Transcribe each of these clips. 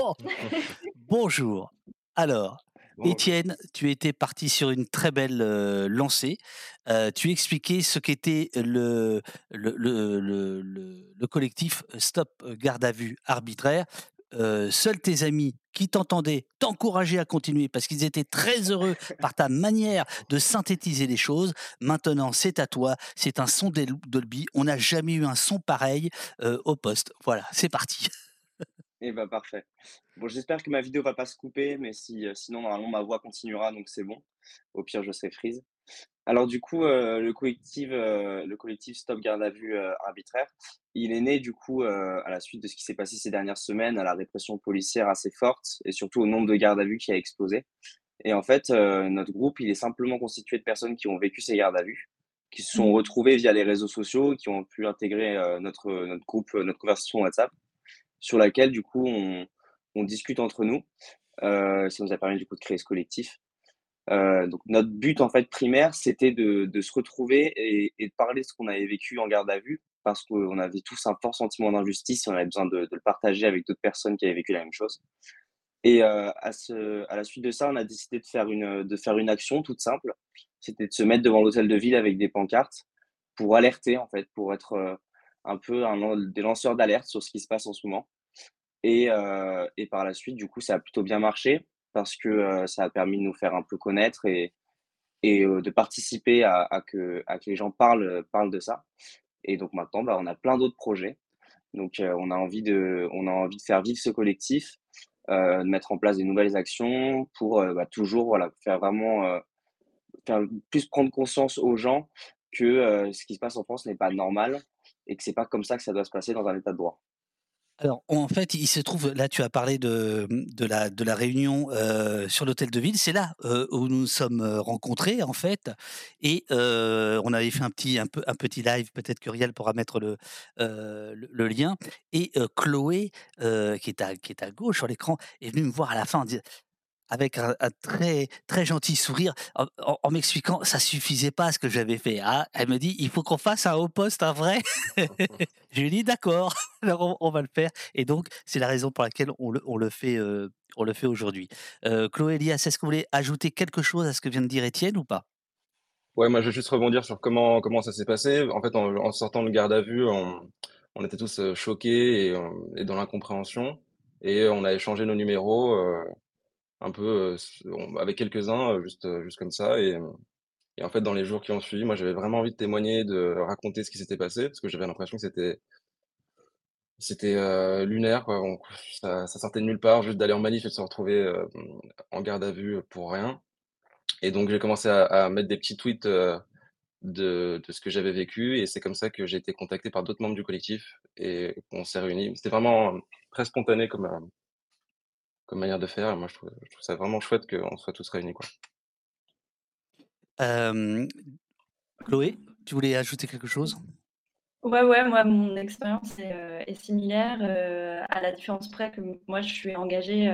Bon, bonjour. Alors, Étienne, tu étais parti sur une très belle lancée. tu expliquais ce qu'était le, le, le, le, collectif Stop Garde à Vue arbitraire. seuls tes amis qui t'entendaient t'encourager à continuer parce qu'ils étaient très heureux par ta manière de synthétiser les choses. Maintenant, c'est à toi. C'est un son Dolby. On n'a jamais eu un son pareil au poste. Voilà, c'est parti. Eh bah, parfait. Bon, j'espère que ma vidéo va pas se couper, mais si, sinon, normalement, ma voix continuera, donc c'est bon. Au pire, je serai freeze. Alors du coup, le collectif, le collectif Stop Garde à Vue arbitraire, il est né du coup à la suite de ce qui s'est passé ces dernières semaines, à la répression policière assez forte et surtout au nombre de gardes à vue qui a explosé. Et en fait, notre groupe, il est simplement constitué de personnes qui ont vécu ces gardes à vue, qui se sont mmh. retrouvées via les réseaux sociaux, qui ont pu intégrer notre, notre groupe, notre conversation WhatsApp sur laquelle, du coup, on, discute entre nous. Euh, ça nous a permis, du coup, de créer ce collectif. Euh, donc, notre but, en fait, primaire, c'était de, se retrouver et, de parler de ce qu'on avait vécu en garde à vue, parce qu'on avait tous un fort sentiment d'injustice et on avait besoin de, le partager avec d'autres personnes qui avaient vécu la même chose. Et euh, à, ce, à la suite de ça, on a décidé de faire une, de faire une action toute simple. C'était de se mettre devant l'hôtel de ville avec des pancartes pour alerter, en fait, pour être un peu des lanceurs d'alerte sur ce qui se passe en ce moment. Et, euh, et, par la suite, du coup, ça a plutôt bien marché parce que euh, ça a permis de nous faire un peu connaître et, et euh, de participer à, à, que, à que les gens parlent, parlent de ça. Et donc maintenant, bah, on a plein d'autres projets. Donc on, a envie de, on a envie de faire vivre ce collectif, de mettre en place des nouvelles actions pour bah, toujours voilà, faire vraiment faire plus prendre conscience aux gens que ce qui se passe en France n'est pas normal et que c'est pas comme ça que ça doit se passer dans un état de droit. Alors, en fait, il se trouve, là, tu as parlé de, de, la, de la réunion sur l'hôtel de ville. C'est là où nous nous sommes rencontrés, en fait. Et on avait fait un petit, un, peu, un petit live, peut-être que Riel pourra mettre le, le, lien. Et Chloé, qui, est à, qui est à gauche sur l'écran, est venue me voir à la fin en disant avec un, très très gentil sourire en, en, m'expliquant ça suffisait pas ce que j'avais fait. Ah, elle me dit il faut qu'on fasse un haut poste, un vrai. je lui dis d'accord, alors on, va le faire. Et donc c'est la raison pour laquelle on le, on le fait euh, on le fait aujourd'hui. Euh, Chloé Elias, est-ce que vous voulez ajouter quelque chose à ce que vient de dire Étienne ou pas? Ouais, moi je vais juste rebondir sur comment comment ça s'est passé. En fait, en, sortant de garde à vue, on, on était tous euh, choqués et, et dans l'incompréhension et on a échangé nos numéros un peu avec quelques-uns, juste, juste comme ça. Et, et, en fait, dans les jours qui ont suivi, moi, j'avais vraiment envie de témoigner, de raconter ce qui s'était passé, parce que j'avais l'impression que c'était c'était lunaire, quoi. ça, ça, sortait de nulle part, juste d'aller en manif et de se retrouver en garde à vue pour rien. Et donc, j'ai commencé à, mettre des petits tweets de, de, ce que j'avais vécu, et c'est comme ça que j'ai été contacté par d'autres membres du collectif et qu'on s'est réunis. C'était vraiment très spontané comme, comme manière de faire. moi, je trouve, ça vraiment chouette qu'on soit tous réunis. Quoi. Chloé, tu voulais ajouter quelque chose? Ouais, ouais, moi, mon expérience est, similaire, à la différence près que moi, je suis engagée,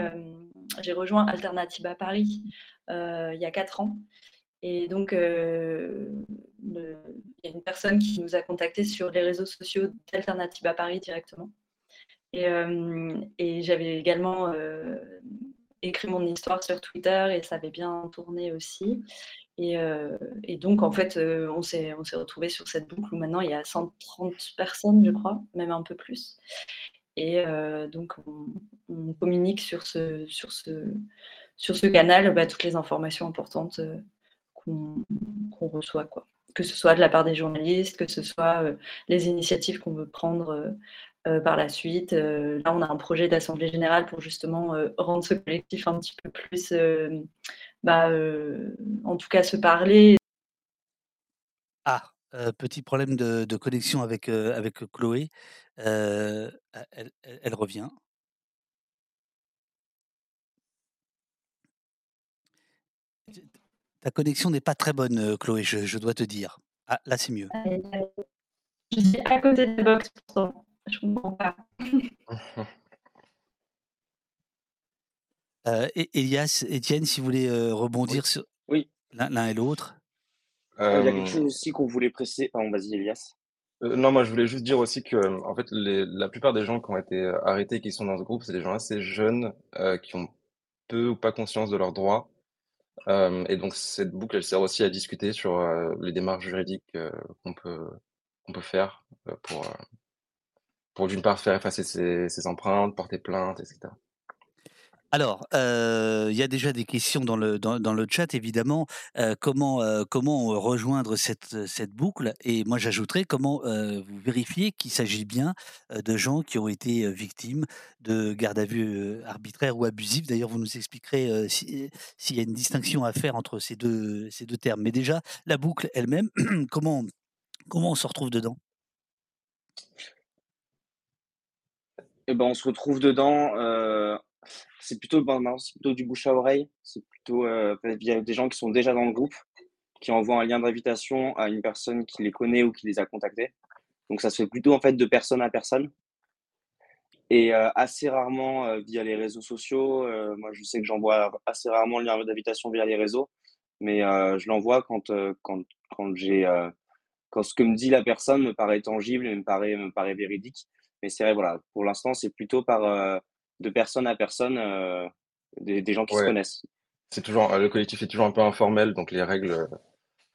j'ai rejoint Alternative à Paris il y a quatre ans. Et donc, il y a une personne qui nous a contactés sur les réseaux sociaux d'Alternative à Paris directement. Et, j'avais également écrit mon histoire sur Twitter et ça avait bien tourné aussi. Et, donc, en fait, on s'est retrouvés sur cette boucle où maintenant il y a 130 personnes, je crois, même un peu plus. Et donc, on, communique sur ce, sur ce, sur ce canal bah, toutes les informations importantes qu'on reçoit. Quoi. Que ce soit de la part des journalistes, que ce soit les initiatives qu'on veut prendre euh, par la suite. Euh, là, on a un projet d'assemblée générale pour justement euh, rendre ce collectif un petit peu plus, bah, en tout cas, se parler. Ah, petit problème de, connexion avec, avec Chloé. Elle, revient. Ta connexion n'est pas très bonne, Chloé, je, dois te dire. Ah, là, c'est mieux. Je suis à côté de la box pourtant. Je comprends pas. Euh, Elias, Étienne, si vous voulez euh, rebondir sur Oui. l'un et l'autre. Il y a quelque chose aussi qu'on voulait préciser. Pardon, vas-y, Elias. non, moi je voulais juste dire aussi que, en fait, les la plupart des gens qui ont été, arrêtés, qui sont dans ce groupe, c'est des gens assez jeunes, qui ont peu ou pas conscience de leurs droits. et donc cette boucle, elle sert aussi à discuter sur, les démarches juridiques, qu'on peut qu'on peut faire, pour, pour d'une part faire effacer ses empreintes, porter plainte etc. Alors, il y a déjà des questions dans le chat évidemment, comment, comment, rejoindre cette, boucle? Et moi j'ajouterais comment, vous vérifiez qu'il s'agit bien, de gens qui ont été, victimes de garde à vue, arbitraire ou abusive. D'ailleurs, vous nous expliquerez, si s'il y a une distinction à faire entre ces deux ces deux termes. Mais déjà, la boucle elle-même, comment comment on se retrouve dedans? Et ben, on se retrouve dedans, c'est plutôt, ben, plutôt du bouche à oreille. C'est plutôt euh, via des gens qui sont déjà dans le groupe, qui envoient un lien d'invitation à une personne qui les connaît ou qui les a contactés. Donc ça se fait plutôt en fait de personne à personne. Et euh, assez rarement euh, via les réseaux sociaux. moi, je sais que j'envoie assez rarement le lien d'invitation via les réseaux, mais je l'envoie quand, quand, quand quand ce que me dit la personne me paraît tangible et me paraît, me paraît véridique. Mais c'est vrai, voilà, pour l'instant, c'est plutôt par, de personne à personne, euh, des, des, gens qui se connaissent. C'est toujours, euh, le collectif est toujours un peu informel, donc les règles ne euh,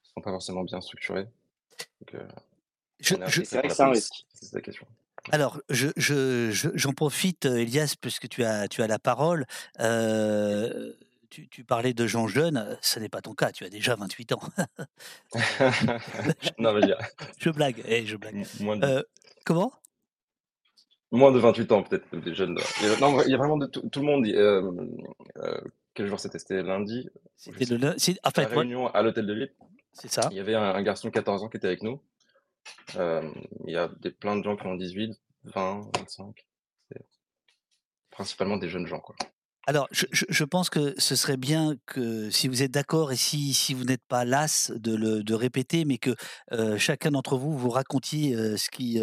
sont pas forcément bien structurées. c'est vrai que c'est un risque. C'est la question. Alors, je, je, j'en profite, Elias, puisque tu as, tu as la parole. Euh, tu, tu, parlais de gens jeunes, ce n'est pas ton cas, tu as déjà 28 ans. non, mais je blague, hey, je blague. Euh, comment? Moins de 28 ans, peut-être, des jeunes. Il y a, non, il y a vraiment de tout, tout le monde. Euh, euh, quel jour c'était? C'était lundi? C'était le lundi. En fait, la réunion à l'hôtel de ville. C'est ça. Il y avait un, un, garçon de 14 ans qui était avec nous. Euh, il y a des, plein de gens qui ont 18, 20, 25. Principalement des jeunes gens, quoi. Alors, je, pense que ce serait bien que, si vous êtes d'accord et si, si vous n'êtes pas las de le de répéter, mais que chacun d'entre vous vous racontiez ce qui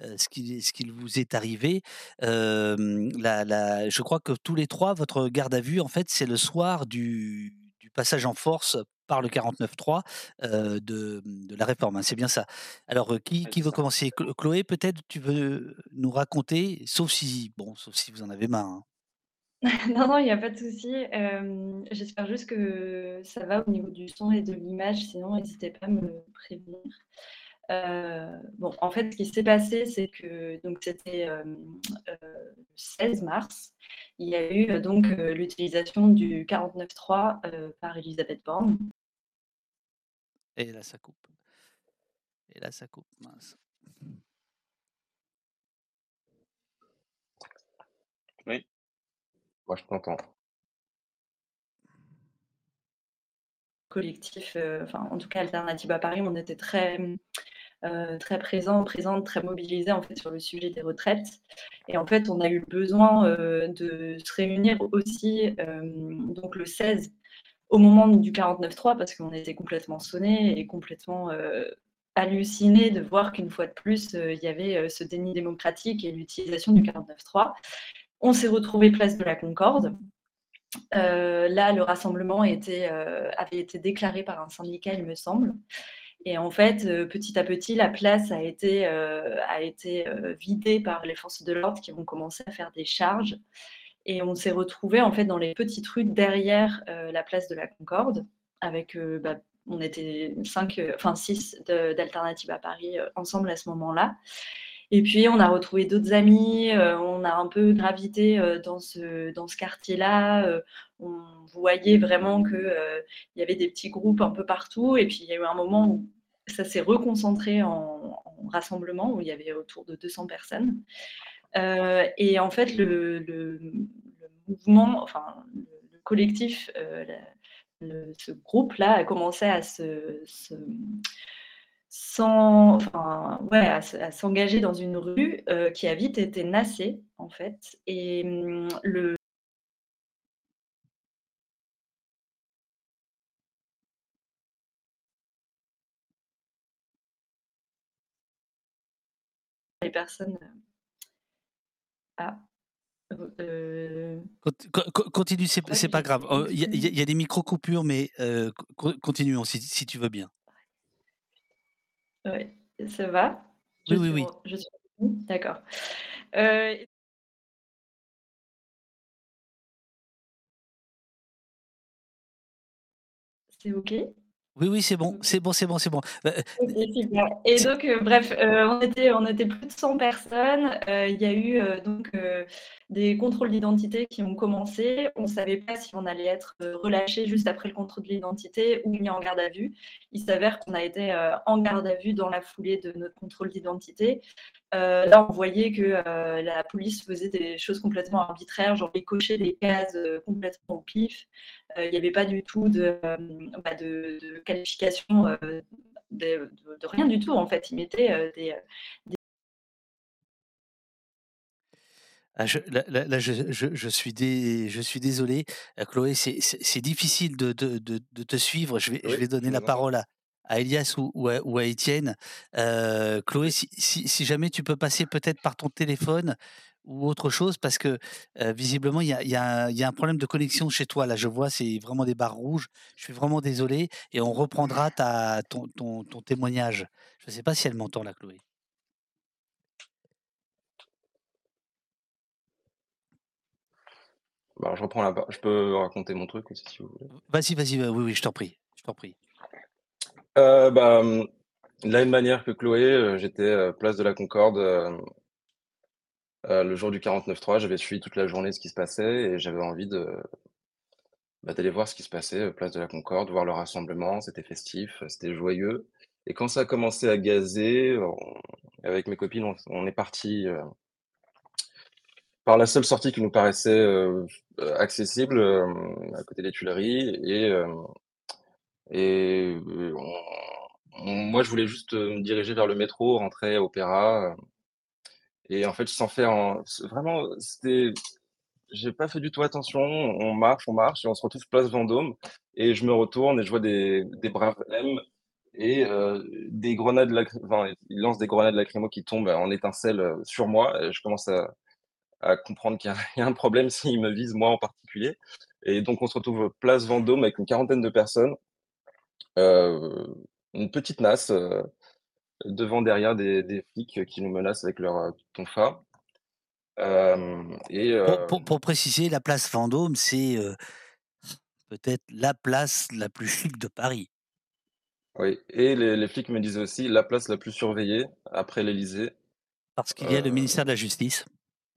ce qui ce qu'il vous est arrivé. la, la, je crois que tous les trois, votre garde à vue, en fait, c'est le soir du, du passage en force par le 49.3 euh, de, de, la réforme. Hein, c'est bien ça. Alors, qui, qui veut commencer? Chloé, peut-être tu veux nous raconter, sauf si, bon, sauf si vous en avez marre. Hein. Non, non, il n'y a pas de souci. j'espère juste que ça va au niveau du son et de l'image, sinon n'hésitez pas à me prévenir. bon, en fait, ce qui s'est passé, c'est que donc c'était, le 16 mars. Il y a eu, donc, l'utilisation du 49.3, par Elisabeth Borne. Et là, ça coupe. Et là, ça coupe, mince. Oui. Collectif, euh, enfin, en tout cas, Alternative à Paris, on était très, euh, très présents, présentes, très mobilisés en fait sur le sujet des retraites. Et en fait, on a eu besoin euh, de se réunir aussi, donc le 16, au moment du 49.3, parce qu'on était complètement sonnés et complètement hallucinés de voir qu'une fois de plus, il y avait ce déni démocratique et l'utilisation du 49.3. On s'est retrouvé place de la Concorde. Euh, là, le rassemblement euh, avait été déclaré par un syndicat, il me semble. Et en fait, euh, petit à petit, la place a été, vidée par les forces de l'ordre qui ont commencé à faire des charges. Et on s'est retrouvé en fait dans les petites rues derrière la place de la Concorde, avec bah, on était cinq, enfin six d'alternatives à Paris ensemble à ce moment-là. Et puis, on a retrouvé d'autres amis, euh, on a un peu gravité euh, dans ce, dans ce quartier-là. Euh, on voyait vraiment qu'il il y avait des petits groupes un peu partout. Et puis, il y a eu un moment où ça s'est reconcentré en, rassemblement, où il y avait autour de 200 personnes. et en fait, le, le, mouvement, enfin, le, collectif, ce groupe-là a commencé à se sans, enfin, ouais, à, s'engager dans une rue euh, qui a vite été nassée, en fait. Et mmh, le les personnes. Euh, ah. Euh, continue, c'est pas grave. Il y, a des micro-coupures, mais continuons si tu veux bien. Oui, ça va? Je Oui, oui, suis oui. je suis d'accord. Heu C'est OK? Oui, oui, c'est bon, OK. c'est bon, c'est bon, c'est bon. Heu, heu, OK, super et c'est donc heu, bref, heu, on était on était plus de 100 personnes, il y a eu, donc des contrôles d'identité qui ont commencé. On savait pas si on allait être, heu, relâchés juste après le contrôle de l'identité ou mis en garde à vue. Il s'avère qu'on a été, en garde à vue dans la foulée de notre contrôle d'identité. Là, on voyait que, la police faisait des choses complètement arbitraires, genre ils cochaient des cases, complètement au pif. Heu, il y avait pas du tout de, hem, bah, de de qualification, heu, de de de rien du tout en fait. Ils mettaient, des, Ah je là là là je je je suis dé je suis désolé, Chloé, c'est difficile de de de de te suivre. Je vais je vais donner la parole à à Elias ou ou à ou à Étienne. Chloé, si si jamais tu peux passer peut-être par ton téléphone ou autre chose parce que, visiblement il y a il y a un il y a un problème de connexion chez toi là, je vois, c'est vraiment des barres rouges. Je suis vraiment désolé et on reprendra ta ton ton ton témoignage. Je ne sais pas si elle m'entend là, Chloé? Bah, je reprends la pa je peux raconter mon truc aussi si vous voulez. Vas-y, vas-y, oui, oui, je t'en prie, je t'en prie. Heu, bah, de la même manière que Chloé, j'étais, place de la Concorde, heu, le jour du 49.3. J'avais suivi toute la journée ce qui se passait et j'avais envie de, bah, d'aller voir ce qui se passait, heu, place de la Concorde, voir le rassemblement. C'était festif, heu, c'était joyeux et quand ça a commencé à gazer, avec mes copines, on est partis, heu, par la seule sortie qui nous paraissait, accessible, à côté des Tuileries et moi, je voulais juste, me diriger vers le métro, rentrer à Opéra, et en fait, sans faire en s vraiment, c'était j'ai pas fait du tout attention. On marche, on marche et on se retrouve place Vendôme et je me retourne et je vois des des braves M et heu, des grenades lacry enfin, ils lancent des grenades lacrymo qui tombent en étincelles, heu, sur moi et je commence à comprendre qu'il y a un problème s'ils me visent moi en particulier et donc on se retrouve place Vendôme avec une quarantaine de personnes, heu, une petite nasse, devant, derrière des des flics qui nous menacent avec leurs, heu, tonfas, hem et Pour heu pour pour préciser, la place Vendôme, c'est, peut-être la place la plus chic de Paris. oui et les les flics me disaient aussi: «La place la plus surveillée après l'Élysée», Parce qu'il y a le ministère de la justice.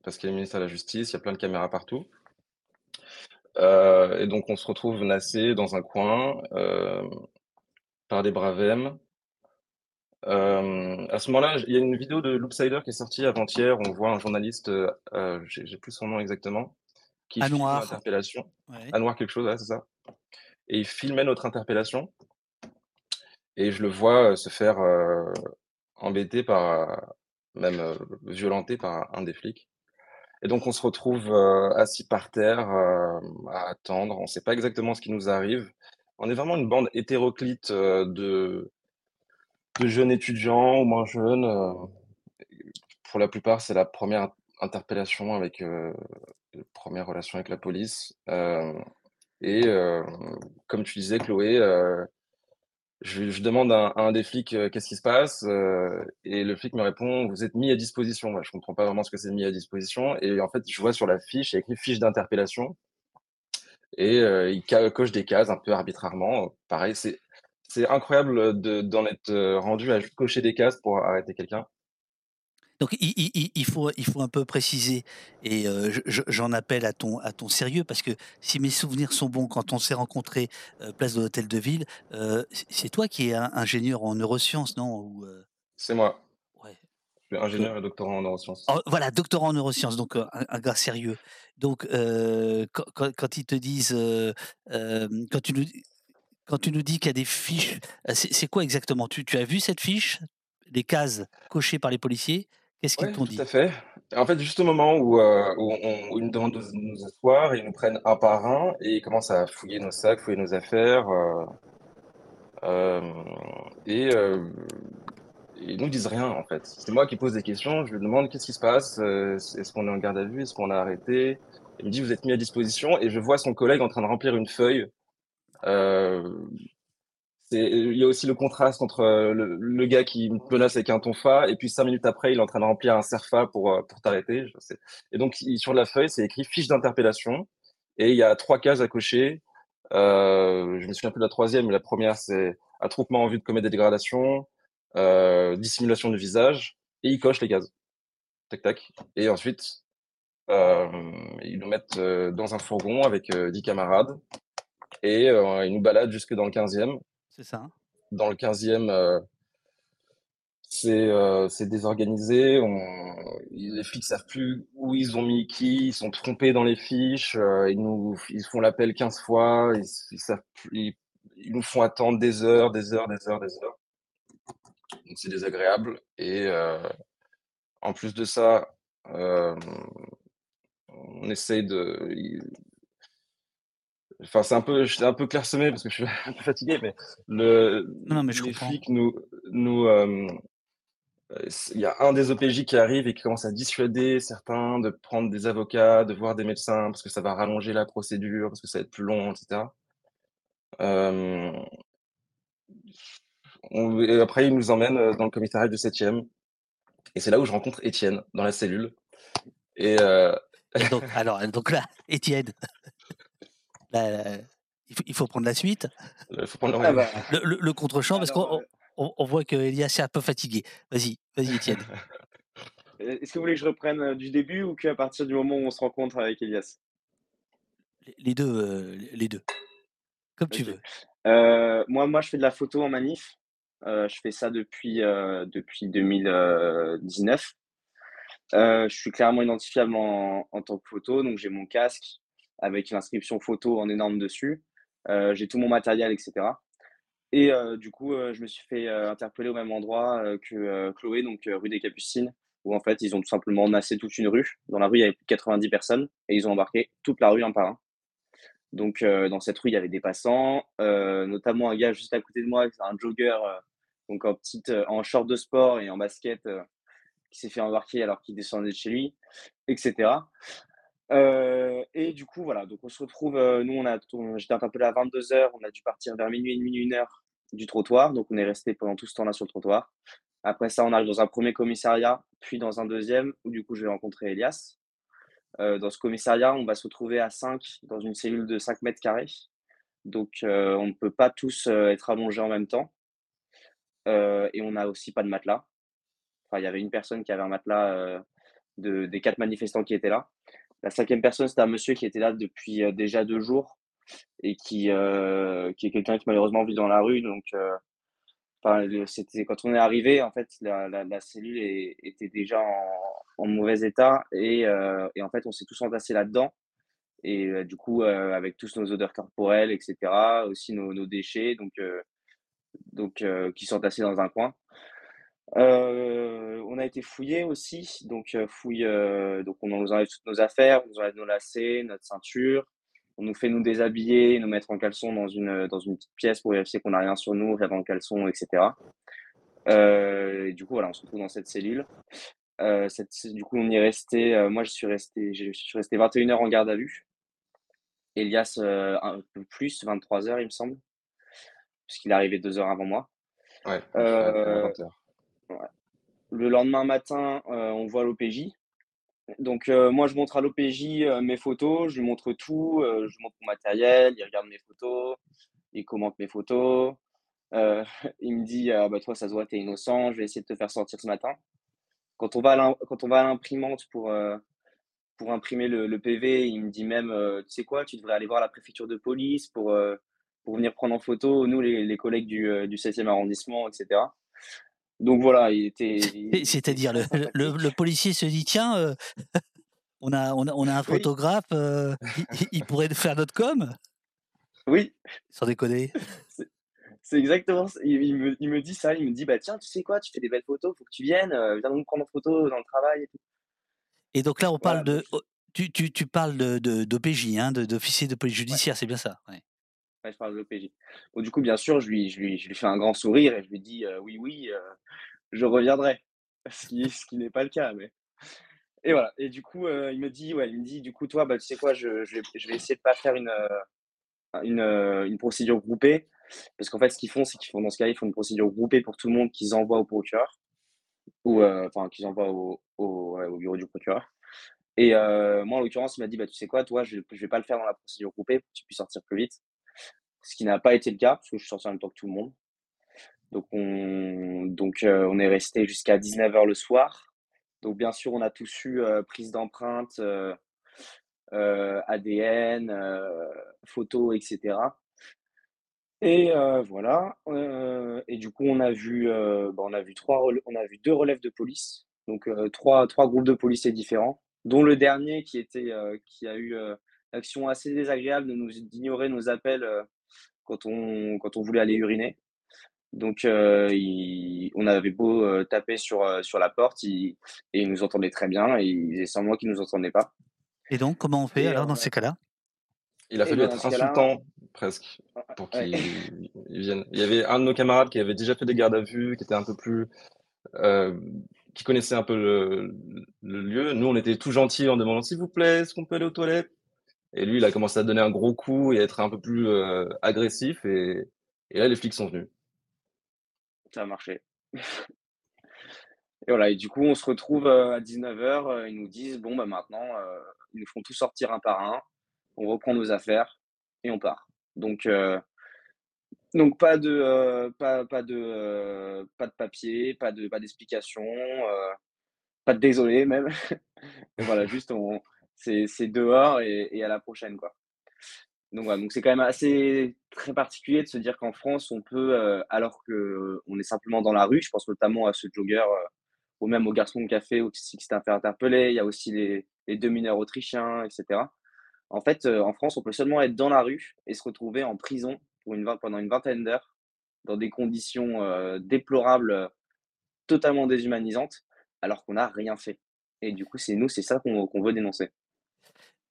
parce qu'il y a le ministère de la justice, il y a plein de caméras partout, et donc on se retrouve nassés dans un coin, par des braves Hem, à ce moment-là, il y a une vidéo de Loopsider qui est sortie avant-hier. On voit un journaliste, heu heu, j'ai plus son nom exactement, qui À filme Noir, l'interpellation. ouais. Anouar quelque chose, ouais, c'est ça et il filmait notre interpellation et je le vois, heu, se faire, embêter par, même, heu, violenter par un des flics et donc on se retrouve, assis par terre, à attendre. On sait pas exactement ce qui nous arrive. On est vraiment une bande hétéroclite, de de jeunes étudiants ou moins jeunes, heu Pour la plupart, c'est la première interpellation avec, heu, première relation avec la police, hem et comme tu disais Chloé, je demande à un des flics, «Qu'est-ce qui se passe?» et le flic me répond: «Vous êtes mis à disposition». Moi, je comprends pas vraiment ce que c'est mis à disposition et en fait, je vois sur la fiche, il y a écrit: «Fiche d'interpellation» et il coche des cases un peu arbitrairement. Pareil, c'est c'est incroyable, de d'en être, rendu à cocher des cases pour arrêter quelqu'un. Donc il il il il faut il faut un peu préciser et j'en appelle à ton à ton sérieux parce que si mes souvenirs sont bons, quand on s'est rencontrés, place de l'Hôtel de Ville, c'est toi qui es in ingénieur en neurosciences, non? C'est moi. ouais, Je suis ingénieur et doctorant en neurosciences. oh voilà, doctorant en neurosciences, donc, un un gars sérieux. Donc, quand quand ils te disent, quand tu nous quand tu nous dis qu'il y a des fiches, heu, c'est quoi exactement? Tu tu as vu cette fiche? Les cases cochées par les policiers? Qu'est-ce qu'ils Ouais, t'ont tout à dit? fait. En fait, juste au moment où, où on où ils nous demandent de nous asseoir, ils nous prennent un par un et ils commencent à fouiller nos sacs, fouiller nos affaires, heu, hem et ils nous disent rien, en fait. C'est moi qui pose des questions, je lui demande: «Qu'est-ce qui se passe? Est-ce qu'on est en garde à vue? Est-ce qu'on est arrêté?» il me dit: «Vous êtes mis à disposition» et je vois son collègue en train de remplir une feuille, il y a aussi le contraste entre le, gars qui me menace avec un tonfa et puis cinq minutes après, il est en train de remplir un serfa pour, pour t'arrêter. Et donc, sur la feuille, c'est écrit fiche d'interpellation et il y a trois cases à cocher. je me souviens plus de la troisième, mais la première, c'est attroupement en vue de commettre des dégradations, dissimulation du visage et il coche les cases. Tac, tac. Et ensuite, ils nous mettent dans un fourgon avec 10 camarades et ils nous baladent jusque dans le 15e. C'est ça. Hein. Dans le 15e, c'est désorganisé. On, les flics savent plus où ils ont mis qui. Ils sont trompés dans les fiches. ils nous ils font l'appel 15 fois. Ils, savent ils, nous font attendre des heures, des heures, des heures, des heures. Donc c'est désagréable. Et en plus de ça, on essaye de. Enfin, c'est un peu, je un peu clairsemé parce que je suis un peu fatigué, mais le, non, mais je les comprends. flics nous, nous, euh, il y a un des OPJ qui arrive et qui commence à dissuader certains de prendre des avocats, de voir des médecins parce que ça va rallonger la procédure, parce que ça va être plus long, etc. Euh, et après, il nous emmène dans le commissariat du 7e. Et c'est là où je rencontre Étienne dans la cellule. Et, euh, donc, alors, donc là, Étienne, il, faut, prendre la suite. Il faut prendre ah bah. le, le, contre-champ, parce qu'on on, voit qu'Elias est un peu fatigué. Vas-y, vas-y, Étienne. Est-ce que vous voulez que je reprenne euh, du début ou qu'à partir du moment où on se rencontre avec Elias? Les deux, euh, les deux. Comme tu veux. Euh, moi, moi, je fais de la photo en manif. je fais ça depuis, depuis 2019. je suis clairement identifiable en, en tant que photo, donc j'ai mon casque avec l'inscription photo en énorme dessus. j'ai tout mon matériel, etc. Et du coup, je me suis fait interpeller au même endroit que Chloé, donc rue des Capucines, où en fait, ils ont tout simplement massé toute une rue. Dans la rue, il y avait plus de 90 personnes et ils ont embarqué toute la rue un par un. Donc, dans cette rue, il y avait des passants, notamment un gars juste à côté de moi, un jogger, donc en petite, en short de sport et en basket, qui s'est fait embarquer alors qu'il descendait de chez lui, etc. et du coup, voilà, donc on se retrouve, nous, on a, j'étais interpellé à 22h, on a dû partir vers minuit et demi, une heure du trottoir. Donc, on est resté pendant tout ce temps-là sur le trottoir. Après ça, on arrive dans un premier commissariat, puis dans un deuxième, où du coup, je vais rencontrer Elias. Euh, dans ce commissariat, on va se retrouver à 5 dans une cellule de 5 mètres carrés. Donc, euh, on ne peut pas tous euh, être allongés en même temps. et on n'a aussi pas de matelas. Enfin, il y avait une personne qui avait un matelas de, des quatre manifestants qui étaient là. La cinquième personne, c'était un monsieur qui était là depuis déjà deux jours et qui, euh, qui est quelqu'un qui malheureusement vit dans la rue. Donc, euh, c'était quand on est arrivé, en fait, la, la, cellule était déjà en, mauvais état et, euh, et, en fait, on s'est tous entassés là-dedans. Et du coup, avec tous nos odeurs corporelles, etc., aussi nos, nos déchets, donc, donc qui sont entassés dans un coin. On a été fouillés aussi, donc fouille, donc on nous enlève toutes nos affaires, on nous enlève nos lacets, notre ceinture, on nous fait nous déshabiller, nous mettre en caleçon dans une, dans une petite pièce pour vérifier qu'on n'a rien sur nous, rien le caleçon, etc. Euh, et du coup, voilà, on se retrouve dans cette cellule. Euh, du coup, on y est resté. Euh, moi, je suis resté, je suis resté 21 heures en garde à vue. Elias, un peu plus, 23 heures, il me semble, puisqu'il est arrivé deux heures avant moi. Ouais, Le lendemain matin, on voit l'OPJ. Donc, euh, moi, je montre à l'OPJ euh, mes photos, je lui montre tout, euh, je montre mon matériel, il regarde mes photos, il commente mes photos. il me dit ah, bah, Toi, ça se voit, tu es innocent, je vais essayer de te faire sortir ce matin. Quand on va à l'imprimante pour, pour imprimer le, PV, il me dit même Tu sais quoi, tu devrais aller voir la préfecture de police pour, pour venir prendre en photo, nous, les, les collègues du, du 7e arrondissement, etc. Donc voilà, il était. C'est-à-dire, le, le, policier se dit tiens, euh, on, a, on, a, on, a, un photographe, euh, il, pourrait faire notre com? Oui. Sans déconner. C'est exactement ça. Il, me, il, me, dit ça, il me dit bah tiens, tu sais quoi, tu fais des belles photos, faut que tu viennes, euh, viens nous prendre en photo dans le travail et tout. Et donc là, on parle de. Tu, tu, tu, parles d'OPJ, de, hein, d'officier de police judiciaire, c'est bien ça ouais. Je parle de l'OPJ. du coup, bien sûr, je lui, fais un grand sourire et je lui dis oui, oui, je reviendrai. Ce qui, ce n'est pas le cas. Et voilà. Et du coup, euh, il me dit, ouais, il me dit, du coup, toi, bah, tu sais quoi, je, vais, essayer de pas faire une, euh, euh, procédure groupée. Parce qu'en fait, ce qu'ils font, c'est qu'ils font dans ce cas ils font une procédure groupée pour tout le monde qu'ils envoient au procureur ou euh, enfin qu'ils envoient au au au bureau du procureur et euh, moi, en l'occurrence, il m'a dit: «Bah, tu sais quoi? Toi, je je vais pas le faire dans la procédure groupée pour que tu puisses sortir plus vite». Ce qui n'a pas été le cas, parce que je suis sorti en même temps que tout le monde. Donc on donc heu, on est resté jusqu'à 19:00 le soir. Donc bien sûr, on a tous eu, heu, prise d'empreintes, heu, ADN, photos et cetera et voilà, et du coup, on a vu, bah, on a vu 3 rel on a vu 2 relèves de police, donc 3- 3 groupes de policiers différents, dont le dernier qui était, qui a eu, l'action assez désagréable de nous d'ignorer nos appels, quand on quand on voulait aller uriner. Donc il on avait beau, heu, taper sur, heu, sur la porte, ils et ils nous entendaient très bien et ils faisaient semblant qu'ils nous entendaient pas Et donc comment on fait et alors dans ces cas-là? Il a fallu être insultant presque pour ouais. qu'ils ils viennent. Il y avait un de nos camarades qui avait déjà fait des gardes à vue, qui était un peu plus, qui connaissait un peu le le lieu. Nous, on était tout gentils en demandant: «S'il vous plaît, est-ce qu'on peut aller aux toilettes?» Et lui, il a commencé à donner un gros coup et à être un peu plus, heu, agressif et là, les flics sont venus. Ça a marché. Et voilà et du coup, on se retrouve, heu, à 19:00, heu, ils nous disent: «Bon, bah, maintenant, heu» ils nous font tous sortir un par un, on reprend nos affaires et on part. Donc pas de, pas de, pas papier, pas de pas d'explication, pas de désolé même. Voilà, juste c'est dehors et à la prochaine, quoi. Donc donc c'est quand même assez très particulier de se dire qu'en France, on peut, heu, alors qu'on est simplement dans la rue, je pense notamment à ce jogger, heu, ou même au garçon de café aussi qui s'était fait interpeller. Il y a aussi les les 2 mineurs autrichiens et cetera. En fait, heu, en France, on peut seulement être dans la rue et se retrouver en prison pour une pendant une vingtaine d'heures, dans des conditions, heu, déplorables, totalement déshumanisantes, alors qu'on n'a rien fait. Et du coup, c'est nous, c'est ça qu'on qu'on veut dénoncer.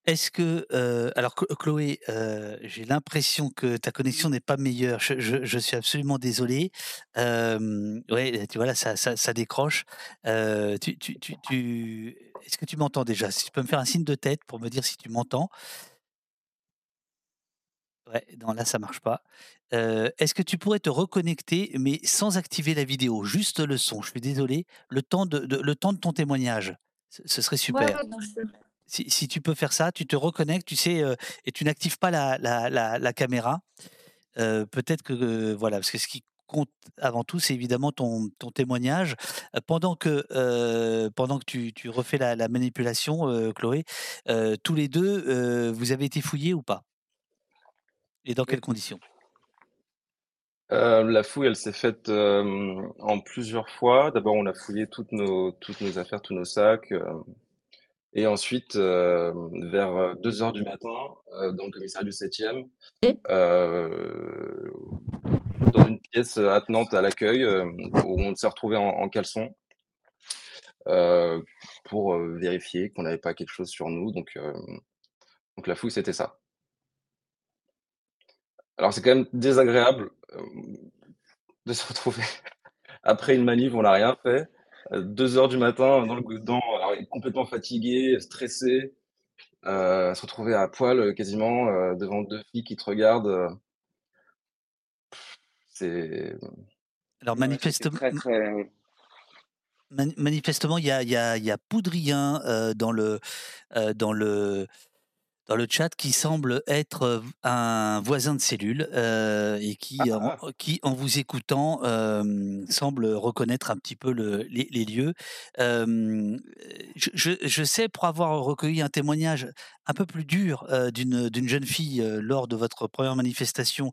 Est-ce que, heu, alors Chlo Chloé, heu, j'ai l'impression que ta connexion n'est pas meilleure. Je je je suis absolument désolé. Hem, ouais, tu vois là, ça ça ça décroche. Heu, tu tu tu tu est-ce que tu m'entends déjà? Si tu peux me faire un signe de tête pour me dire si tu m'entends? Ouais, non, là, ça marche pas. Est-ce que tu pourrais te reconnecter, mais sans activer la vidéo, juste le son? Je suis désolé, le temps de de le temps de ton témoignage. Ce ce serait Ouais, super. ouais, bien sûr. Si si tu peux faire ça, tu te reconnectes, tu sais, heu et tu n'actives pas la la la la caméra. Heu, peut-être que, heu, voilà, parce que ce qui compte avant tout, c'est évidemment ton ton témoignage. Pendant que, pendant que tu tu refais la la manipulation, Chloé, tous les 2, heu, vous avez été fouillés ou pas? Et dans quelles conditions? La fouille, elle s'est faite, en plusieurs fois. D'abord, on a fouillé toutes nos toutes nos affaires, tous nos sacs, et ensuite, hem, vers, deux heures du matin, heu, dans le commissariat du 7e, Et heu, dans une pièce, attenante à l'accueil, où on s'est retrouvés en en caleçon, pour, vérifier qu'on n'avait pas quelque chose sur nous donc donc la fouille, c'était ça. Alors c'est quand même désagréable, de se retrouver après une manif, on n'a rien fait, heu, 2:00 du matin dans le alors complètement fatigué, stressé, heu, se retrouver à poil, heu, quasiment, devant 2 flics qui te regardent, c'est Alors Ouais, c'était manifestem très, très mani manifestement, il y a y a y a Poudrien, dans le, dans le dans le chat qui semble être, un voisin de cellule, et ah, qui ah, en qui en vous écoutant, semble reconnaître un petit peu le les les lieux. Je sais pour avoir recueilli un témoignage un peu plus dur, d'une jeune fille, lors de votre première manifestation,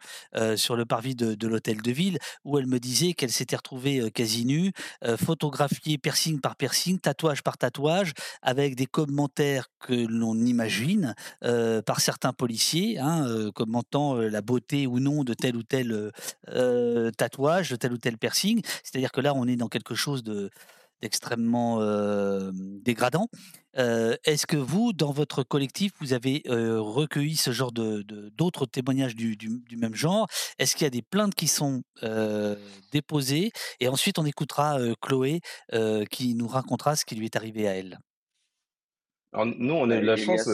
sur le parvis de de l'hôtel de ville, où elle me disait qu'elle s'était retrouvée, quasi nue, photographiée piercing par piercing, tatouage par tatouage, avec des commentaires que l'on imagine, heu, par certains policiers, hein, heu, commentant, heu, la beauté ou non de tel ou tel, tatouage, de tel ou tel piercing. C'est-à-dire que là, on est dans quelque chose de d'extrêmement, dégradant. Est-ce que vous, dans votre collectif, vous avez, recueilli ce genre de d'autres témoignages du du du même genre? Est-ce qu'il y a des plaintes qui sont, déposées? Et ensuite on écoutera, Chloé, qui nous racontera ce qui lui est arrivé à elle. Alors nous, on a bah, eu de la chance,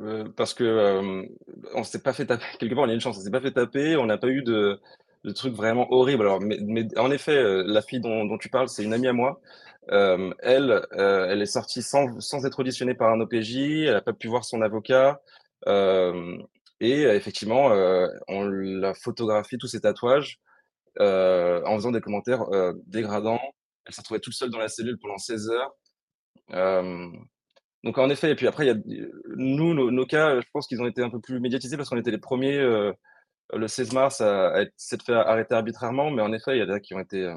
heu, parce que, hem, on s'est pas fait taper. Quelque part, on a une chance, on s'est pas fait taper, on n'a pas eu de, de trucs vraiment horribles. Alors, mais, en effet, euh, la fille dont, tu parles, c'est une amie à moi. Euh, elle, euh, elle est sortie sans, sans être auditionnée par un OPJ, elle n'a pas pu voir son avocat. Euh, et effectivement, euh, on l'a photographié, tous ses tatouages, euh, en faisant des commentaires dégradants. Elle s'est retrouvée toute seule dans la cellule pendant 16 heures. Donc en effet, et puis après, il y a, nous, nos, nos, cas, je pense qu'ils ont été un peu plus médiatisés parce qu'on était les premiers le 16 mars à, à s'être fait arrêter arbitrairement, mais en effet, il y a des qui ont été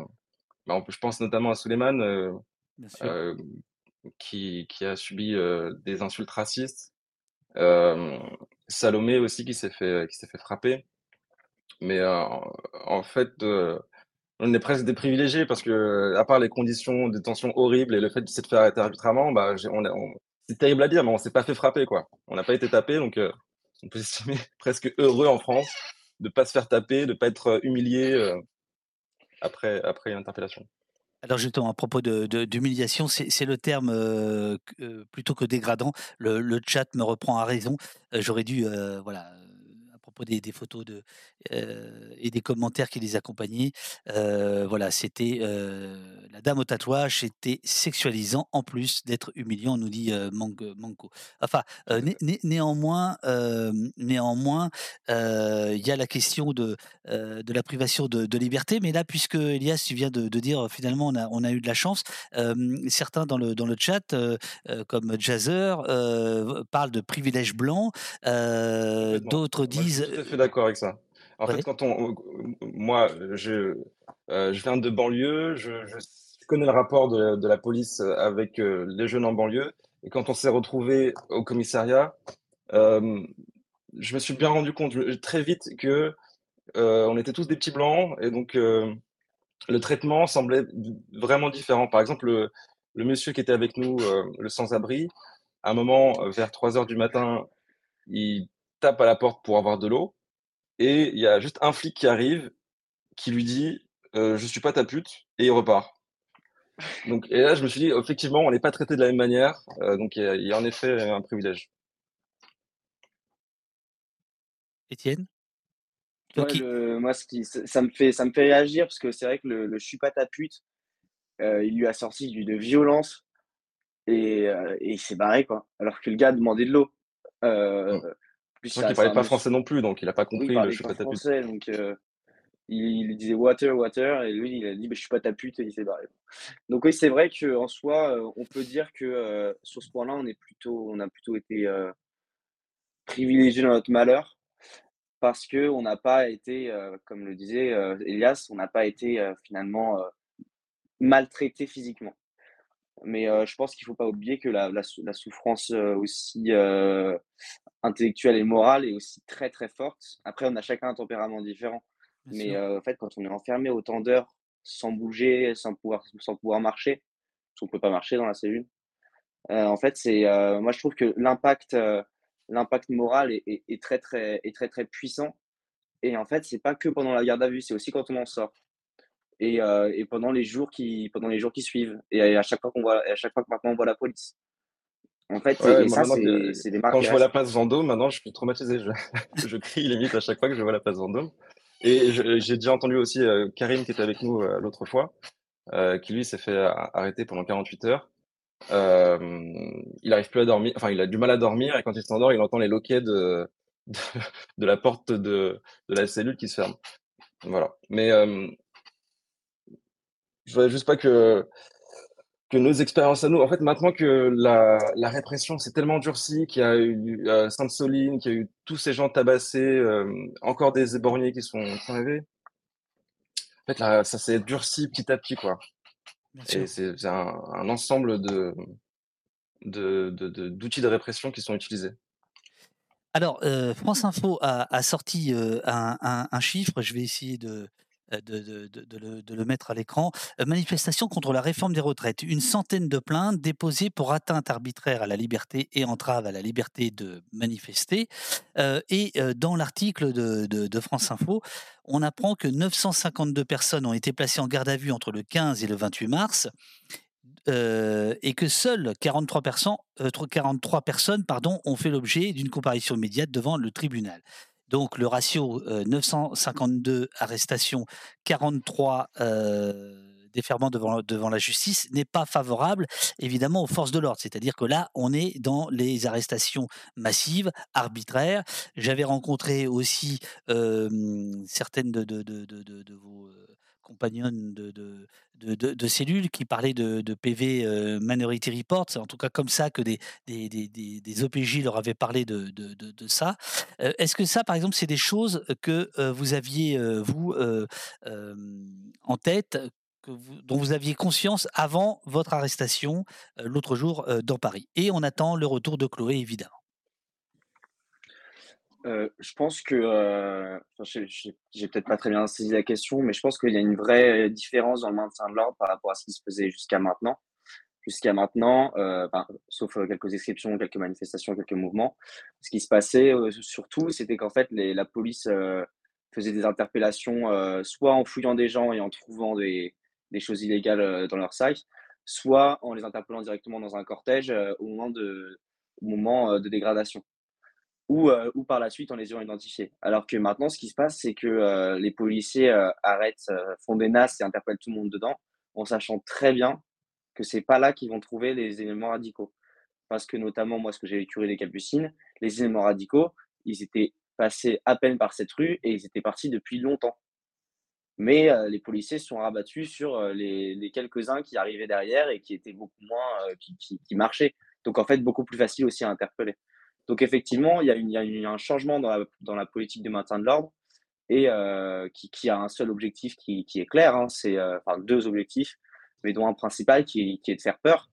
bah, je pense notamment à Suleiman, euh, euh, qui, qui, a subi euh, des insultes racistes. Salomé aussi qui s'est fait, qui fait frapper. Mais en fait, on est presque des privilégiés parce que, à part les conditions de détention horribles et le fait de s'être fait arrêter arbitrairement, bah, on, on c'est terrible à dire, mais on s'est pas fait frapper, quoi. On n'a pas été tapé, donc on peut s'estimer presque heureux en France de pas se faire taper, de pas être humilié après, après une interpellation. Alors justement, à propos d'humiliation, de, c'est le terme euh, euh, plutôt que dégradant. Le, le, chat me reprend à raison. Euh, j'aurais dû, euh, des, des photos de, euh, et des commentaires qui les accompagnaient. Euh, voilà, c'était euh, la dame au tatouage, c'était sexualisant en plus d'être humiliant, nous dit Manco. Enfin, né, néanmoins, néanmoins, il y a la question de, de la privation de, de, liberté. Mais là, puisque Elias, tu viens de, de dire finalement on a, on a eu de la chance, certains dans le, dans le chat, comme Jazzer, parlent de privilèges blancs, d'autres disent tout à fait d'accord avec ça. En fait, quand on, moi, je, euh, je viens de banlieue, je, je, connais le rapport de, de la police avec euh, les jeunes en banlieue, et quand on s'est retrouvé au commissariat, euh, je me suis bien rendu compte très vite que on était tous des petits blancs, et donc le traitement semblait vraiment différent. Par exemple, le, le monsieur qui était avec nous, le sans-abri, à un moment, vers 3 heures du matin, il tape à la porte pour avoir de l'eau et il y a juste un flic qui arrive qui lui dit euh, je suis pas ta pute et il repart. Donc et là je me suis dit effectivement on n'est pas traité de la même manière euh, donc il y, y, a en effet un privilège. Étienne? Ouais, qui... le, moi ce qui ça me fait ça me fait réagir parce que c'est vrai que le, le, je suis pas ta pute euh, il lui a sorti du, de violence et, euh, et il s'est barré quoi alors que le gars demandait de l'eau. Euh, Plus ça, il parlait pas français non plus, donc il a pas compris. Oui, il je suis pas ta français, pute. donc euh, il, il, disait water, water, et lui il a dit bah, je suis pas ta pute et il s'est barré. Donc oui, c'est vrai qu'en soi, euh, on peut dire que euh, sur ce point-là, on est plutôt, on a plutôt été euh, privilégié dans notre malheur parce que on n'a pas été, comme le disait Elias, on n'a pas été finalement maltraité physiquement. Mais euh, je pense qu'il ne faut pas oublier que la, la, la souffrance euh, aussi euh, intellectuelle et morale est aussi très très forte. Après, on a chacun un tempérament différent. Bien Mais en fait, quand on est enfermé autant d'heures sans bouger, sans pouvoir, sans pouvoir marcher, parce qu'on ne peut pas marcher dans la cellule, en fait, c'est moi je trouve que l'impact l'impact moral est, est, est, très très est très très puissant. Et en fait, c'est pas que pendant la garde à vue, c'est aussi quand on en sort et, euh, et, pendant les jours qui pendant les jours qui suivent et à chaque fois qu'on voit à chaque fois que maintenant on voit la police en fait ouais, et ça c'est des marques quand je vois la place Vendôme maintenant je suis traumatisé. Je, je crie limite à chaque fois que je vois la place Vendôme. Et j'ai déjà entendu aussi euh, Karim qui était avec nous euh, l'autre fois euh, qui lui s'est fait arrêter pendant 48 heures. Il arrive plus à dormir enfin il a du mal à dormir et quand il s'endort il entend les loquets de, de, de la porte de, de la cellule qui se ferme. Voilà. Mais je voudrais juste pas que, que nos expériences à nous, en fait, maintenant que la, la répression s'est tellement durcie, qu'il y a eu euh, Sainte-Soline, qu'il y a eu tous ces gens tabassés, euh, encore des éborgnés qui sont, arrivés, en fait, là, ça s'est durci petit à petit, quoi. Et c'est un, un, ensemble de d'outils de, de, de, de répression qui sont utilisés. Alors, euh, France Info a, a sorti euh, un, un, un, chiffre, je vais essayer de, de, de, le, mettre à l'écran. manifestation contre la réforme des retraites. Une centaine de plaintes déposées pour atteinte arbitraire à la liberté et entrave à la liberté de manifester. Euh, et euh, dans l'article de, France Info, on apprend que 952 personnes ont été placées en garde à vue entre le 15 et le 28 mars. euh, et que seules 43 personnes, 43 personnes ont fait l'objet d'une comparution immédiate devant le tribunal. Donc le ratio 952 arrestations, 43 déferments devant, la justice n'est pas favorable évidemment aux forces de l'ordre. C'est-à-dire que là, on est dans les arrestations massives, arbitraires. J'avais rencontré aussi certaines de vos compagnons de, de, de, cellules qui parlaient de, PV euh, Minority Report. C'est en tout cas comme ça que des, des, des, des OPJ leur avaient parlé de, de ça. Euh, est-ce que ça, par exemple, c'est des choses que euh, vous aviez, vous, en tête dont vous aviez conscience avant votre arrestation l'autre jour dans Paris? Et on attend le retour de Chloé, évidemment. Euh, je pense que, euh, j'ai peut-être pas très bien saisi la question, mais je pense qu'il y a une vraie différence dans le maintien de l'ordre par rapport à ce qui se faisait jusqu'à maintenant. Jusqu'à maintenant, euh, sauf quelques exceptions, quelques manifestations, quelques mouvements, ce qui se passait surtout, c'était qu'en fait, les, la police faisait des interpellations, soit en fouillant des gens et en trouvant des, choses illégales dans leur site, soit en les interpellant directement dans un cortège au de, au moment de dégradation ou, euh, ou par la suite en les ayant identifiés. Alors que maintenant, ce qui se passe, c'est que euh, les policiers euh, arrêtent, font des nasses et interpellent tout le monde dedans, en sachant très bien que c'est pas là qu'ils vont trouver les éléments radicaux. Parce que notamment, moi, ce que j'ai vécu des Capucines, les éléments radicaux, ils étaient passés à peine par cette rue et ils étaient partis depuis longtemps. Mais les policiers sont rabattus sur les, quelques-uns qui arrivaient derrière et qui étaient beaucoup moins, qui, qui marchaient. Donc en fait, beaucoup plus facile aussi à interpeller. Donc effectivement, il y a, un changement dans la, politique de maintien de l'ordre et euh, qui, a un seul objectif qui, est clair, hein, c'est euh, deux objectifs, mais dont un principal qui, est de faire peur.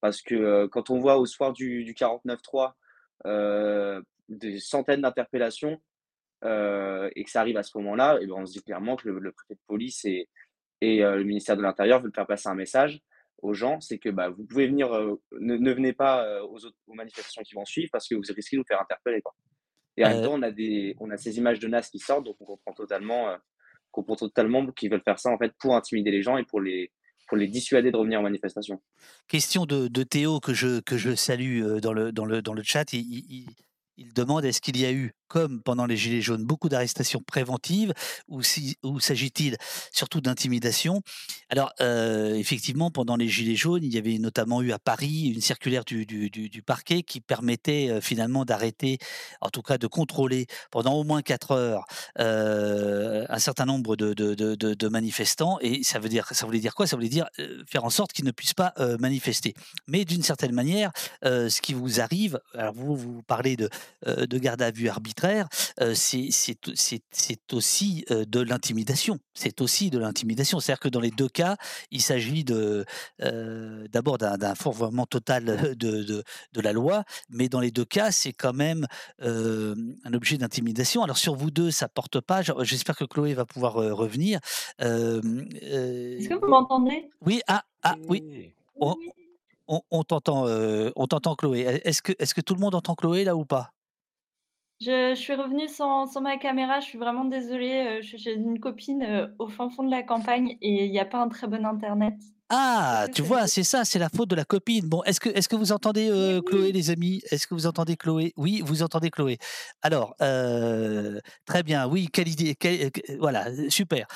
Parce que euh, quand on voit au soir du, du 49-3 des centaines d'interpellations et que ça arrive à ce moment-là, et ben on se dit clairement que le, préfet de police et le ministère de l'Intérieur veulent faire passer un message aux gens, c'est que bah, vous pouvez venir, euh, ne, venez pas euh, aux, autres, aux manifestations qui vont suivre parce que vous risquez de vous faire interpeller. Quoi. Et en même temps, on a, des, on a ces images de NAS qui sortent, donc on comprend totalement, comprend totalement qu'ils veulent faire ça en fait pour intimider les gens et pour les, pour les dissuader de revenir en manifestation. Question de, de Théo que je, que je salue dans le, dans le, dans le chat. Il, il, il demande est-ce qu'il y a eu comme pendant les Gilets jaunes, beaucoup d'arrestations préventives ou, si, ou s'agit-il surtout d'intimidation? Alors, euh, effectivement, pendant les Gilets jaunes, il y avait notamment eu à Paris une circulaire du, du, parquet qui permettait euh, finalement d'arrêter, en tout cas de contrôler pendant au moins quatre heures euh, un certain nombre de, de, de, de, manifestants. Et ça, veut dire, ça voulait dire quoi? Ça voulait dire faire en sorte qu'ils ne puissent pas manifester. Mais d'une certaine manière, ce qui vous arrive, alors vous, vous parlez de, de garde à vue arbitraire, c'est aussi de l'intimidation. C'est aussi de l'intimidation. C'est-à-dire que dans les deux cas, il s'agit d'abord d'un fourvoiement total de, de, la loi, mais dans les deux cas, c'est quand même un objet d'intimidation. Alors sur vous deux, ça porte pas. J'espère que Chloé va pouvoir revenir. Est-ce que vous m'entendez? Oui, ah, ah oui. On, on, t'entend, on t'entend Chloé. Est-ce que, est-ce que tout le monde entend Chloé là ou pas? Je, suis revenue sans, ma caméra, je suis vraiment désolée. Euh, j'ai une copine euh, au fin fond de la campagne et il n'y a pas un très bon internet. Ah, tu vois, c'est ça, c'est la faute de la copine. Bon, est-ce que, est que vous entendez euh, Chloé, les amis? Est-ce que vous entendez Chloé? Oui, vous entendez Chloé. Alors, très bien, oui, quelle idée, voilà, super.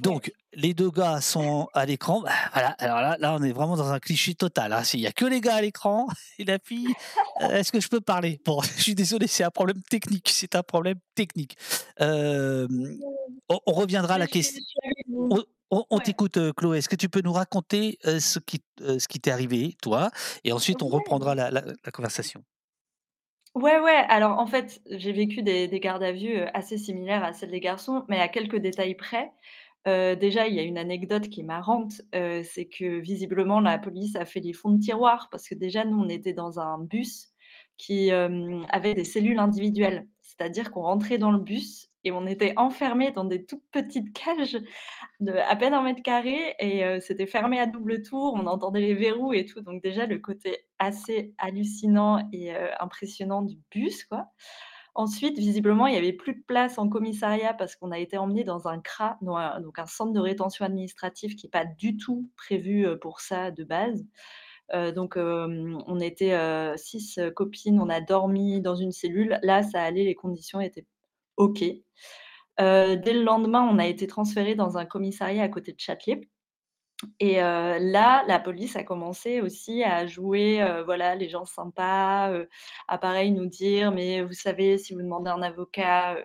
donc, les deux gars sont à l'écran. Bah, voilà, alors là, là, on est vraiment dans un cliché total. Hein. Il n'y a que les gars à l'écran et la fille. Est-ce que je peux parler? Bon, je suis désolé, c'est un problème technique. C'est un problème technique. on, reviendra à la question. On, t'écoute, Chloé. Est-ce que tu peux nous raconter ce qui, ce qui t'est arrivé, toi? Et ensuite, on reprendra la, conversation. Ouais, ouais. Alors, en fait, j'ai vécu des, gardes à vue assez similaires à celles des garçons, mais à quelques détails près. déjà, il y a une anecdote qui est marrante, c'est que visiblement la police a fait les fonds de tiroir parce que déjà nous on était dans un bus qui avait des cellules individuelles, c'est-à-dire qu'on rentrait dans le bus et on était enfermés dans des toutes petites cages de à peine un mètre carré et c'était fermé à double tour, on entendait les verrous et tout, donc déjà le côté assez hallucinant et impressionnant du bus, quoi. Ensuite, visiblement, il n'y avait plus de place en commissariat parce qu'on a été emmenés dans un CRA, donc un centre de rétention administrative qui n'est pas du tout prévu, pour ça de base. donc on était, 6 copines, on a dormi dans une cellule. Là, ça allait, les conditions étaient OK. dès le lendemain, on a été transférés dans un commissariat à côté de Châtelet. Et là, la police a commencé aussi à jouer, voilà, les gens sympas, à pareil nous dire: «Mais vous savez, si vous demandez un avocat,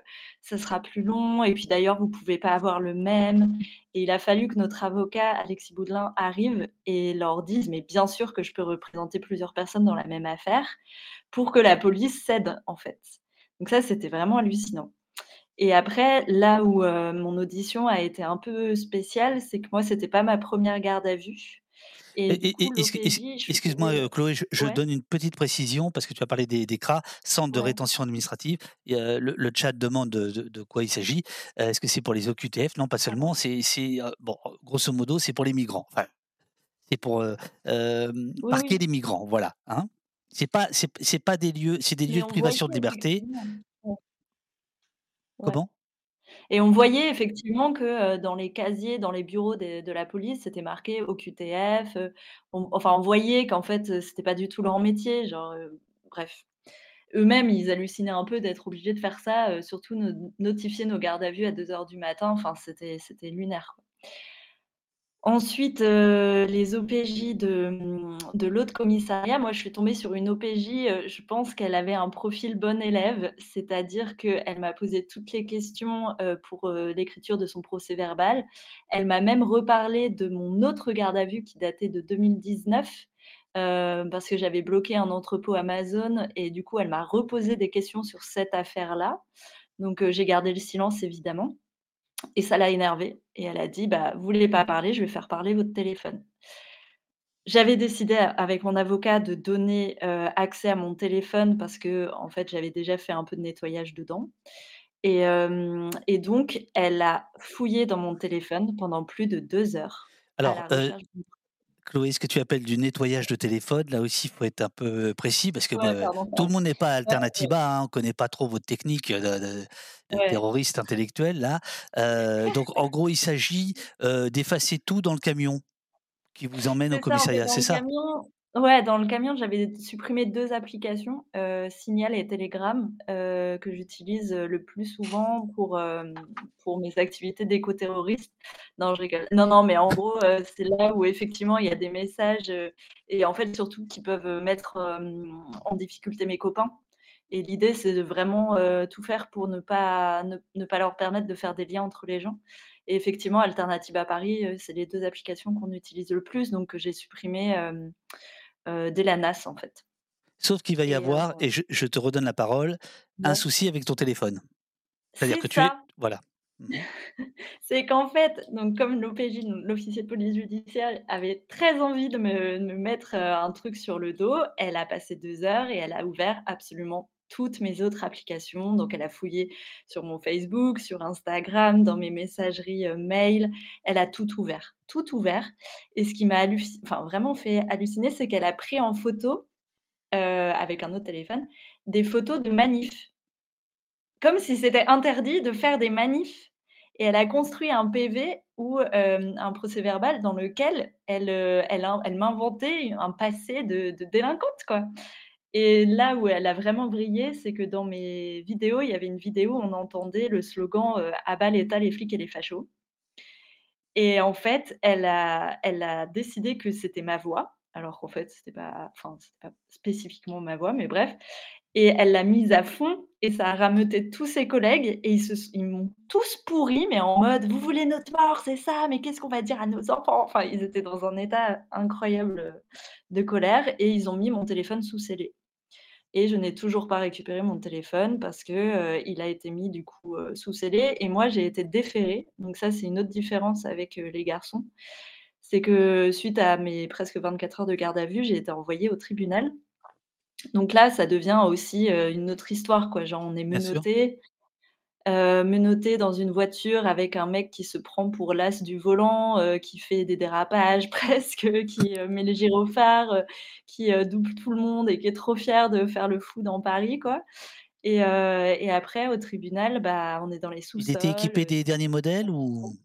ça sera plus long et puis d'ailleurs, vous pouvez pas avoir le même» et il a fallu que notre avocat, Alexis Boudelin, arrive et leur dise: «Mais bien sûr que je peux représenter plusieurs personnes dans la même affaire», pour que la police cède, en fait. Donc ça, c'était vraiment hallucinant. Et après, là où, mon audition a été un peu spéciale, c'est que moi, c'était pas ma première garde à vue excuse-moi, Chloé, je donne une petite précision parce que tu as parlé des CRA, centres de rétention administrative le chat demande de quoi il s'agit. est-ce que c'est pour les OQTF? Non, pas seulement, c'est bon, grosso modo, c'est pour les migrants. Enfin, c'est pour, marquer les migrants, voilà, hein. C'est pas c'est pas des lieux c'est des lieux de privation de liberté. Comment? Et on voyait effectivement que, dans les casiers, dans les bureaux de la police, c'était marqué OQTF, enfin, on voyait qu'en fait, c'était pas du tout leur métier, genre, bref. Eux-mêmes, ils hallucinaient un peu d'être obligés de faire ça, surtout notifier nos gardes à vue à 2:00 du matin, enfin, c'était c'était lunaire, Ensuite, les OPJ de, l'autre commissariat, moi, je suis tombée sur une OPJ, je pense qu'elle avait un profil bon élève, c'est-à-dire qu'elle m'a posé toutes les questions, pour, l'écriture de son procès-verbal. Elle m'a même reparlé de mon autre garde à vue qui datait de 2019, parce que j'avais bloqué un entrepôt Amazon et du coup, elle m'a reposé des questions sur cette affaire-là. Donc, j'ai gardé le silence évidemment. Et ça l'a énervée et elle a dit: «Bah, vous voulez pas parler, je vais faire parler votre téléphone». J'avais décidé avec mon avocat de donner, accès à mon téléphone parce que en fait, j'avais déjà fait un peu de nettoyage dedans et et donc elle a fouillé dans mon téléphone pendant plus de deux heures Alors, Chloé, ce que tu appelles du nettoyage de téléphone, là aussi, il faut être un peu précis parce que tout le monde n'est pas Alternativa, hein, on ne connaît pas trop votre technique de, terroriste intellectuel là. donc en gros, il s'agit d'effacer tout dans le camion qui vous emmène au commissariat, c'est ça? Ouais, dans le camion, j'avais supprimé deux applications, Signal et Telegram, que j'utilise, le plus souvent pour, pour mes activités d'éco-terroriste. Non, je rigole. Non, non, mais en gros, c'est là où effectivement il y a des messages, et en fait surtout qui peuvent, mettre, en difficulté mes copains et l'idée c'est de vraiment, tout faire pour ne pas ne pas leur permettre de faire des liens entre les gens et effectivement Alternative à Paris, c'est les deux applications qu'on utilise le plus donc que j'ai supprimées, dès la NAS, en fait. Sauf qu'il va y avoir, et je, te redonne la parole, un souci avec ton téléphone. C'est-à-dire que tu es. Voilà. Mmh c'est qu'en fait, donc comme l'OPJ, l'officier de police judiciaire, avait très envie de me, mettre un truc sur le dos, elle a passé deux heures et elle a ouvert absolument toutes mes autres applications. Donc, elle a fouillé sur mon Facebook, sur Instagram, dans mes messageries mail. Elle a tout ouvert, tout ouvert. Et ce qui m'a enfin, vraiment fait halluciner, c'est qu'elle a pris en photo, avec un autre téléphone, des photos de manifs. Comme si c'était interdit de faire des manifs. Et elle a construit un PV ou un procès verbal dans lequel elle, elle, elle m'inventait un passé de, de délinquante, quoi. Et là où elle a vraiment brillé, c'est que dans mes vidéos, il y avait une vidéo où on entendait le slogan, «À bas l'État, les flics et les fachos» et en fait, elle a décidé que c'était ma voix, alors qu'en fait, c'était pas pas spécifiquement ma voix, mais bref et elle l'a mise à fond et ça a rameuté tous ses collègues et ils m'ont tous pourri, mais en mode: «Vous voulez notre mort, c'est ça? Mais qu'est-ce qu'on va dire à nos enfants?» enfin, ils étaient dans un état incroyable, de colère et ils ont mis mon téléphone sous scellé et je n'ai toujours pas récupéré mon téléphone parce que, il a été mis du coup, sous scellé et moi j'ai été déférée. Donc ça, c'est une autre différence avec, les garçons. C'est que suite à mes presque 24 heures de garde à vue, j'ai été envoyée au tribunal. Donc là, ça devient aussi, une autre histoire quoi, genre on est menotté euh, menotté dans une voiture avec un mec qui se prend pour l'as du volant, euh, qui fait des dérapages presque, qui, euh, met les gyrophares, qui, double tout le monde et qui est trop fier de faire le fou dans Paris, quoi Et après au tribunal, bah, on est dans les sous-sols, équipé heu des derniers modèles ou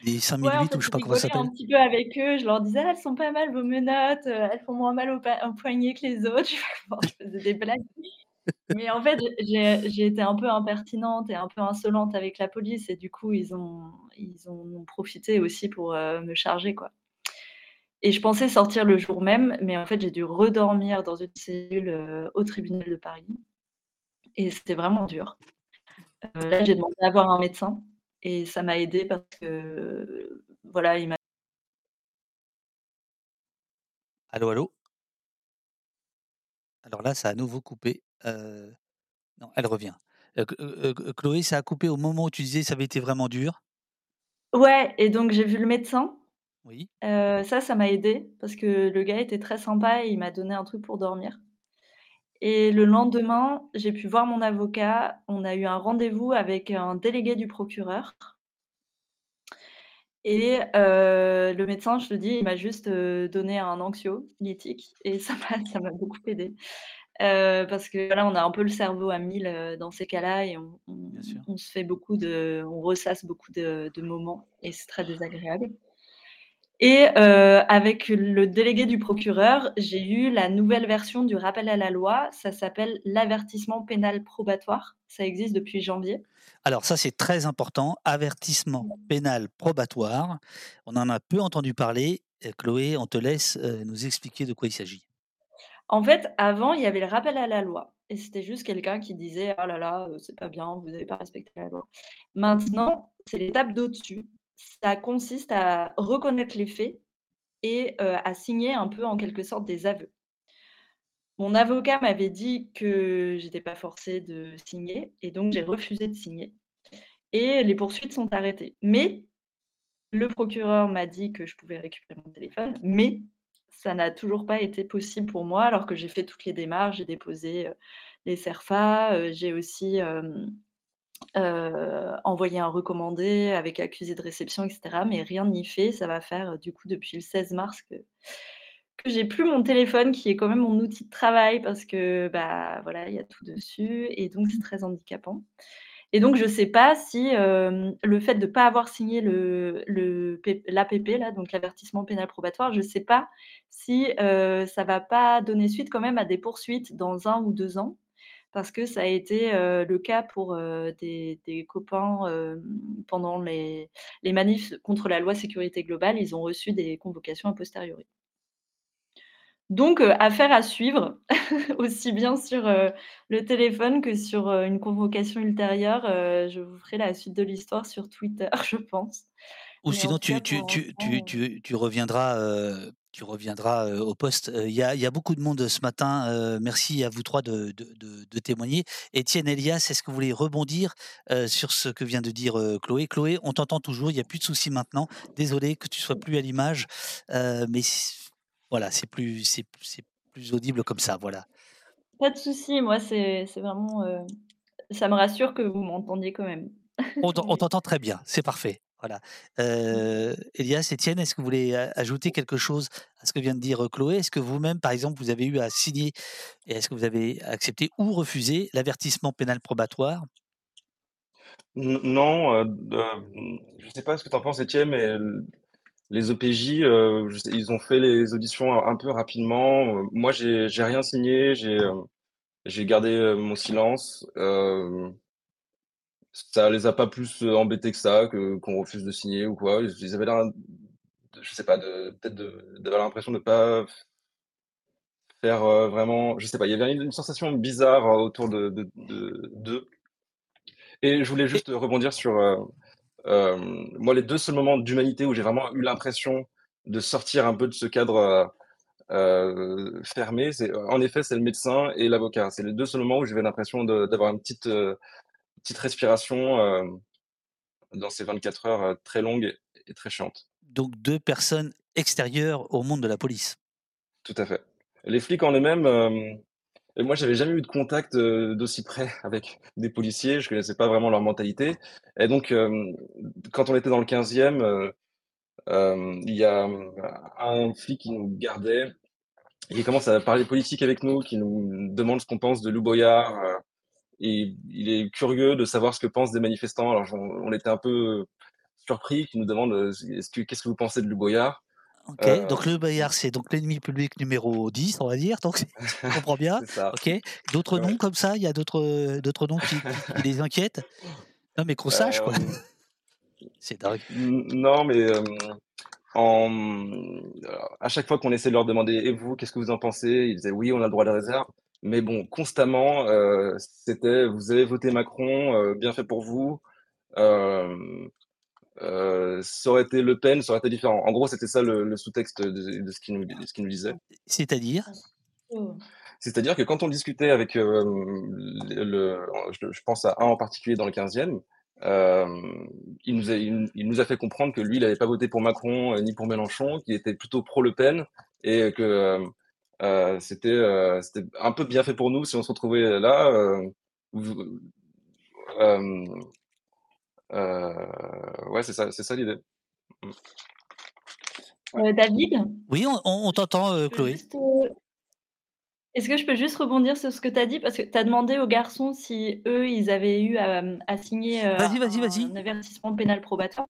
des Ouais, en 5008 fait, ou je sais pas comment ça rigolais un s'appelle? petit peu avec eux, je leur disais: «Ah, elles sont pas mal vos menottes, elles font moins mal au au poignet que les autres». Je faisais des blagues. Mais en fait, j'ai été un peu impertinente et un peu insolente avec la police et du coup, ils ont ils ont profité aussi pour, heu, me charger, quoi. Et je pensais sortir le jour même, mais en fait, j'ai dû redormir dans une cellule, heu, au tribunal de Paris et c'était vraiment dur. Heu, là, j'ai demandé à voir un médecin et ça m'a aidée parce que, voilà, il m'a Allô, allô? Alors là, ça a à nouveau coupé, heu, non, elle revient. Heu heu, Chloé, ça a coupé au moment où tu disais ça avait été vraiment dur? ouais et donc j'ai vu le médecin, Oui. ça, ça m'a aidée parce que le gars était très sympa et il m'a donné un truc pour dormir et le lendemain, j'ai pu voir mon avocat. On a eu un rendez-vous avec un délégué du procureur et le médecin, je te dis, il m'a juste, donné un anxiolytique et ça m'a ça m'a beaucoup aidée. Heu, parce que là, on a un peu le cerveau à 1000, heu, dans ces cas-là et on se fait beaucoup de on ressasse beaucoup de de moments et c'est très désagréable et heu, avec le délégué du procureur, j'ai eu la nouvelle version du rappel à la loi. Ça s'appelle l'avertissement pénal probatoire. Ça existe depuis janvier. Alors ça, c'est très important, avertissement pénal probatoire. On en a peu entendu parler. Chloé, on te laisse, nous expliquer de quoi il s'agit. En fait, avant, il y avait le rappel à la loi et c'était juste quelqu'un qui disait: «Oh là là, heu, c'est pas bien, vous avez pas respecté la loi». Maintenant, c'est l'étape d'au-dessus. Ça consiste à reconnaître les faits et heu, à signer un peu en quelque sorte des aveux. Mon avocat m'avait dit que j'étais pas forcée de signer et donc j'ai refusé de signer et les poursuites sont arrêtées. Mais le procureur m'a dit que je pouvais récupérer mon téléphone, mais ça n'a toujours pas été possible pour moi alors que j'ai fait toutes les démarches. J'ai déposé, heu, les CERFA, heu, j'ai aussi, heu, envoyé un recommandé avec accusé de réception et cetera, mais rien n'y fait. Ça va faire, du coup depuis le 16 mars que que j'ai plus mon téléphone qui est quand même mon outil de travail parce que, bah, voilà, il y a tout dessus et donc c'est très handicapant. Et donc je sais pas si, hem, le fait de pas avoir signé l'APP donc l'avertissement pénal probatoire, je sais pas si, heu, ça va pas donner suite quand même à des poursuites dans un ou 2 ans. Parce que ça a été, heu, le cas pour, des copains, pendant les manifs contre la loi sécurité globale, ils ont reçu des convocations a posteriori. Donc heu, affaire à suivre, aussi bien sur, heu, le téléphone que sur, heu, une convocation ultérieure, je vous ferai la suite de l'histoire sur Twitter, je pense. Ou Mais sinon cas, tu reviendras, tu reviendras, au poste. Il y a il y a beaucoup de monde, ce matin, merci à vous 3 de de de de témoigner. Étienne, Elias, est-ce que vous voulez rebondir, sur ce que vient de dire, Chloé? Chloé, on t'entend toujours, il y a plus de soucis maintenant. Désolé que tu sois plus à l'image, mais voilà, c'est plus c'est c'est plus audible comme ça, voilà. pas de souci, moi c'est c'est vraiment, heu, ça me rassure que vous m'entendiez quand même. On t'en on Oui. t'entend très bien, c'est parfait, voilà. Heu, Elias, Étienne, est-ce que vous voulez a ajouter quelque chose à ce que vient de dire, heu, Chloé? Est-ce que vous-même, par exemple, vous avez eu à signer et est-ce que vous avez accepté ou refusé l'avertissement pénal probatoire? N non, mmh, je sais pas ce que tu en penses Étienne, mais les OPJ, sais ils ont fait les auditions un un peu rapidement, heu, moi j'ai rien signé, j'ai, j'ai gardé, mon silence, hem, ça les a pas plus, embêtés que ça, qu'on refuse de signer ou quoi. Ils avaient l'air de je sais pas, de peut-être de d'avoir l'impression de pas faire, vraiment je sais pas, il y avait une une sensation bizarre euh, autour de de de d'eux. Et je voulais juste rebondir sur, moi, les 2 seuls moments d'humanité où j'ai vraiment eu l'impression de sortir un peu de ce cadre, heu heu, fermé, c'est en effet, c'est le médecin et l'avocat. C'est les 2 seuls moments où j'avais l'impression d'avoir une petite, heu, petite respiration, dans ces 24 heures, heu, très longues et très chiantes. donc 2 personnes extérieures au monde de la police. Tout à fait. Les flics en eux-mêmes, et moi, j'avais jamais eu de contact, heu, d'aussi près avec des policiers. Je connaissais pas vraiment leur mentalité et donc, hem, quand on était dans le 15e, heu, hem, il y a, un flic qui nous gardait qui commence à parler politique avec nous, qui nous demande ce qu'on pense de Lou Boyard, et il est curieux de savoir ce que pensent des manifestants. Alors on, on était un peu surpris qu'il nous demande est-ce que qu'est-ce que vous pensez de Luboyard OK, donc le Bayard, c'est donc l'ennemi public numéro 10, on va dire, donc on comprend bien. OK. D'autres Ouais. noms comme ça? Il y a d'autres, d'autres noms qui les inquiètent? Non, mais qu'on sache, quoi. Hem, C'est dingue. non, mais, en mmh, à chaque fois qu'on essaie de leur demander: «Et vous, qu'est-ce que vous en pensez?» ils disaient: «Oui, on a le droit de réserve». Mais bon, constamment, c'était: «Vous avez voté Macron, bien fait pour vous». Heu, ça aurait été Le Pen, ça aurait été différent. En gros, c'était ça le le sous-texte de de ce qu'ils nous disaient. C'est-à-dire? C'est-à-dire que quand on discutait avec, hem, le le je je pense à un en particulier dans le 15e, hem, il nous a il il nous a fait comprendre que lui, il avait pas voté pour Macron, ni pour Mélenchon, qu'il était plutôt pro Le Pen et que, c'était, un peu bien fait pour nous si on se retrouvait là, heu, ouais, c'est ça c'est ça l'idée. Mmh. Heu, David? Oui, on t'entend, peux Chloé. juste, est-ce que je peux juste rebondir sur ce que tu as dit? Parce que tu as demandé aux garçons si eux, ils avaient eu à, à signer, heu, Vas-y, vas-y, vas-y. un avertissement pénal probatoire.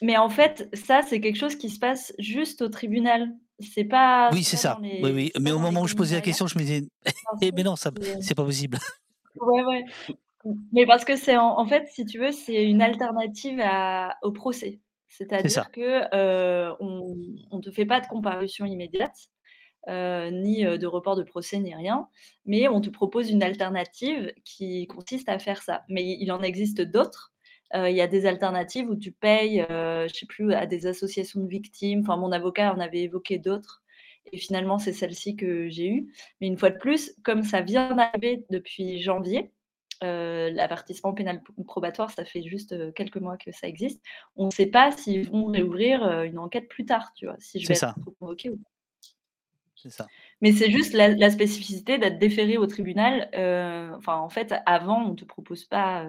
Mais en fait, ça, c'est quelque chose qui se passe juste au tribunal. C'est pas Oui, c'est ça. Oui, oui, mais au moment où je posais la question, je me disais: «Eh mais non, ça c'est pas possible». ouais, ouais. Mais parce que c'est en en fait, si tu veux, c'est une alternative à au procès. C'est-à-dire que, heu, on on te fait pas de comparution immédiate, heu, ni, heu, de report de procès, ni rien, mais on te propose une alternative qui consiste à faire ça. Mais il en existe d'autres. Il y a des alternatives où tu payes, je sais plus, à des associations de victimes. Enfin, mon avocat en avait évoqué d'autres et finalement, c'est celle-ci que j'ai eue. Mais une fois de plus, comme ça vient d'arriver depuis janvier, heu, l'avertissement pénal probatoire, ça fait juste, heu, quelques mois que ça existe. On ne sait pas s'ils vont réouvrir, heu, une enquête plus tard, tu vois? Si je vais ça. être convoquée ou pas. C'est ça. Mais c'est juste la la spécificité d'être déféré au tribunal, enfin, en fait, avant, on te propose pas,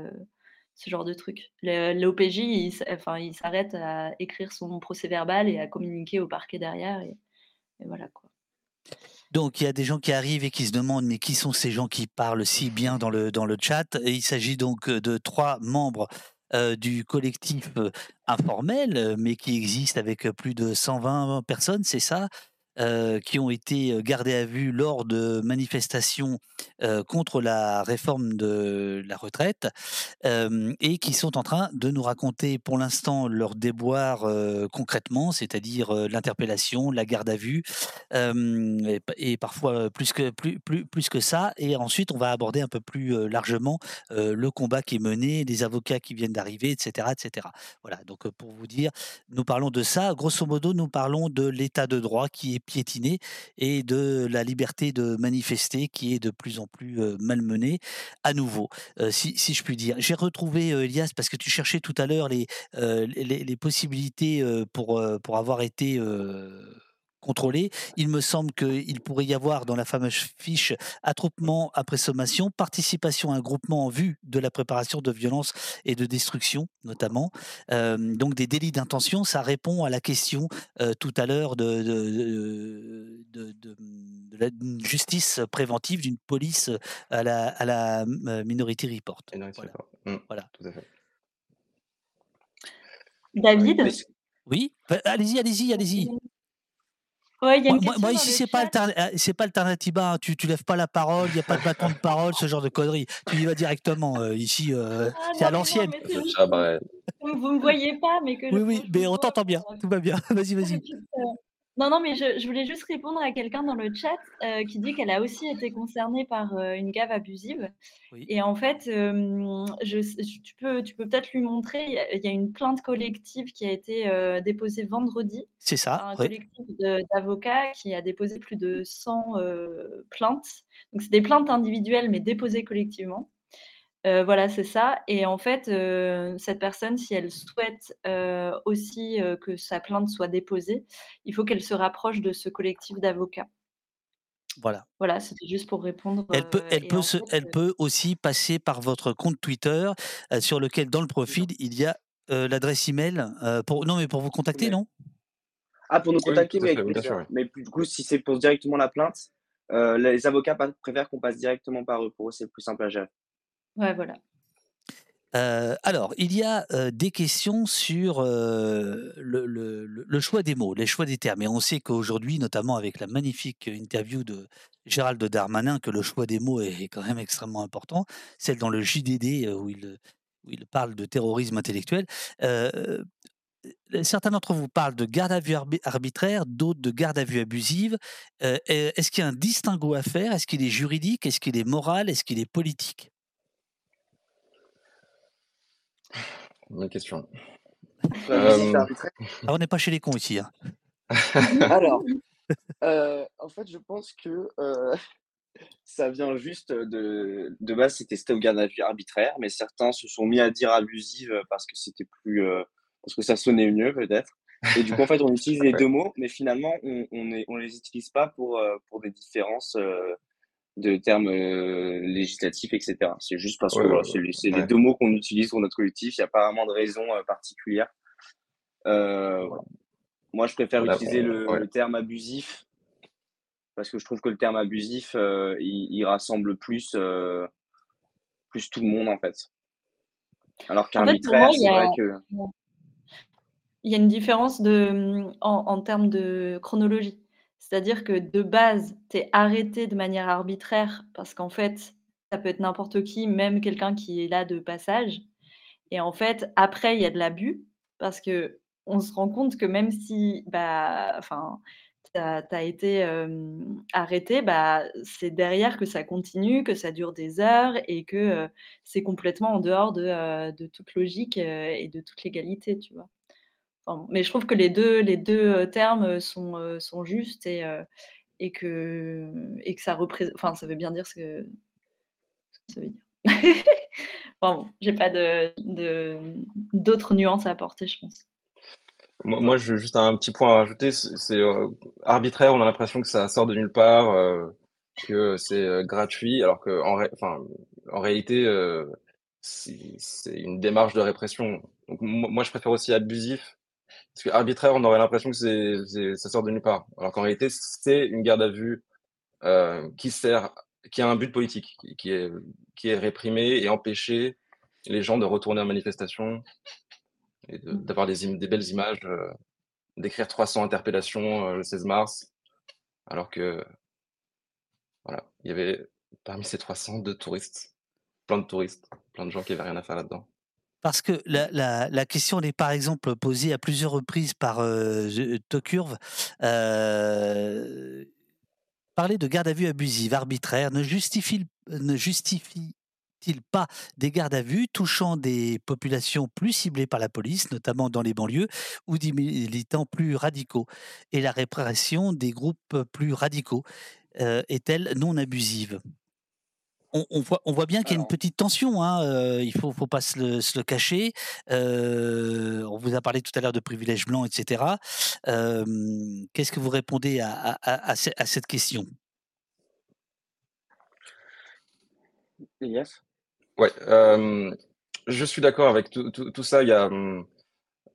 ce genre de truc. L'OPJ, il enfin, il s'arrête à écrire son procès-verbal et à communiquer au parquet derrière et et voilà, quoi. Donc il y a des gens qui arrivent et qui se demandent: «Mais qui sont ces gens qui parlent si bien dans le dans le chat?» il s'agit donc, heu, de 3 membres, heu, du collectif, heu, informel, mais qui existe avec, plus de 120 personnes, c'est ça? Heu, qui ont été, gardés à vue lors de manifestations, contre la réforme de la retraite, et qui sont en train de nous raconter pour l'instant leurs déboires, heu, concrètement, c'est-à-dire, l'interpellation, la garde à vue, et parfois, plus que plus plus plus que ça et ensuite on va aborder un peu plus, largement, le combat qui est mené, les avocats qui viennent d'arriver et cetera et cetera. Voilà, donc, pour vous dire, nous parlons de ça. Grosso modo, nous parlons de l'état de droit qui est piétiné et de la liberté de manifester qui est de plus en plus, malmenée à nouveau, si si je puis dire. J'ai retrouvé, Elias, parce que tu cherchais tout à l'heure les, les les possibilités, pour, pour avoir été, contrôlé. Il me semble qu'il pourrait y avoir dans la fameuse fiche attroupement après sommation, participation à un groupement en vue de la préparation de violences et de destruction notamment. Hem, donc des délits d'intention, ça répond à la question, heu, tout à l'heure de de de de de, de la d'une justice préventive, d'une police, à la à la, mmh, Minority Report. Minority Voilà, Report. Mmh. voilà. Tout à fait. David? Oui? Allez-y, allez-y, allez-y. Ouais, il y a Moi une moi question moi dans ici c'est pas c'est pas Alternatiba, hein, tu tu lèves pas la parole, il y a pas de bâton de parole, ce genre de conneries. Tu y vas directement, heu, ici, heu, Ah c'est à l'ancienne. vous me voyez pas, mais que je Oui, oui, mais on t'entend bien, tout va bien. Vas-y, vas-y. Non, non, mais je je voulais juste répondre à quelqu'un dans le chat, heu, qui dit qu'elle a aussi été concernée par, heu, une gaffe abusive Oui. et en fait, je j tu peux tu peux peut-être lui montrer, il y a il y a une plainte collective qui a été, déposée vendredi C'est ça, un oui. collectif d'avocats qui a déposé plus de 100, heu, plaintes. Donc c'est des plaintes individuelles, mais déposées collectivement. Heu, voilà, c'est ça et en fait, heu, cette personne, si elle souhaite, heu, aussi, que sa plainte soit déposée, il faut qu'elle se rapproche de ce collectif d'avocats. Voilà. Voilà, c'était juste pour répondre, Elle peut heu elle et peut en se fait, elle heu peut aussi passer par votre compte Twitter, sur lequel dans le profil, il y a, l'adresse email, pour non, mais pour vous contacter, non? ah, pour nous contacter, oui, avec sûr. Mais du coup, si c'est pour directement la plainte, les avocats préfèrent qu'on passe directement par eux. Pour eux, c'est plus simple à gérer. Voilà. Alors, il y a, des questions sur, le choix des mots, les choix des termes et on sait qu'aujourd'hui, notamment avec la magnifique interview de Gérald Darmanin, que le choix des mots est quand même extrêmement important. Celle dans le JDD, où il, où il parle de terrorisme intellectuel. Certains d'entre vous parlent de garde à vue arbi arbitraire, d'autres de garde à vue abusive. Est-ce qu'il y a un distinguo à faire? Est-ce qu'il est juridique? Est-ce qu'il est moral? Est-ce qu'il est politique? Bonne question. Euh, Euh, Ah, on n'est pas chez les cons ici, hein. Alors, euh, en fait, je pense que euh, ça vient juste de, de base, c'était c'était au garde à vue arbitraire, mais certains se sont mis à dire abusive parce que c'était plus, euh, parce que ça sonnait mieux peut-être. Et du coup, en fait, on utilise les deux mots, mais finalement, on, on, est, on les utilise pas pour, pour des différences euh, de termes euh, législatifs, etc. C'est juste parce que Ouais, voilà, ouais, c'est les, deux mots qu'on utilise pour notre collectif. Il n'y a pas vraiment de raison euh, particulière. Euh, voilà. Moi, je préfère utiliser le, ouais. le terme abusif parce que je trouve que le terme abusif, euh, il, il rassemble plus, euh, plus tout le monde en fait. Alors En fait, qu'arbitraire, il y c'est a vrai que il y a une différence de, en en termes de chronologie. C'est-à-dire que de base, tu es arrêté de manière arbitraire parce qu'en fait, ça peut être n'importe qui, même quelqu'un qui est là de passage et en fait, après, il y a de l'abus parce qu'on se rend compte que même si, bah, tu as été, arrêté, bah, c'est derrière que ça continue, que ça dure des heures et que, c'est complètement en dehors de, toute logique, et de toute légalité? Mais je trouve que les 2 les 2 heu, termes, heu, sont, heu, sont justes et et que et que ça représente enfin, ça veut bien dire ce que ça veut dire. Enfin bon, j'ai pas de de d'autres nuances à apporter, je pense. Moi, juste un petit point à rajouter, c'est euh, arbitraire, on a l'impression que ça sort de nulle part, euh, que c'est euh, gratuit, alors que en, réalité, euh, c'est une démarche de répression. Donc mo- moi, je préfère aussi abusif, parce que arbitraire, on aurait l'impression que c'est ça sort de nulle part, alors qu'en réalité, c'est une garde à vue euh, qui sert, qui a un but politique, qui qui est qui est et empêcher les gens de retourner en manifestation et de- Mmh. d'avoir des, belles images. euh, d'écrire 300 interpellations euh, le 16 mars, alors que voilà, il y avait parmi ces 300 deux touristes, plein de touristes, plein de gens qui avaient rien à faire là-dedans. Parce que la la la question est, par exemple, posée à plusieurs reprises par, heu, je Tocurve, heu, parler de garde à vue abusive, arbitraire, ne justifie ne justifie-t-il pas des gardes à vue touchant des populations plus ciblées par la police, notamment dans les banlieues, ou des militants plus radicaux? Et la répression des groupes plus radicaux, heu, est-elle non abusive? On on voit on voit bien qu'il y a une petite tension, hein, heu, il faut faut pas se le se le cacher. Heu, on vous a parlé tout à l'heure de privilèges blancs et cetera. Hem, qu'est-ce que vous répondez à à à à ce à cette question? yes. Ouais, euh, je suis d'accord avec tout, tout, tout ça. Il y a,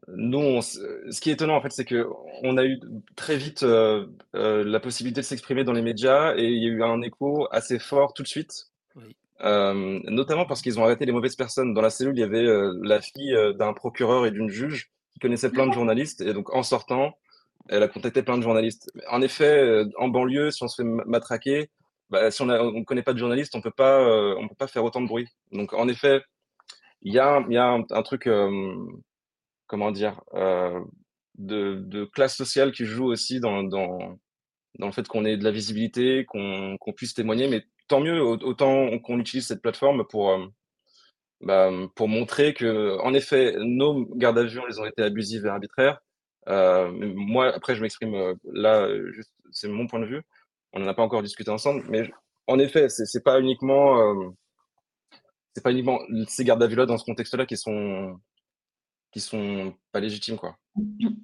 nous, on s- ce qui est étonnant en fait, c'est que on a eu très vite euh, euh, la possibilité de s'exprimer dans les médias et il y a eu un écho assez fort tout de suite. Oui. Euh, notamment parce qu'ils ont arrêté les mauvaises personnes. Dans la cellule, il y avait euh, la fille euh, d'un procureur et d'une juge qui connaissaient plein de journalistes. Et donc, en sortant, elle a contacté plein de journalistes. En effet, en banlieue, si on se fait ma- matraquer, bah, si on ne connaît pas de journalistes, on on peut pas faire autant de bruit. Donc, en effet, il y a, y a un, un truc, comment dire, de, de classe sociale qui joue aussi dans, dans, dans le fait qu'on ait de la visibilité, qu'on qu'on puisse témoigner. Mais tant mieux, au- autant qu'on utilise cette plateforme pour, euh, bah, pour montrer que, en effet, nos gardes à vue, elles ont été abusives et arbitraires. Euh, moi, après, je m'exprime euh, là, c'est mon point de vue. On n'en a pas encore discuté ensemble, mais en effet, c'est pas pas uniquement ces gardes à vue-là dans ce contexte-là qui sont, qui sont pas légitimes, quoi.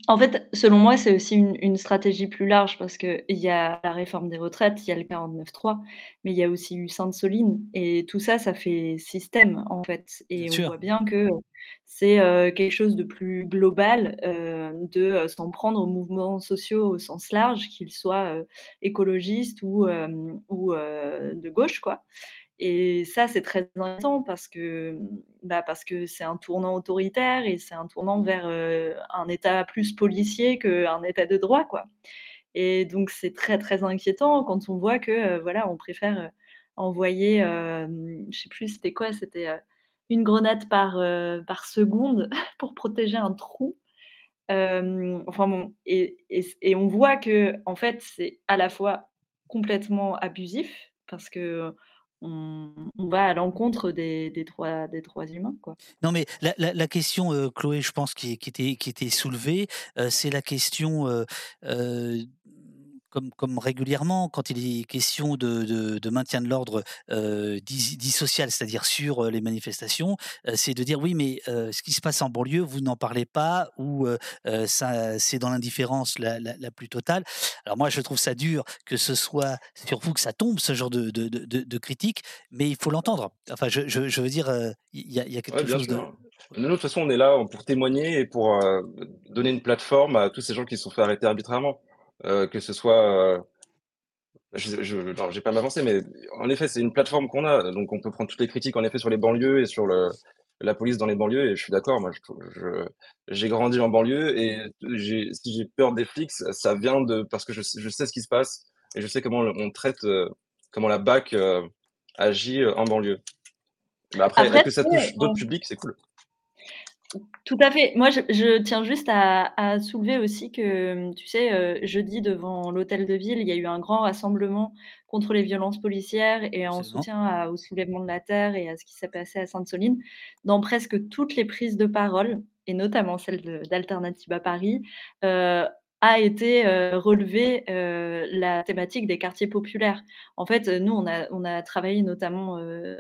En fait, selon moi, c'est aussi une une stratégie plus large parce qu'il y a la réforme des retraites, il y a le 49.3, mais il y a aussi eu Sainte-Soline et tout ça, ça fait système, en fait et on sûr. voit bien que c'est, heu, quelque chose de plus global, heu, de, heu, s'en prendre aux mouvements sociaux au sens large, qu'ils soient, écologistes ou, de gauche, quoi Et ça, c'est très inquiétant parce que bah, que c'est un tournant autoritaire et c'est un tournant vers, heu, un État plus policier qu'un État de droit, quoi. Et donc c'est très, très inquiétant quand on voit que, voilà, on préfère, envoyer, je sais plus c'était quoi, c'était, 1 grenade par, par seconde pour protéger un trou. Enfin bon et et et on voit qu'en fait, c'est à la fois complètement abusif parce qu'on on va à l'encontre des des droits des droits humains, quoi. Non, mais la la question, heu, Chloé, je pense qui était qui était soulevée, heu, c'est la question, heu, comme comme régulièrement quand il est question de de de maintien de l'ordre, heu, dit dit social, c'est-à-dire sur, les manifestations, c'est de dire: «Oui, mais ce qui se passe en banlieue, vous n'en parlez pas» ou ça c'est dans l'indifférence la la la plus totale. Alors moi, je trouve ça dur que ce soit sur vous que ça tombe, ce genre de critiques, mais il faut l'entendre. Enfin, je je je veux dire, il y a y quelque chose de de toute façon, on est là pour témoigner et pour, donner une plateforme à tous ces gens qui se sont fait arrêter arbitrairement. Heu, que ce soit, heu, je je vais pas m'avancer, mais en effet, c'est une plateforme qu'on a, donc on peut prendre toutes les critiques en effet sur les banlieues et sur le la police dans les banlieues et je suis d'accord, moi j'ai grandi en banlieue et si j'ai peur des flics, ça vient de parce que je sais je sais ce qui se passe et je sais comment on traite, heu, comment la BAC, agit, en banlieue. Mais après, Après que ça touche d'autres publics, c'est cool. Tout à fait. Moi, je je tiens juste à à soulever aussi que, tu sais, heu, jeudi devant l'hôtel de ville, il y a eu un grand rassemblement contre les violences policières et en soutien à au soulèvement de la terre et à ce qui s'est passé à Sainte-Soline. Dans presque toutes les prises de parole et notamment celle d'Alternative à Paris, heu, a été, relevée, la thématique des quartiers populaires. En fait, nous, on a on a travaillé notamment,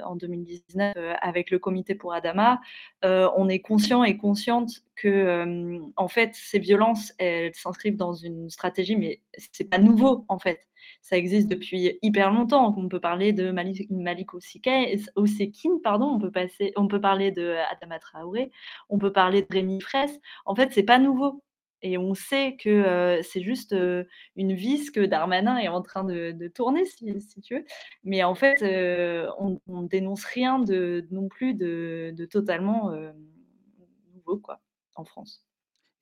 en 2019, heu, avec le comité pour Adama. On est conscient et consciente que, en fait, ces violences, elles s'inscrivent dans une stratégie, mais c'est pas nouveau, en fait. Ça existe depuis hyper longtemps. On peut parler de Malik Oussekine, pardon, on peut passer on peut parler de Adama Traoré, on peut parler de Rémi Fraisse. En fait, c'est pas nouveau et on sait que, c'est juste, une vis que Darmanin est en train de de tourner si si tu veux. Mais en fait, on on dénonce rien de non plus de de totalement, nouveau quoi, en France.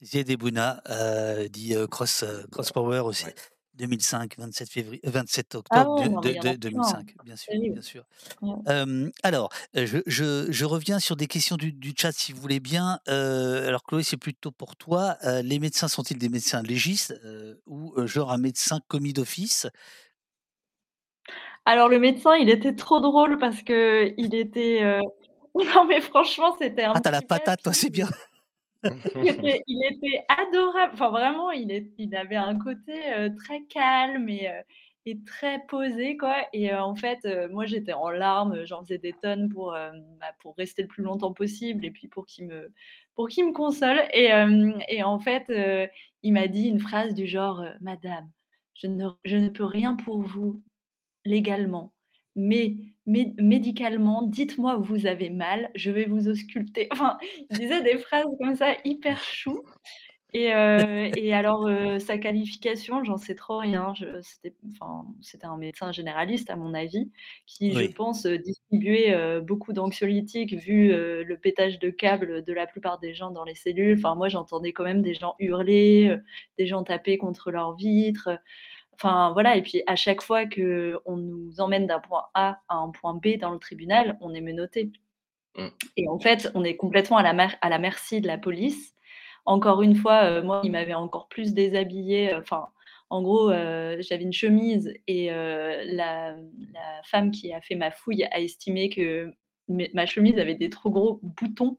Ziad Ebouna, heu, dit, Cross, Cross Power aussi. Ouais. 2005, 27 février 27 Ah octobre ouais, de non mais de il y en de a plein, 2005, bien sûr, terrible. bien sûr. Ouais. Hem, alors, je je je reviens sur des questions du du chat si vous voulez bien. Alors Chloé, c'est plutôt pour toi. Les médecins sont-ils des médecins légistes, ou, genre un médecin commis d'office? Alors le médecin, il était trop drôle parce qu'il était, heu non mais franchement, c'était Ah, un tu as la patate, toi, c'est bien. Il était adorable, enfin vraiment, il avait un côté, heu, très calme et heu et très posé quoi. Et heu, en fait, moi j'étais en larmes, j'en faisais des tonnes bah, pour rester le plus longtemps possible et puis pour qu'il me console. Et en fait, il m'a dit une phrase du genre, «Madame, je ne peux rien pour vous légalement, mais mé médicalement, dites-moi où vous avez mal, je vais vous ausculter». Enfin, il disait des phrases comme ça hyper chou et heu et alors, heu, sa qualification, j'en sais trop rien. C'était enfin, un médecin généraliste à mon avis, qui je pense, heu, distribuait, beaucoup d'anxiolytiques vu, le pétage de câbles de la plupart des gens dans les cellules. Enfin, moi, j'entendais quand même des gens hurler, des gens taper contre leurs vitres, Enfin voilà et puis à chaque fois qu'on nous emmène d'un point A à un point B dans le tribunal, on est menotté Mmh. et en fait, on est complètement à la mer à la merci de la police. Encore une fois, heu, moi, il m'avait encore plus déshabillée, heu, enfin, en gros, heu, j'avais une chemise et la la femme qui a fait ma fouille a estimé que ma chemise avait des trop gros boutons.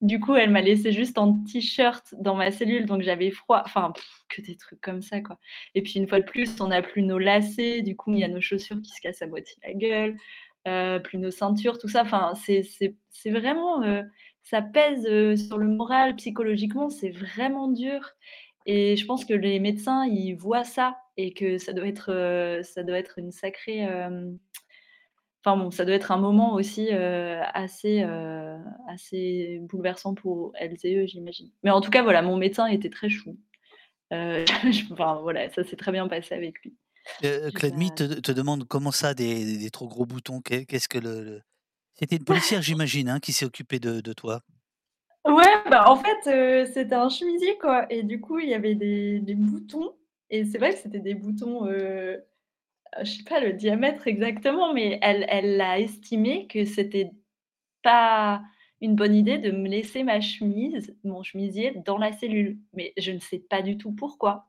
Du coup, elle m'a laissée juste en t-shirt dans ma cellule, donc j'avais froid, enfin, que des trucs comme ça, quoi et puis une fois de plus, on n'a plus nos lacets, du coup, il y a nos chaussures qui se cassent à moitié la gueule, heu, plus nos ceintures, tout ça. Enfin, c'est vraiment, heu, ça pèse, heu, sur le moral, psychologiquement, c'est vraiment dur et je pense que les médecins, ils voient ça et que ça doit être, ça doit être une sacrée, enfin bon, ça doit être un moment aussi, heu, assez, heu, assez bouleversant pour elles et eux, j'imagine. Mais en tout cas, voilà, mon médecin était très chou. Je enfin voilà, ça s'est très bien passé avec lui. Vas te te demande: «Comment ça des des trop gros boutons?» qu'est qu'est-ce que le le c'était une policière j'imagine, hein, qui s'est occupée de de toi? Ouais, bah, en fait, c'était un chemisier, quoi et du coup, il y avait des des boutons et c'est vrai que c'était des boutons, je sais pas le diamètre exactement, mais elle elle a estimé que c'était pas une bonne idée de me laisser ma chemise, mon chemisier dans la cellule, mais je ne sais pas du tout pourquoi.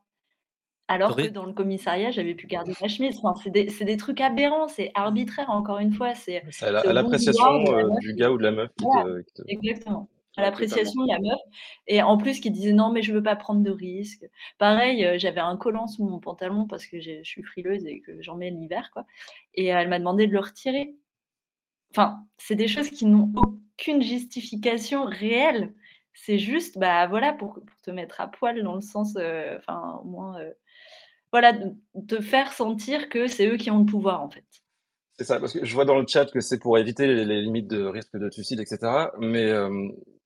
Alors que dans le commissariat, j'avais pu garder ma chemise. Enfin, c'est des des trucs aberrants, c'est arbitraire encore une fois, c'est à l'appréciation, la meuf du gars ou de la meuf qui voilà, te qui te exactement, à l'appréciation de la meuf et en plus qui disait: «Non mais je veux pas prendre de risques». Pareil, heu, j'avais un collant sous mon pantalon parce que je suis frileuse et que j'en mets l'hiver, quoi et elle m'a demandé de le retirer. Enfin, c'est des choses qui n'ont aucune justification réelle. C'est juste, bah, voilà, pour pour te mettre à poil dans le sens, heu, enfin, au moins, voilà, de te faire sentir que c'est eux qui ont le pouvoir, en fait. C'est ça, parce que je vois dans le chat que c'est pour éviter les limites de risque de suicide et cetera, mais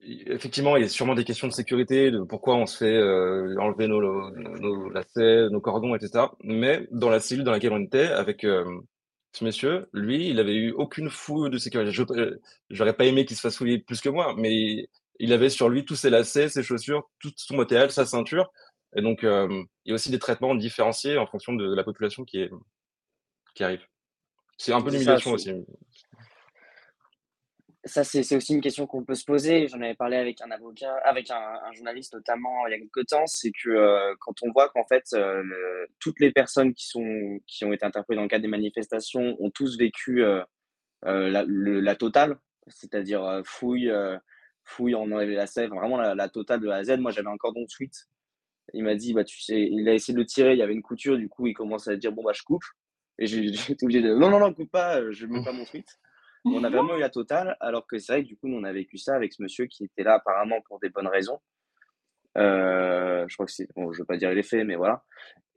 i effectivement, il y a sûrement des questions de sécurité, de pourquoi on se fait, heu, enlever nos lacets, nos cordons et cetera, mais dans la cellule dans laquelle on était avec, hem, ce monsieur, lui, il avait eu aucune fouille de sécurité. Je pe j'aurais pas aimé qu'il se fasse fouiller plus que moi, mais il avait sur lui tous ses lacets, ses chaussures, tout son matériel, sa ceinture et donc il y a aussi des traitements différenciés en fonction de la population qui arrive. C'est un peu l'humiliation aussi. ça, c'est aussi une question qu'on peut se poser. J'en avais parlé avec un avocat avec un un journaliste notamment il y a quelque temps. C'est que, heu, quand on voit qu'en fait, le toutes les personnes qui sont qui ont été interpellées dans le cadre des manifestations ont tous vécu, heu, la le la totale, c'est-à-dire, fouille, fouille, on enlève les lacets, enfin vraiment la la totale de A à Z. Moi, j'avais un cordon de suite. Il m'a dit: «Bah, tu sais» il a essayé de le tirer, il y avait une couture, du coup, il commence à dire: «Bon, bah, je coupe» et été obligé de: «Non, non, non, coupe pas, heu, je mets pas mon sweat». On a vraiment eu la totale, alors que c'est vrai que du coup, nous, on a vécu ça avec ce monsieur qui était là apparemment pour des bonnes raisons. Heu, je crois que c'est bon, je veux pas dire les faits, mais voilà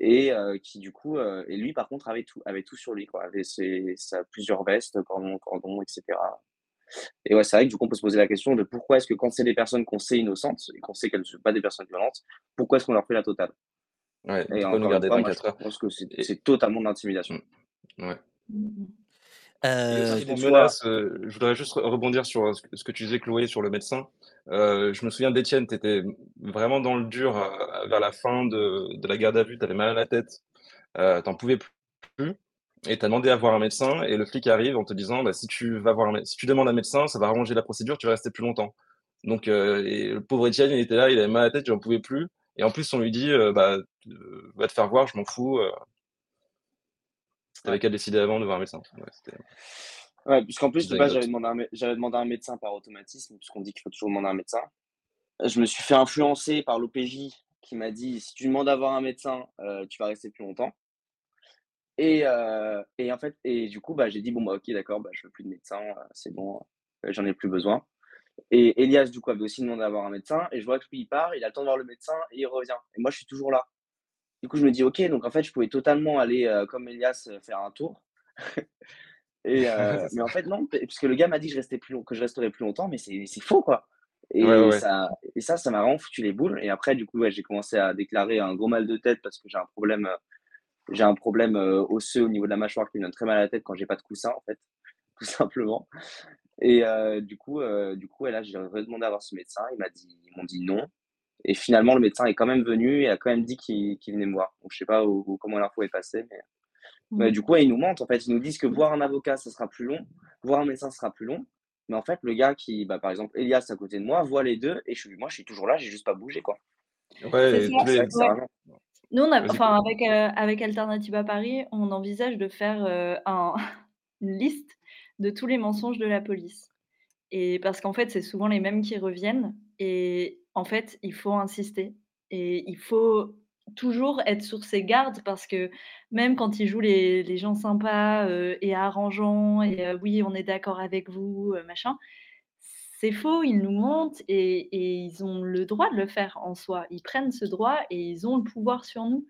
et heu, qui du coup, et lui par contre avait tout avait tout sur lui quoi, avait ses sa plusieurs vestes, cordon cordon et cetera et ouais, c'est vrai que du coup, on peut se poser la question de pourquoi est-ce que quand c'est des personnes qu'on sait innocentes et qu'on sait qu'elles ne sont pas des personnes violentes, pourquoi est-ce qu'on leur fait la totale? Ouais, Et nous garder fois, moi je 24 heures? pense que c'est Et totalement de l'intimidation. ouais. Des François menaces, je voudrais juste re rebondir sur, heu, ce que tu disais Chloé sur le médecin. Heu, je me souviens d'Étienne, tu étais vraiment dans le dur, heu, vers la fin de de la garde à vue, tu avais mal à la tête, heu, tu en pouvais plus et tu as demandé à voir un médecin et le flic arrive en te disant: «Bah, si tu vas voir un si tu demandes un médecin, ça va rallonger la procédure, tu vas rester plus longtemps». Donc et le pauvre Étienne, il était là, il avait mal à la tête, il en pouvait plus et en plus on lui dit, «Bah, va te faire voir, je m'en fous, heu». Tu avais ouais. qu'à décider avant de voir un médecin. Ouais, puisqu'en plus de petite base, j'avais demandé mé demandé un médecin par automatisme, puisqu'on dit qu'il faut toujours demander un médecin. Je me suis fait influencer par l'OPJ qui m'a dit: «Si tu demandes à voir un médecin, tu vas rester plus longtemps» et heu et en fait et du coup, bah, j'ai dit: «Bon, bah, OK, d'accord, bah, je veux plus de médecin, c'est bon, heu, j'en ai plus besoin» et Elias, du coup, avait aussi demandé à voir un médecin. Et je vois que lui, il part, il attend de voir le médecin et il revient. Et moi, je suis toujours là. Du coup, je me dis: «OK, donc en fait, je pouvais totalement aller, heu, comme Elias, heu, faire un tour» et C'est mais en fait, non, puisque le gars m'a dit que je restais plus long que je resterais plus longtemps, mais c'est faux, quoi. Ouais, et ouais. ça et ça, ça m'a vraiment foutu les boules. Et après, du coup, ouais, j'ai commencé à déclarer un gros mal de tête parce que j'ai un problème, j'ai un problème, osseux au niveau de la mâchoire qui me donne très mal à la tête quand j'ai pas de coussin, en fait, tout simplement et heu, du coup, heu, du coup, là, j'ai redemandé à voir ce médecin. Il m'a dit ils m'ont dit: «Non» et finalement, le médecin est quand même venu et a quand même dit qu'il qu'il venait me voir. Donc je sais pas où où comment l'info est passée, mais mais du coup, ouais, ils nous mentent, en fait. Ils nous disent que voir un avocat, ça sera plus long, voir un médecin, ça sera plus long. Mais en fait, le gars qui, bah, par exemple, Elias à côté de moi, voit les 2 et je suis moi, je suis toujours là, j'ai juste pas bougé, quoi. Ouais Nous, on a enfin avec, heu, avec Alternative à Paris, on envisage de faire, un une liste de tous les mensonges de la police et parce qu'en fait, c'est souvent les mêmes qui reviennent et en fait, il faut insister et il faut toujours être sur ses gardes parce que même quand ils jouent les les gens sympas, heu et arrangeants et heu: «Oui, on est d'accord avec vous», heu, machin, c'est faux, ils nous mentent et ils ont le droit de le faire en soi. Ils prennent ce droit et ils ont le pouvoir sur nous.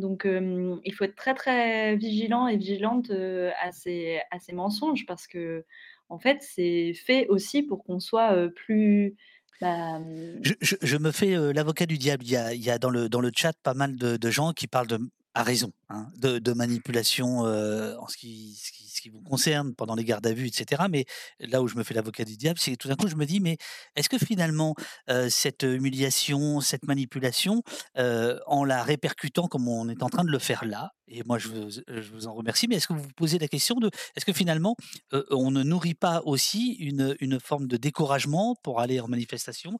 Donc il faut être très, très vigilant et vigilante, à ces à ces mensonges parce qu'en fait, c'est fait aussi pour qu'on soit, plus, bah, je me fais, l'avocat du diable. Il y a il y a dans le dans le chat pas mal de de gens qui parlent de à raison, hein, de, manipulation euh, en ce qui, vous concerne pendant les gardes à vue, etc. Mais là où je me fais l'avocat du diable, c'est tout d'un coup, je me dis, mais est-ce que finalement, euh, cette humiliation, cette manipulation, euh, en la répercutant comme on est en train de le faire là, et moi je vous, je vous en remercie, mais est-ce que vous vous posez la question de, est-ce que finalement, on ne nourrit pas aussi une, une forme de découragement pour aller en manifestation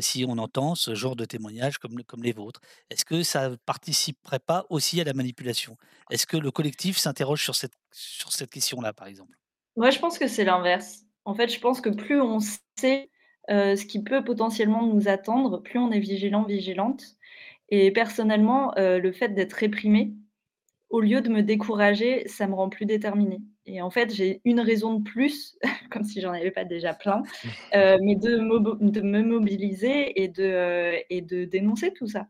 si on entend ce genre de témoignages comme, comme les vôtres? Est-ce que ça participerait pas aussi à la manipulation Est-ce que le collectif s'interroge sur cette, sur cette question-là, par exemple? Moi, je pense que c'est l'inverse. En fait, je pense que plus on sait euh, ce qui peut potentiellement nous attendre, plus on est vigilant, vigilante. Et personnellement, euh, le fait d'être réprimé, au lieu de me décourager, ça me rend plus déterminée. Et en fait, j'ai une raison de plus, comme si j'en avais pas déjà plein, euh, mais de, de, me mobiliser et de, et de dénoncer tout ça.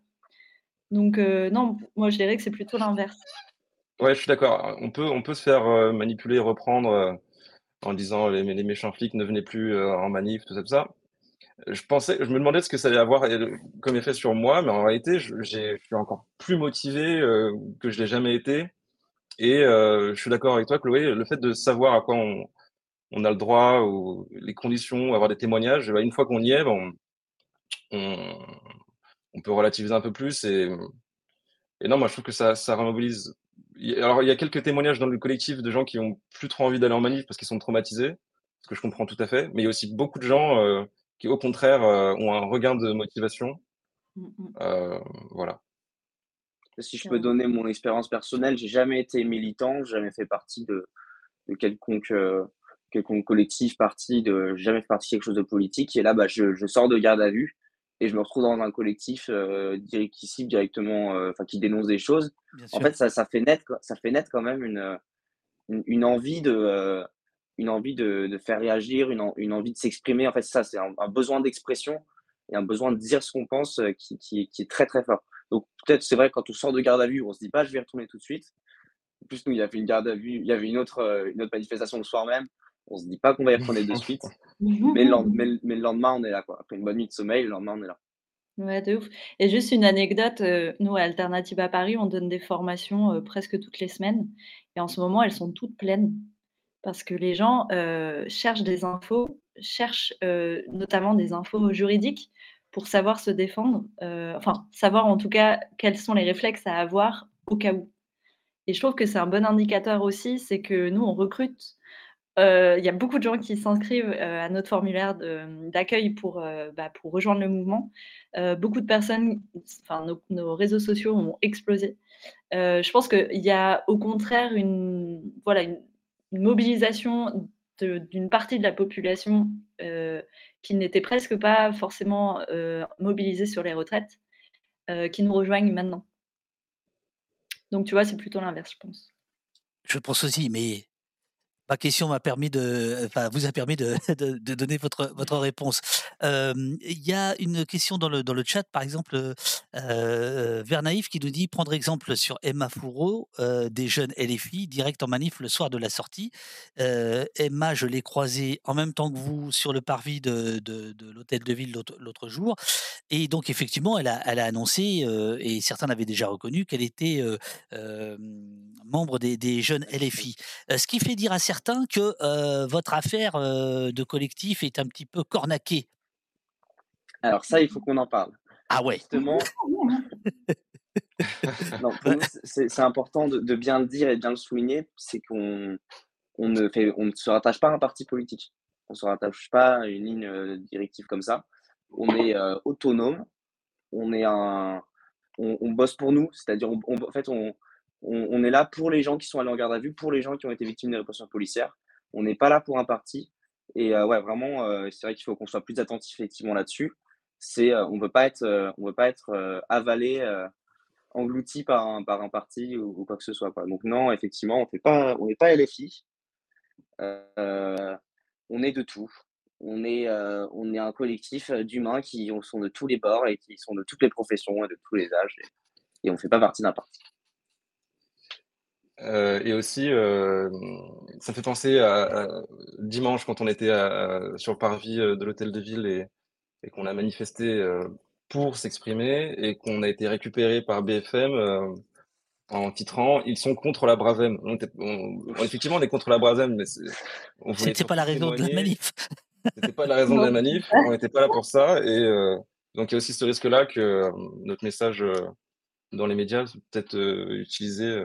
Donc euh, non, moi je dirais que c'est plutôt l'inverse. Ouais, je suis d'accord. On peut, on peut se faire euh, manipuler, reprendre euh, en disant les, les méchants flics ne venaient plus euh, en manif, tout ça. Je pensais, je me demandais ce que ça allait avoir comme effet sur moi, mais en réalité, je, suis encore plus motivé que je l'ai jamais été. Et je suis d'accord avec toi, Chloé, le fait de savoir à quoi on, on a le droit, ou les conditions, avoir des témoignages, bah, une fois qu'on y est, on, on peut relativiser un peu plus. Et, et non, moi, je trouve que ça, ça remobilise. Il y a- Alors, il y a quelques témoignages dans le collectif de gens qui ont plus trop envie d'aller en manif parce qu'ils sont traumatisés, ce que je comprends tout à fait. Mais il y a aussi beaucoup de gens euh, qui, au contraire, euh, ont un regain de motivation. Mm, mm. Euh, voilà. Si je peux donner mon expérience personnelle, j'ai jamais été militant, j'ai jamais fait partie de, de quelconque, euh, quelconque collectif, parti, de, jamais fait partie de quelque chose de politique. Et là, bah, je, je sors de garde à vue et je me retrouve dans un collectif euh, direct ici directement, euh, enfin qui dénonce des choses. Bien En sûr. fait, ça, ça fait naître, ça fait naître quand même une, une, une envie de, euh, une envie de, de faire réagir, une, en- une envie de s'exprimer. En fait, ça, c'est un, un besoin d'expression et un besoin de dire ce qu'on pense euh, qui, qui, qui est très très fort. Donc peut-être c'est vrai quand on sort de garde à vue, on se dit pas je vais retourner tout de suite. En plus nous il y avait une garde à vue, il y avait une autre euh, une autre manifestation le soir même. On se dit pas qu'on va y retourner de suite, mais le, mais, le- mais le lendemain on est là quoi. Après une bonne nuit de sommeil, le lendemain on est là. Ouais, de ouf. Et juste une anecdote, euh, nous, à Alternative à Paris, on donne des formations euh, presque toutes les semaines. Et en ce moment, elles sont toutes pleines parce que les gens euh, cherchent des infos, cherchent notamment des infos juridiques pour savoir se défendre, enfin, savoir en tout cas quels sont les réflexes à avoir au cas où. Et je trouve que c'est un bon indicateur aussi, c'est que nous, on recrute. Euh, Il y a beaucoup de gens qui s'inscrivent euh, à notre formulaire d'accueil pour, euh, bah, pour rejoindre le mouvement. Beaucoup de personnes, nos, réseaux sociaux ont explosé. Je pense qu'il y a au contraire une, mobilisation d'une partie de la population qui n'était presque pas forcément mobilisée sur les retraites, qui nous rejoignent maintenant. Donc tu vois, c'est plutôt l'inverse, je pense. Je pense aussi, mais ma question m'a permis de, enfin, vous a permis de, de, de donner votre, votre réponse. Euh, Il y a une question dans le, dans le chat, par exemple, euh, euh, Vernaïf qui nous dit prendre exemple sur Emma Fourreau, euh, des jeunes LFI, direct en manif le soir de la sortie. Euh, Emma, je l'ai croisée en même temps que vous sur le parvis de, de, de l'hôtel de ville l'autre l'autre jour. Et donc, effectivement, elle a, elle a annoncé, euh, et certains l'avaient déjà reconnu, qu'elle était euh, euh, membre des, des jeunes LFI. Euh, ce qui fait dire à certains que euh, votre affaire euh, de collectif est un petit peu cornaquée. Alors ça il faut qu'on en parle. Ah ouais. Justement, non, pour nous, c'est c'est important de, de bien le dire et de bien le souligner, c'est qu'on on ne, fait, on ne se rattache pas à un parti politique. On ne se rattache pas à une ligne directive comme ça. On est euh, autonome, on, est un, on, bosse pour nous, c'est-à-dire on, fait on, est là pour les gens qui sont allés en garde à vue, pour les gens qui ont été victimes des répressions policières. On n'est pas là pour un parti. Et euh, ouais, vraiment, euh, c'est vrai qu'il faut qu'on soit plus attentif effectivement là-dessus. C'est, on veut pas être, on veut pas être avalé, englouti par un, par un parti ou, quoi que ce soit. Donc non, effectivement, on pas, on n'est pas LFI. On est de tout. On est, euh, on est un collectif euh, d'humains qui sont de tous les bords et qui sont de toutes les professions et de tous les âges. Et, et on ne fait pas partie d'un parti. Euh, et aussi, euh, ça me fait penser à, à dimanche quand on était à- sur le parvis de l'hôtel de ville et, et qu'on a manifesté euh, pour s'exprimer et qu'on a été récupéré par BFM. euh, en titrant ils sont contre la Bravem. effectivement, on est contre la Bravem, mais c'était pas la raison de la manif. C'était pas la raison de la manif. On n'était pas là pour ça. Et euh, donc il y a aussi ce risque-là que euh, notre message euh, dans les médias peut-être utilisé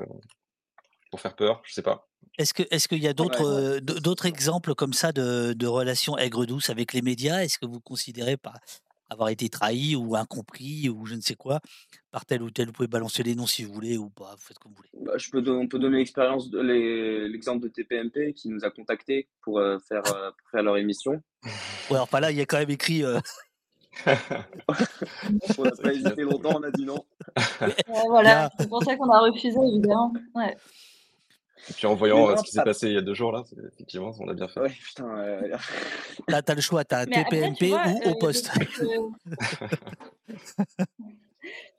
pour faire peur. Je sais pas. Est-ce que est-ce qu'il y a d'autres d'autres exemples comme ça de, de relations aigres douces avec les médias? Est-ce que vous considérez pas avoir été trahi ou incompris ou je ne sais quoi par tel ou tel. Vous pouvez balancer les noms si vous voulez ou pas, vous faites comme vous voulez. Bah, je peux on peut donner l'expérience, l'exemple de TPMP qui nous a contactés pour, euh, faire, euh, pour faire leur émission. Ouais, alors pas là, il y a quand même écrit. Euh, on n'a pas hésité longtemps, on a dit non. voilà, c'est pour ça qu'on a refusé, évidemment. Ouais. Et puis en voyant ce qui s'est passé il y a deux jours, là, effectivement, on a bien fait. Ouais, putain. Euh... Là, t'as le choix, t'as TPMP ou au poste.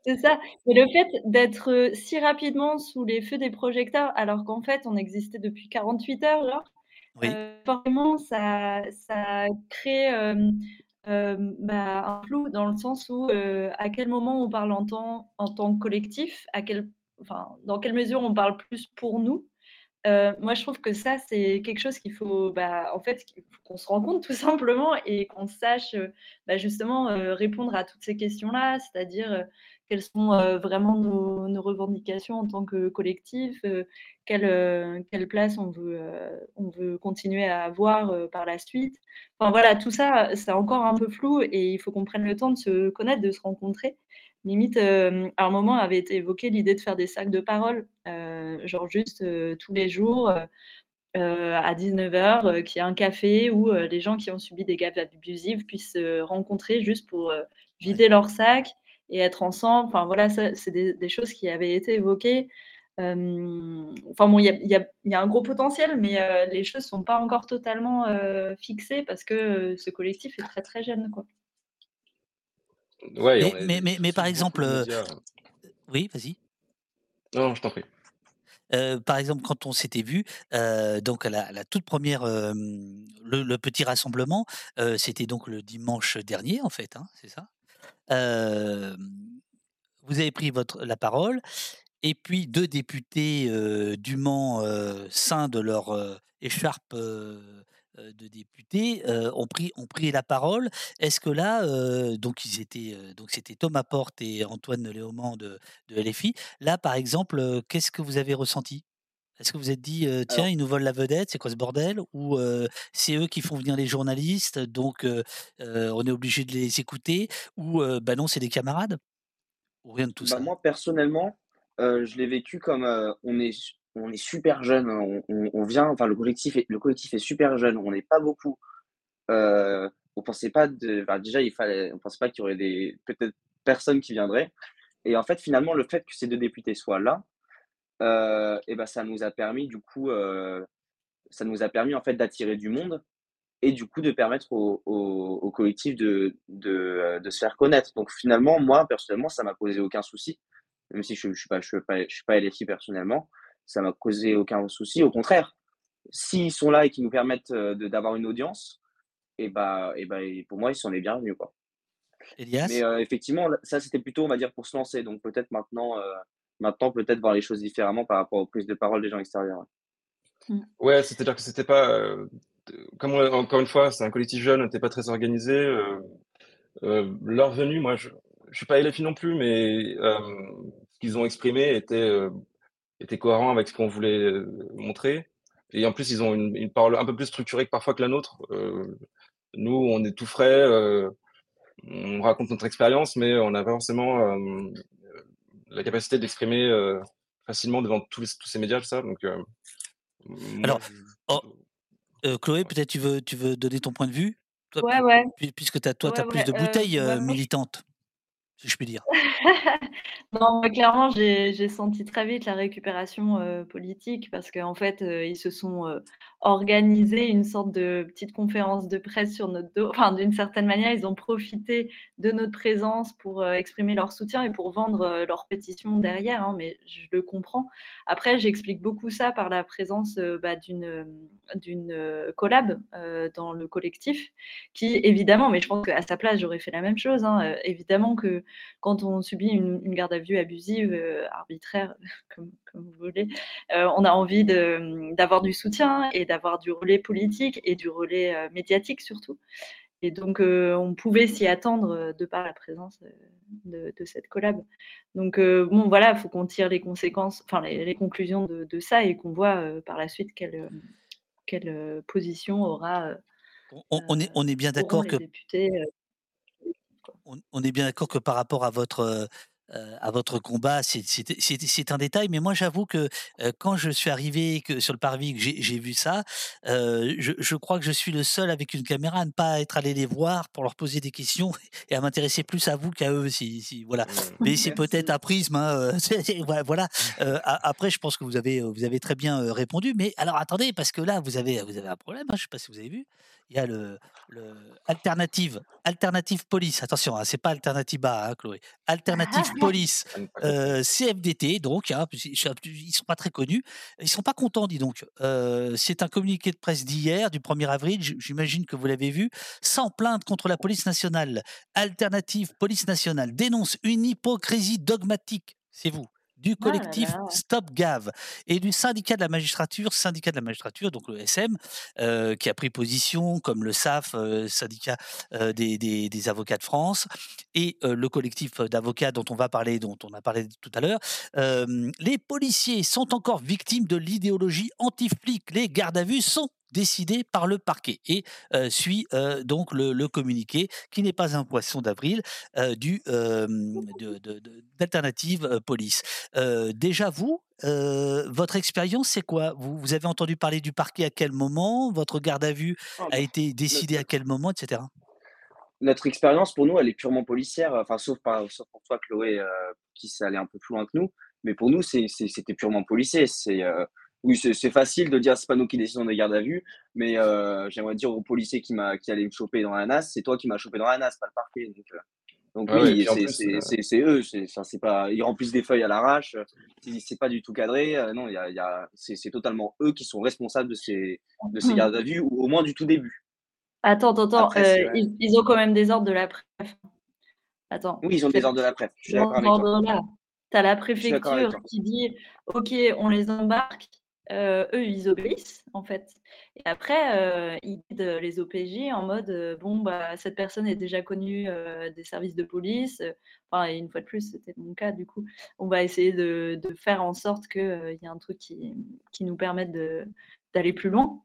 C'est ça. Mais le fait d'être si rapidement sous les feux des projecteurs, alors qu'en fait, on existait depuis 48 heures, genre, forcément, ça, ça crée bah, un flou dans le sens où à quel moment on parle en tant, en tant que collectif, à quel, enfin, dans quelle mesure on parle plus pour nous moi, je trouve que ça, c'est quelque chose qu'il faut, bah, en fait, qu'on se rende compte tout simplement et qu'on sache bah, justement répondre à toutes ces questions-là, c'est-à-dire quelles sont vraiment nos, revendications en tant que collectif, quelle, quelle, place on veut, on veut continuer à avoir par la suite. Enfin voilà, tout ça, c'est encore un peu flou et il faut qu'on prenne le temps de se connaître, de se rencontrer limite, à un moment, avait été évoquée l'idée de faire des sacs de parole, genre juste tous les jours à 19h, qu'il y ait un café où les gens qui ont subi des gaffes abusives puissent se rencontrer juste pour vider leur sac et être ensemble. Enfin voilà, c'est des, choses qui avaient été évoquées. enfin bon, il y a, y a, un gros potentiel, mais les choses ne sont pas encore totalement fixées parce que ce collectif est très très jeune. Quoi mais, mais, mais, par exemple, euh, oui, vas-y. Non, je t'en prie. Euh, par exemple, quand on s'était vu, euh, donc à la, toute première, le, petit rassemblement, c'était donc le dimanche dernier, en fait, hein, c'est ça. vous avez pris votre, la parole, et puis deux députés du Mans, sains de leur écharpe de députés ont, pris, ont pris la parole. Est-ce que là, donc ils étaient, donc c'était Thomas Porte et Antoine Léaumont de, de LFI. Là, par exemple, qu'est-ce que vous avez ressenti? Est-ce que vous êtes dit, tiens, ils nous volent la vedette, c'est quoi ce bordel? Ou c'est eux qui font venir les journalistes, donc on est obligé de les écouter? Ou bah non, c'est des camarades? Ou rien de tout bah, ça? Moi, personnellement, je l'ai vécu comme on est on est super jeune, on, vient, enfin le collectif est, le collectif est super jeune, on n'est pas beaucoup. Euh, on pensait pas de, déjà il fallait, on pensait pas qu'il y aurait des peut-être personnes qui viendraient. Et en fait finalement le fait que ces deux députés soient là, euh, et ben ça nous a permis du coup, euh, ça nous a permis en fait d'attirer du monde et du coup de permettre au, collectif de, de, se faire connaître. Donc finalement moi personnellement ça m'a posé aucun souci, même si je, je suis pas je suis pas suis pas LFI personnellement ça m'a causé aucun souci. Au contraire, s'ils sont là et qu'ils nous permettent euh, d'avoir une audience, et bah, et bah, pour moi, ils sont les bienvenus. Quoi. Elias Mais euh, effectivement, ça, c'était plutôt, on va dire, pour se lancer. Donc peut-être maintenant, euh, maintenant peut-être voir les choses différemment par rapport aux prises de parole des gens extérieurs. Ouais, mm. c'est-à-dire que c'était pas. comme encore une fois, c'est un collectif jeune, n'était pas très organisé. leur venue, moi, je ne suis pas LFI non plus, mais ce qu'ils ont exprimé était était cohérent avec ce qu'on voulait euh, montrer. Et en plus, ils ont une, parole un peu plus structurée que parfois que la nôtre. Euh, nous, on est tout frais, euh, on raconte notre expérience, mais on n'a pas forcément la capacité d'exprimer facilement devant tous, tous, ces médias, ça. Donc, Alors, oh, Chloé, peut-être tu veux, tu veux donner ton point de vue? Ouais, ouais. Puisque toi, tu as plus de bouteilles militantes si je puis dire. non, clairement, j'ai senti très vite la récupération politique parce qu'en fait, ils se sont organisé une sorte de petite conférence de presse sur notre dos. Enfin, d'une certaine manière, ils ont profité de notre présence pour euh, exprimer leur soutien et pour vendre euh, leur pétition derrière, hein, mais je le comprends. Après, j'explique beaucoup ça par la présence euh, bah, d'une d'une collab dans le collectif, qui évidemment, mais je pense qu'à sa place, j'aurais fait la même chose. Hein, évidemment que quand on subit une, garde à vue abusive, arbitraire, comme, comme, vous voulez, on a envie d'avoir du soutien et d'avoir du relais politique et du relais euh, médiatique surtout. Et donc, euh, on pouvait s'y attendre euh, de par la présence de, cette collab. Donc, bon, voilà, il faut qu'on tire les conséquences, enfin, les, conclusions de, ça et qu'on voit par la suite quelle, quelle position aura. On, est, on est bien d'accord que. on, est bien d'accord que par rapport à votre euh, à votre combat, c'est un détail. Mais moi, j'avoue que euh, quand je suis arrivé que sur le parvis, que j'ai vu ça, euh, je, crois que je suis le seul avec une caméra à ne pas être allé les voir pour leur poser des questions et à m'intéresser plus à vous qu'à eux. Si, voilà. Mais c'est peut-être un prisme. Hein, voilà. après, je pense que vous avez, vous avez très bien répondu. Mais alors, attendez, parce que là, vous avez, vous avez un problème. Hein, je ne sais pas si vous avez vu il y a le, alternative, alternative police. Attention, hein, c'est pas alternative bas, hein, Chloé. Alternative police, euh, CFDT. Donc, hein, ils sont pas très connus. Ils sont pas contents, dis donc. Euh, c'est un communiqué de presse d'hier, du 1er avril. J'imagine que vous l'avez vu. Sans plainte contre la police nationale. Alternative police nationale dénonce une hypocrisie dogmatique. C'est vous du ah collectif Stop Gave et du syndicat de la magistrature, syndicat de la magistrature, donc le SM, euh, qui a pris position, comme le SAF, euh, syndicat euh, des, des, avocats de France, et le collectif d'avocats dont on va parler, dont on a parlé tout à l'heure. les policiers sont encore victimes de l'idéologie anti-flic. Les gardes à vue sont décidé par le parquet. Et suit donc le, communiqué, qui n'est pas un poisson d'avril, du d'alternative police. déjà, vous, votre expérience, c'est quoi? Vous, vous, avez entendu parler du parquet à quel moment? Votre garde à vue ah, a été décidée à quel moment, etc. Notre expérience, pour nous, elle est purement policière, enfin, sauf, pour toi, Chloé, qui s'est allé un peu plus loin que nous. Mais pour nous, c'était purement policier. C'est oui, c'est facile de dire c'est pas nous qui décidons des gardes à vue, mais euh, j'aimerais dire au policier qui m'a qui allait me choper dans la NAS, c'est toi qui m'as chopé dans la NAS, pas le parquet. Donc, euh, oui, c'est eux, c'est pas ils remplissent des feuilles à l'arrache, c'est pas du tout cadré. Euh, non, il y a, y a c'est totalement eux qui sont responsables de ces de ces mmh. gardes à vue, ou au moins du tout début. Attends, attends, ils, ont quand même des ordres de la préfecture. Attends. Oui, ils ont des ordres de la préfecture. Je suis d'accord avec toi. Tu as la préfecture qui dit OK, on les embarque euh, eux, ils obéissent, en fait. Et après, euh, ils guident les OPJ en mode euh, bon, bah, cette personne est déjà connue des services de police. Enfin, et une fois de plus, c'était mon cas, du coup. On va essayer de, faire en sorte qu'il y ait un truc qui, qui nous permette d'aller plus loin.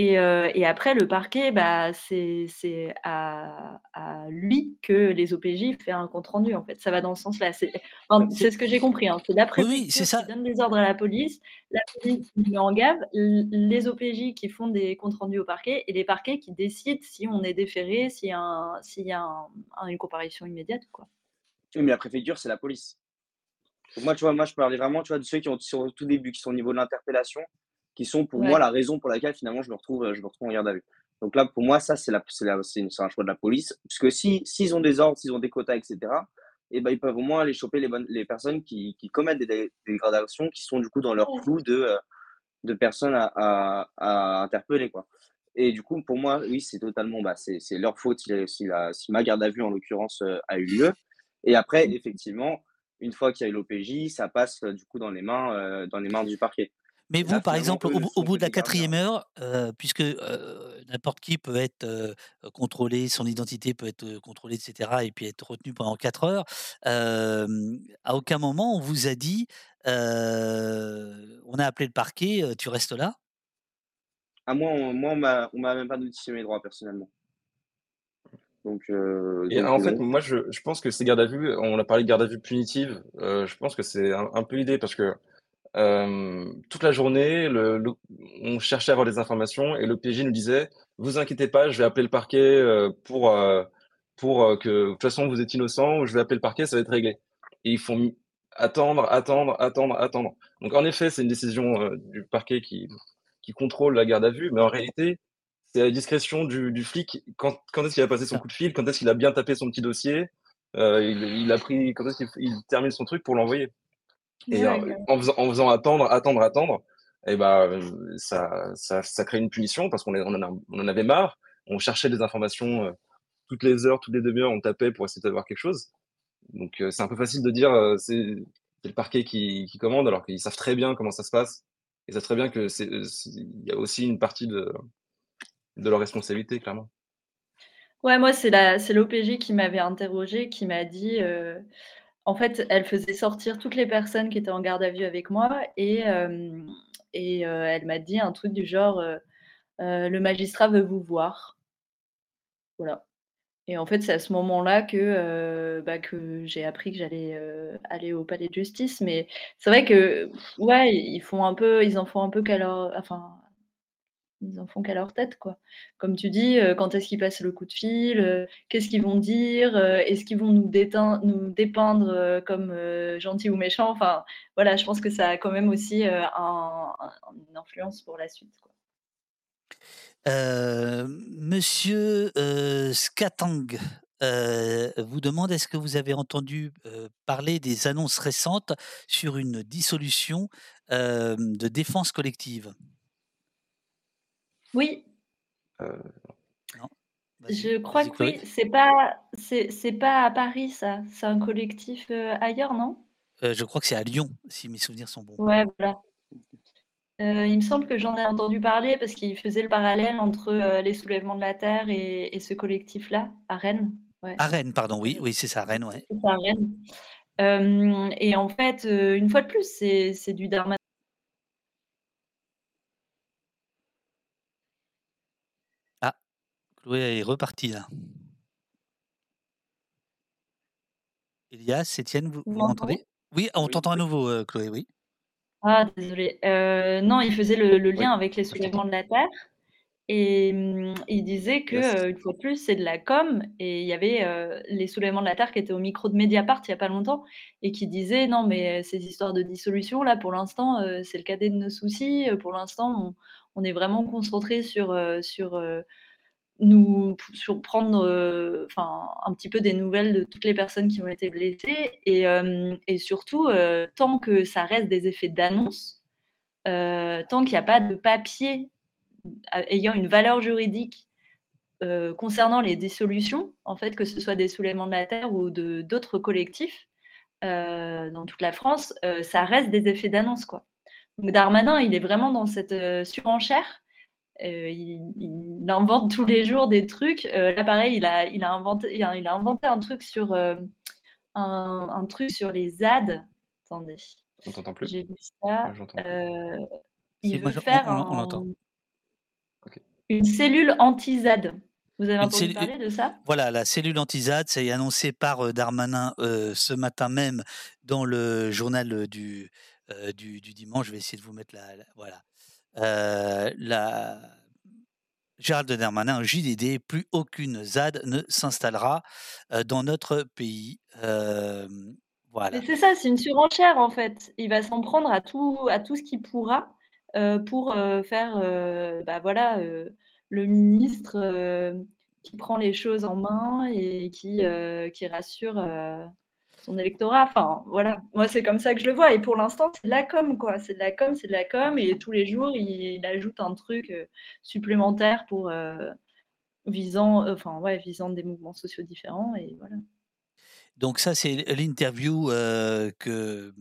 Euh, et, après, le parquet, bah, c'est à, lui que les OPJ fait un compte rendu. En fait, ça va dans ce sens-là. C'est ce que j'ai compris. Hein. C'est d'après oui, ça. qui donne des ordres à la police, la police qui met en gave, les OPJ qui font des comptes rendus au parquet et les parquets qui décident si on est déféré, s'il y a, y a une comparution immédiate. Quoi. Oui, mais la préfecture, c'est la police. moi, tu vois, moi, je parlais vraiment tu vois, de ceux qui ont au tout début, qui sont au niveau de l'interpellation qui sont pour moi la raison pour laquelle finalement je me retrouve, je me retrouve en garde à vue. Donc là, pour moi, ça, c'est un choix de la police. Parce que s'ils si, ont des ordres, s'ils ont des quotas, etc., et eh ben, ils peuvent au moins aller choper les, bonnes, les personnes qui, qui commettent des, dégradations qui sont du coup dans leur flou de, euh, de personnes à, à, interpeller. Quoi. Et du coup, pour moi, oui, c'est totalement, bah, c'est leur faute si, si, la, si, ma garde à vue, en l'occurrence, euh, a eu lieu. Et après, effectivement, une fois qu'il y a eu l'OPJ, ça passe du coup dans les mains, dans les mains du parquet. Mais vous, par exemple, au, bout de la quatrième heure, puisque n'importe qui peut être contrôlé, son identité peut être contrôlée, etc., et puis être retenu pendant quatre heures, à aucun moment on vous a dit, on a appelé le parquet, tu restes là? À moi, on, moi, on m'a même pas notifié mes droits personnellement. Donc, en fait, moi, je, pense que ces gardes à vue, on a parlé de garde à vue punitive, je pense que c'est un, peu l'idée parce que toute la journée, le, on cherchait à avoir des informations et le PJ nous disait Vous inquiétez pas, je vais appeler le parquet pour, pour que de toute façon vous êtes innocent, je vais appeler le parquet, ça va être réglé. Et ils font attendre, attendre, attendre, attendre. Donc en effet, c'est une décision du parquet qui, qui contrôle la garde à vue, mais en réalité, c'est à la discrétion du, du flic quand, quand est-ce qu'il a passé son coup de fil, quand est-ce qu'il a bien tapé son petit dossier, euh, il, il, a pris, quand est-ce qu'il termine son truc pour l'envoyer? Et ouais, en, faisant, en, faisant, attendre, attendre, attendre, et eh ben, ça, ça, ça, crée une punition parce qu'on on en, on en avait marre. On cherchait des informations euh, toutes les heures, toutes les demi-heures, on tapait pour essayer d'avoir quelque chose. Donc euh, c'est un peu facile de dire euh, c'est le parquet qui, qui commande alors qu'ils savent très bien comment ça se passe. Et ça très bien que c'est il y a aussi une partie de, de leur responsabilité, clairement. Ouais, moi, c'est l'OPJ qui m'avait interrogé, qui m'a dit, en fait, elle faisait sortir toutes les personnes qui étaient en garde à vue avec moi et, euh, euh, elle m'a dit un truc du genre, le magistrat veut vous voir. Voilà. Et en fait, c'est à ce moment-là que, bah, que j'ai appris que j'allais aller au palais de justice. Mais c'est vrai que, ouais, ils font un peu, ils en font un peu qu'à leur, enfin, ils en font qu'à leur tête, quoi. Comme tu dis, euh, quand est-ce qu'ils passent le coup de fil, euh, qu'est-ce qu'ils vont dire, euh, est-ce qu'ils vont nous, nous dépeindre comme gentils ou méchants? Enfin, voilà, je pense que ça a quand même aussi un, une influence pour la suite. Monsieur Skatang vous demande est-ce que vous avez entendu parler des annonces récentes sur une dissolution de défense collective? Oui. Euh, non. Je crois que oui. C'est pas, c'est, pas à Paris, ça. C'est un collectif euh, ailleurs, non? Euh, Je crois que c'est à Lyon, si mes souvenirs sont bons. Ouais, voilà. il me semble que j'en ai entendu parler parce qu'il faisait le parallèle entre les soulèvements de la terre et, ce collectif-là, à Rennes. Ouais. À Rennes, pardon, oui, oui, c'est ça, Rennes, ouais. C'est ça, Rennes. et en fait, une fois de plus, c'est, c'est du Dharma Chloé est repartie là. Elias, Étienne, vous, vous m'entendez Oui, on Oui, t'entend à nouveau, euh, Chloé, oui. Ah, désolé. non, il faisait le, le Oui, lien avec les soulèvements de la terre et hum, il disait que, euh, une fois de plus, c'est de la com. Et il y avait euh, les soulèvements de la terre qui étaient au micro de Mediapart il n'y a pas longtemps et qui disaient non, mais ces histoires de dissolution, là, pour l'instant, euh, c'est le cadet de nos soucis. Euh, Pour l'instant, on, on est vraiment concentré sur, euh, sur euh, nous sur prendre euh, un petit peu des nouvelles de toutes les personnes qui ont été blessées et, euh, surtout euh, tant que ça reste des effets d'annonce tant qu'il n'y a pas de papier ayant une valeur juridique concernant les dissolutions en fait que ce soit des soulèvements de la terre ou d'autres collectifs dans toute la France ça reste des effets d'annonce quoi. Donc Darmanin il est vraiment dans cette surenchère euh, il, il invente tous les jours des trucs. Euh, là, pareil, il a, il a inventé, il a, il a inventé un truc sur euh, un, un truc sur les ZAD. Attendez, On t'entend plus j'ai vu ça. Moi, j'entends plus. Euh, il veut faire on- on un- une cellule anti-ZAD. Vous avez entendu parler de ça? Voilà, la cellule anti-ZAD, c'est annoncé par euh, Darmanin euh, ce matin même dans le journal du, du, du dimanche. Je vais essayer de vous mettre la. la- voilà. Euh, la, Gérald Darmanin, JDD, plus aucune ZAD ne s'installera euh, dans notre pays. Euh, voilà. C'est ça, c'est une surenchère en fait. Il va s'en prendre à tout, à tout ce qu'il pourra pour faire, bah voilà, le ministre qui prend les choses en main et qui, qui rassure son électorat. Enfin, voilà, moi c'est comme ça que je le vois. Et pour l'instant, c'est de la com, quoi. C'est de la com, c'est de la com. Et tous les jours, il, il ajoute un truc euh, supplémentaire pour euh, visant, euh, enfin ouais, visant des mouvements sociaux différents. Et voilà. Donc ça, c'est l'interview euh, que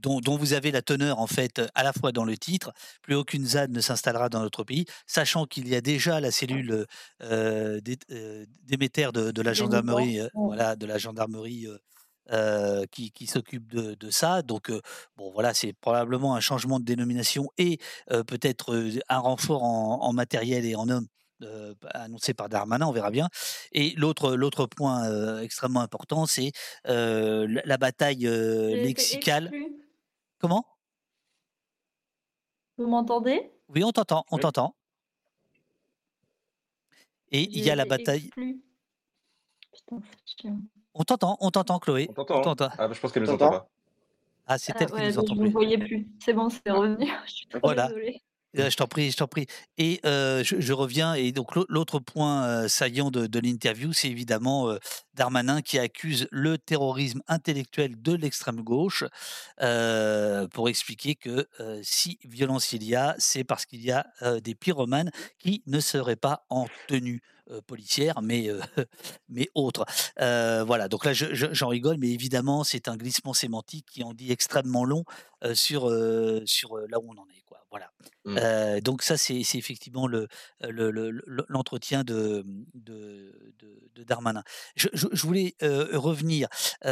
dont, dont vous avez la teneur en fait à la fois dans le titre, plus aucune ZAD ne s'installera dans notre pays, sachant qu'il y a déjà la cellule euh, d'é- d'émetteur de, de la gendarmerie, euh, voilà, de la gendarmerie euh, qui, qui s'occupe de, de ça. Donc euh, bon, voilà, c'est probablement un changement de dénomination et euh, peut-être un renfort en, en matériel et en hommes. euh, annoncé par Darmanin, on verra bien. Et l'autre l'autre point euh, extrêmement important, c'est euh, la, bataille euh, lexicale. Comment? Vous m'entendez? Oui, on t'entend, on Oui. t'entend. Et il y a la bataille. Putain, c'est chiant. On t'entend, on t'entend, Chloé. On t'entend, hein t'entend. Ah, bah, je pense qu'elle nous entend pas. Ah, c'est Ah elle qui ouais, nous donc entend je ne plus. voyais plus. C'est bon, c'est Ah. revenu. Je suis trop Voilà. désolée. je t'en prie, je t'en prie. Et euh, je, je reviens, et donc l'autre point euh, saillant de, de l'interview, c'est évidemment euh, Darmanin qui accuse le terrorisme intellectuel de l'extrême gauche euh, pour expliquer que euh, si violence il y a, c'est parce qu'il y a euh, des pyromanes qui ne seraient pas en tenue euh, policière, mais, euh, mais autre. Euh, voilà, donc là, je- je- j'en rigole, mais évidemment, c'est un glissement sémantique qui en dit extrêmement long euh, sur, euh, sur euh, là où on en est. Quoi. Voilà. Mmh. Donc ça, c'est effectivement le- le- l'entretien de, de, de- de Darmanin. Je, je- je voulais revenir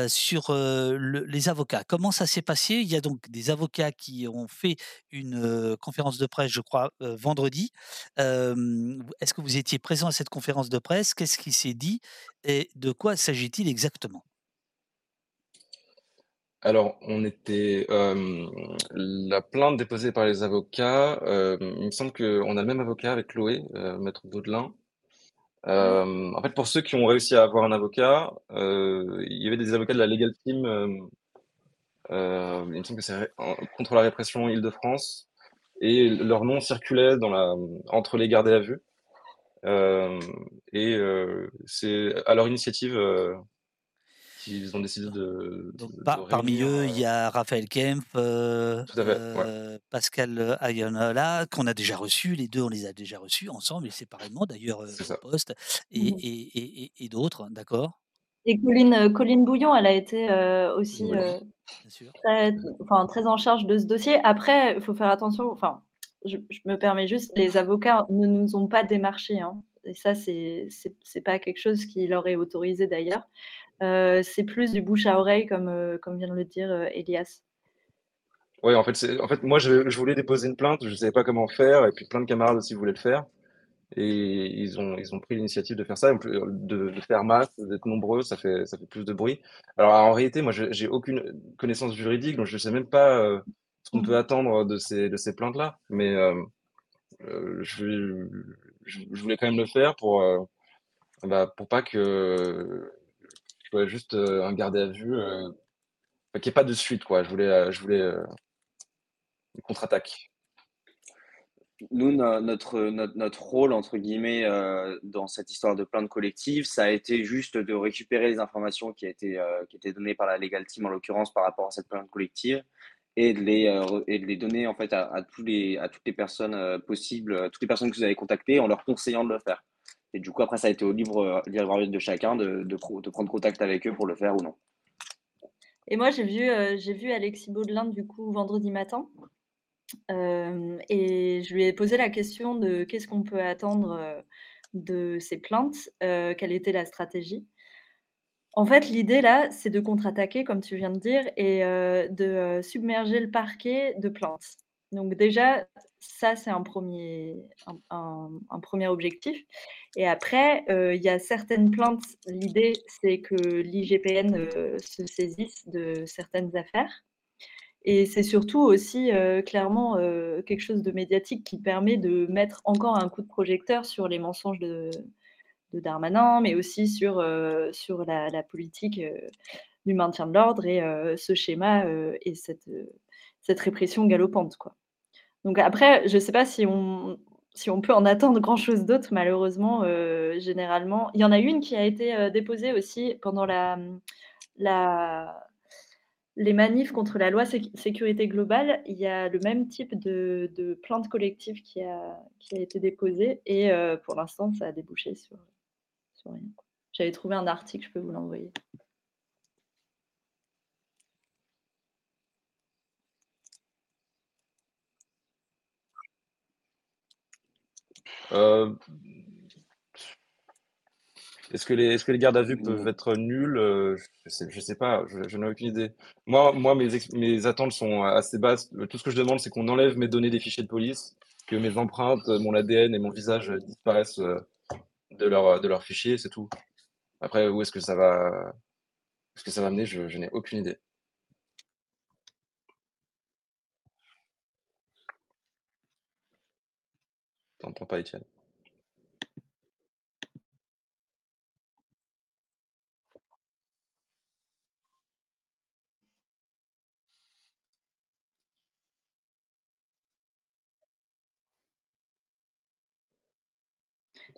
sur le- les avocats. Comment ça s'est passé? Il y a donc des avocats qui ont fait une conférence de presse, je crois, vendredi. Est-ce que vous étiez présent à cette conférence de presse? Qu'est-ce qui s'est dit? Et de quoi s'agit-il exactement? Alors, on était, hem, la plainte déposée par les avocats, hem, il me semble qu'on a le même avocat avec Chloé, heu, maître Baudelin. Hem, en fait, pour ceux qui ont réussi à avoir un avocat, heu, il y avait des avocats de la Legal Team, hem, heu, il me semble que c'est ré en contre la répression Île-de-France et leur nom circulait dans la entre les gardés à vue. Hem et heu, c'est à leur initiative, heu, qu'ils ont décidé de Donc, de de par- parmi eux, il y a Raphaël Kempf, euh, ouais. euh, Pascal Ayanola, qu'on a déjà reçus. Les deux, on les a déjà reçus ensemble et séparément, d'ailleurs, euh, au ça. poste, et, et, et, et- et d'autres, d'accord? Et Colline, euh, Colline Bouillon, elle a été euh, aussi Oui. euh, très, enfin, très en charge de ce dossier. Après, il faut faire attention. Enfin, je, je me permets juste, les avocats ne nous ont pas démarchés. hein. et ça, c'est c'est c'est pas quelque chose qui leur est autorisé d'ailleurs. Euh, c'est plus du bouche à oreille, comme, euh, comme vient de le dire euh, Elias. Ouais, en fait, en fait, moi, je, je voulais déposer une plainte, je savais pas comment faire, et puis plein de camarades aussi voulaient le faire, et ils ont, ils ont pris l'initiative de faire ça, de, de faire masse, d'être nombreux, ça fait, ça fait plus de bruit. Alors, en réalité, moi, je- j'ai aucune connaissance juridique, donc je sais même pas euh, ce qu'on peut attendre de ces, de ces plaintes-là, mais euh, euh, je, je, je voulais quand même le faire pour, bah, pour pas que je sois juste euh, un gardé à vue, euh, qu'il n'y ait pas de suite, quoi. Je voulais, euh, je voulais euh, une contre-attaque. Nous, no- notre, notre, notre rôle, entre guillemets, euh, dans cette histoire de plainte collective, ça a été juste de récupérer les informations qui, a été, euh, étaient données par la Legal Team, en l'occurrence, par rapport à cette plainte collective, et de les, euh, et de les donner, en fait, à, à, tous les, à toutes les personnes euh, possibles, toutes les personnes que vous avez contactées, en leur conseillant de le faire. Et du coup, après, ça a été au libre, libre arbitre de chacun de, de, prendre contact avec eux pour le faire ou non. Et moi, j'ai vu, euh, vu Alexis Baudelin, du coup, vendredi matin. Euh, et je lui ai posé la question de qu'est-ce qu'on peut attendre euh, de ces plaintes, euh, quelle était la stratégie. En fait, l'idée là, c'est de contre-attaquer, comme tu viens de dire, et euh, de euh, submerger le parquet de plaintes. Donc déjà, ça, c'est un premier, un, premier objectif. Et après, euh, il y a certaines plaintes. L'idée, c'est que l'IGPN euh, se saisisse de certaines affaires. Et c'est surtout aussi euh, clairement quelque chose de médiatique qui permet de mettre encore un coup de projecteur sur les mensonges de, de Darmanin, mais aussi sur, sur la, la politique du maintien de l'ordre et ce schéma et cette, cette répression galopante. Quoi. Donc après, je ne sais pas si on, peut en attendre grand-chose d'autre, malheureusement, euh, généralement. Il y en a une qui a été euh, déposée aussi pendant les manifs contre la loi sé sécurité globale, il y a le même type de, plainte collective qui a, été déposée et euh, pour l'instant, ça a débouché sur rien. J'avais trouvé un article, je peux vous l'envoyer. Euh, Est-ce que, les, est-ce que les gardes à vue peuvent être nuls euh, Je sais, je sais pas, je, je n'ai aucune idée. Moi, moi mes, ex- mes attentes sont assez basses. Tout ce que je demande, c'est qu'on enlève mes données des fichiers de police, que mes empreintes, mon ADN et mon visage disparaissent euh, de leur, de leur fichier, c'est tout. Après, où est-ce que ça va, est-ce que ça va mener Je, je n'ai aucune idée. T'en prends pas, Étienne.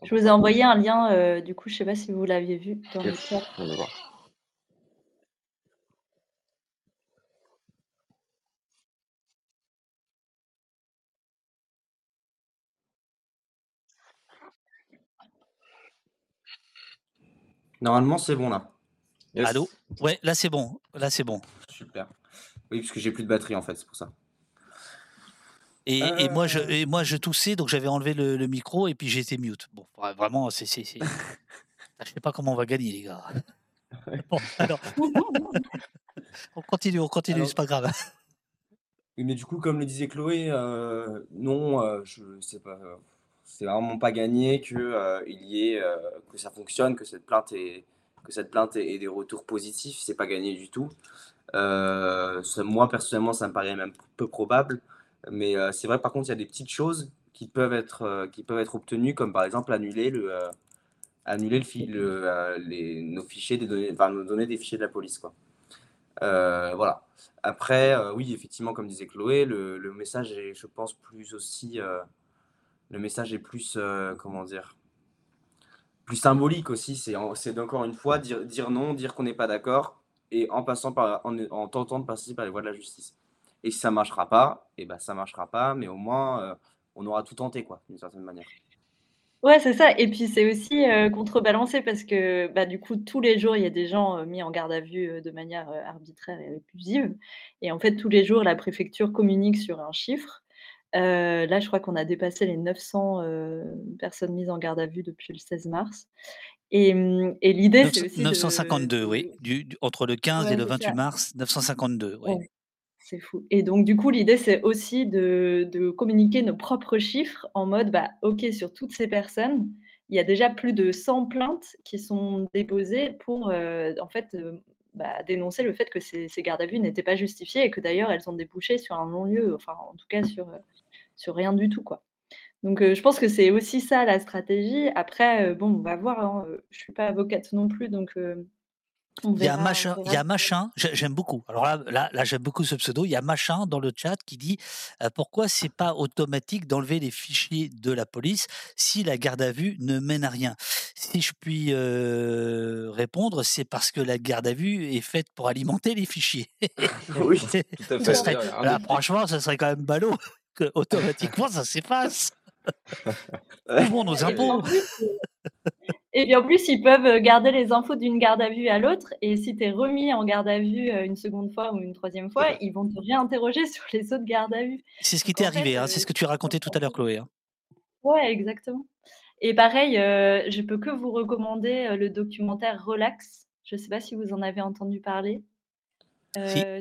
Je vous ai envoyé un lien, euh, du coup, je ne sais pas si vous l'aviez vu dans yes. le chat. Normalement, c'est bon là. Allô? Ouais, là c'est bon. Là c'est bon. Super. Oui, parce que j'ai plus de batterie en fait, c'est pour ça. Et, moi, je, euh. moi, je toussais, donc j'avais enlevé le, micro et puis j'étais mute. Bon, vraiment, c'est. Je sais pas comment on va gagner, les gars. Bon, alors. on continue, on continue, c'est pas grave. Oui, mais du coup, comme le disait Chloé, euh, non, euh, je sais pas. C'est vraiment pas gagné que il y ait que ça fonctionne, que cette plainte ait, que cette plainte ait des retours positifs. C'est pas gagné du tout. moi personnellement, ça me paraît même peu probable. Mais euh, c'est vrai, par contre, il y a des petites choses qui peuvent être, euh, qui peuvent être obtenues, comme par exemple annuler, le, euh, annuler le, les, nos fichiers, des données, enfin, nos données des fichiers de la police. Quoi. voilà. Après, oui, effectivement, comme disait Chloé, le, le, message est, je pense, plus aussi. Le message est plus. comment dire plus symbolique aussi, c'est encore une fois dire, non, dire qu'on n'est pas d'accord, et en passant par en, en tentant de passer par les voies de la justice. Et si ça marchera pas, et eh ben ça marchera pas, mais au moins euh, on aura tout tenté, quoi, d'une certaine manière. Ouais, c'est ça. Et puis c'est aussi euh, contrebalancé parce que bah, du coup, tous les jours, il y a des gens euh, mis en garde à vue de manière arbitraire et répusive. Et en fait, tous les jours, la préfecture communique sur un chiffre. Là, je crois qu'on a dépassé les 900 personnes mises en garde à vue depuis le 16 mars. Et, mmh, et l'idée, c'est aussi. 952, oui. Du, entre le 15 et le 28 mars, 952, oui. Ouais. C'est fou. Et donc, du coup, l'idée, c'est aussi de, communiquer nos propres chiffres en mode, bah, OK, sur toutes ces personnes, il y a déjà plus de 100 plaintes qui sont déposées pour, euh, en fait, euh, bah, dénoncer le fait que ces, gardes à vue n'étaient pas justifiées et que d'ailleurs, elles ont débouché sur un non-lieu, enfin, en tout cas, sur, euh, rien du tout, quoi. Donc, je pense que c'est aussi ça, la stratégie. Après, bon, on va voir, hein, je ne suis pas avocate non plus, donc il y a machin, il y a machin, j'aime beaucoup. Alors là, là, j'aime beaucoup ce pseudo. Il y a machin dans le chat qui dit euh, pourquoi c'est pas automatique d'enlever les fichiers de la police si la garde à vue ne mène à rien? Si je puis euh, répondre, c'est parce que la garde à vue est faite pour alimenter les fichiers. oui, tout à fait. là, franchement, ça serait quand même ballot que automatiquement ça s'efface. Ouvrons nos impôts. Et puis en plus, ils peuvent garder les infos d'une garde à vue à l'autre. Et si tu es remis en garde à vue euh, une seconde fois ou une troisième fois, ils vont te réinterroger sur les autres gardes à vue. C'est ce qui t'est arrivé, hein, c'est ce que tu racontais tout à l'heure, Chloé. Hein. Ouais, exactement. Et pareil, euh, je peux que vous recommander euh, le documentaire Relax. Je ne sais pas si vous en avez entendu parler.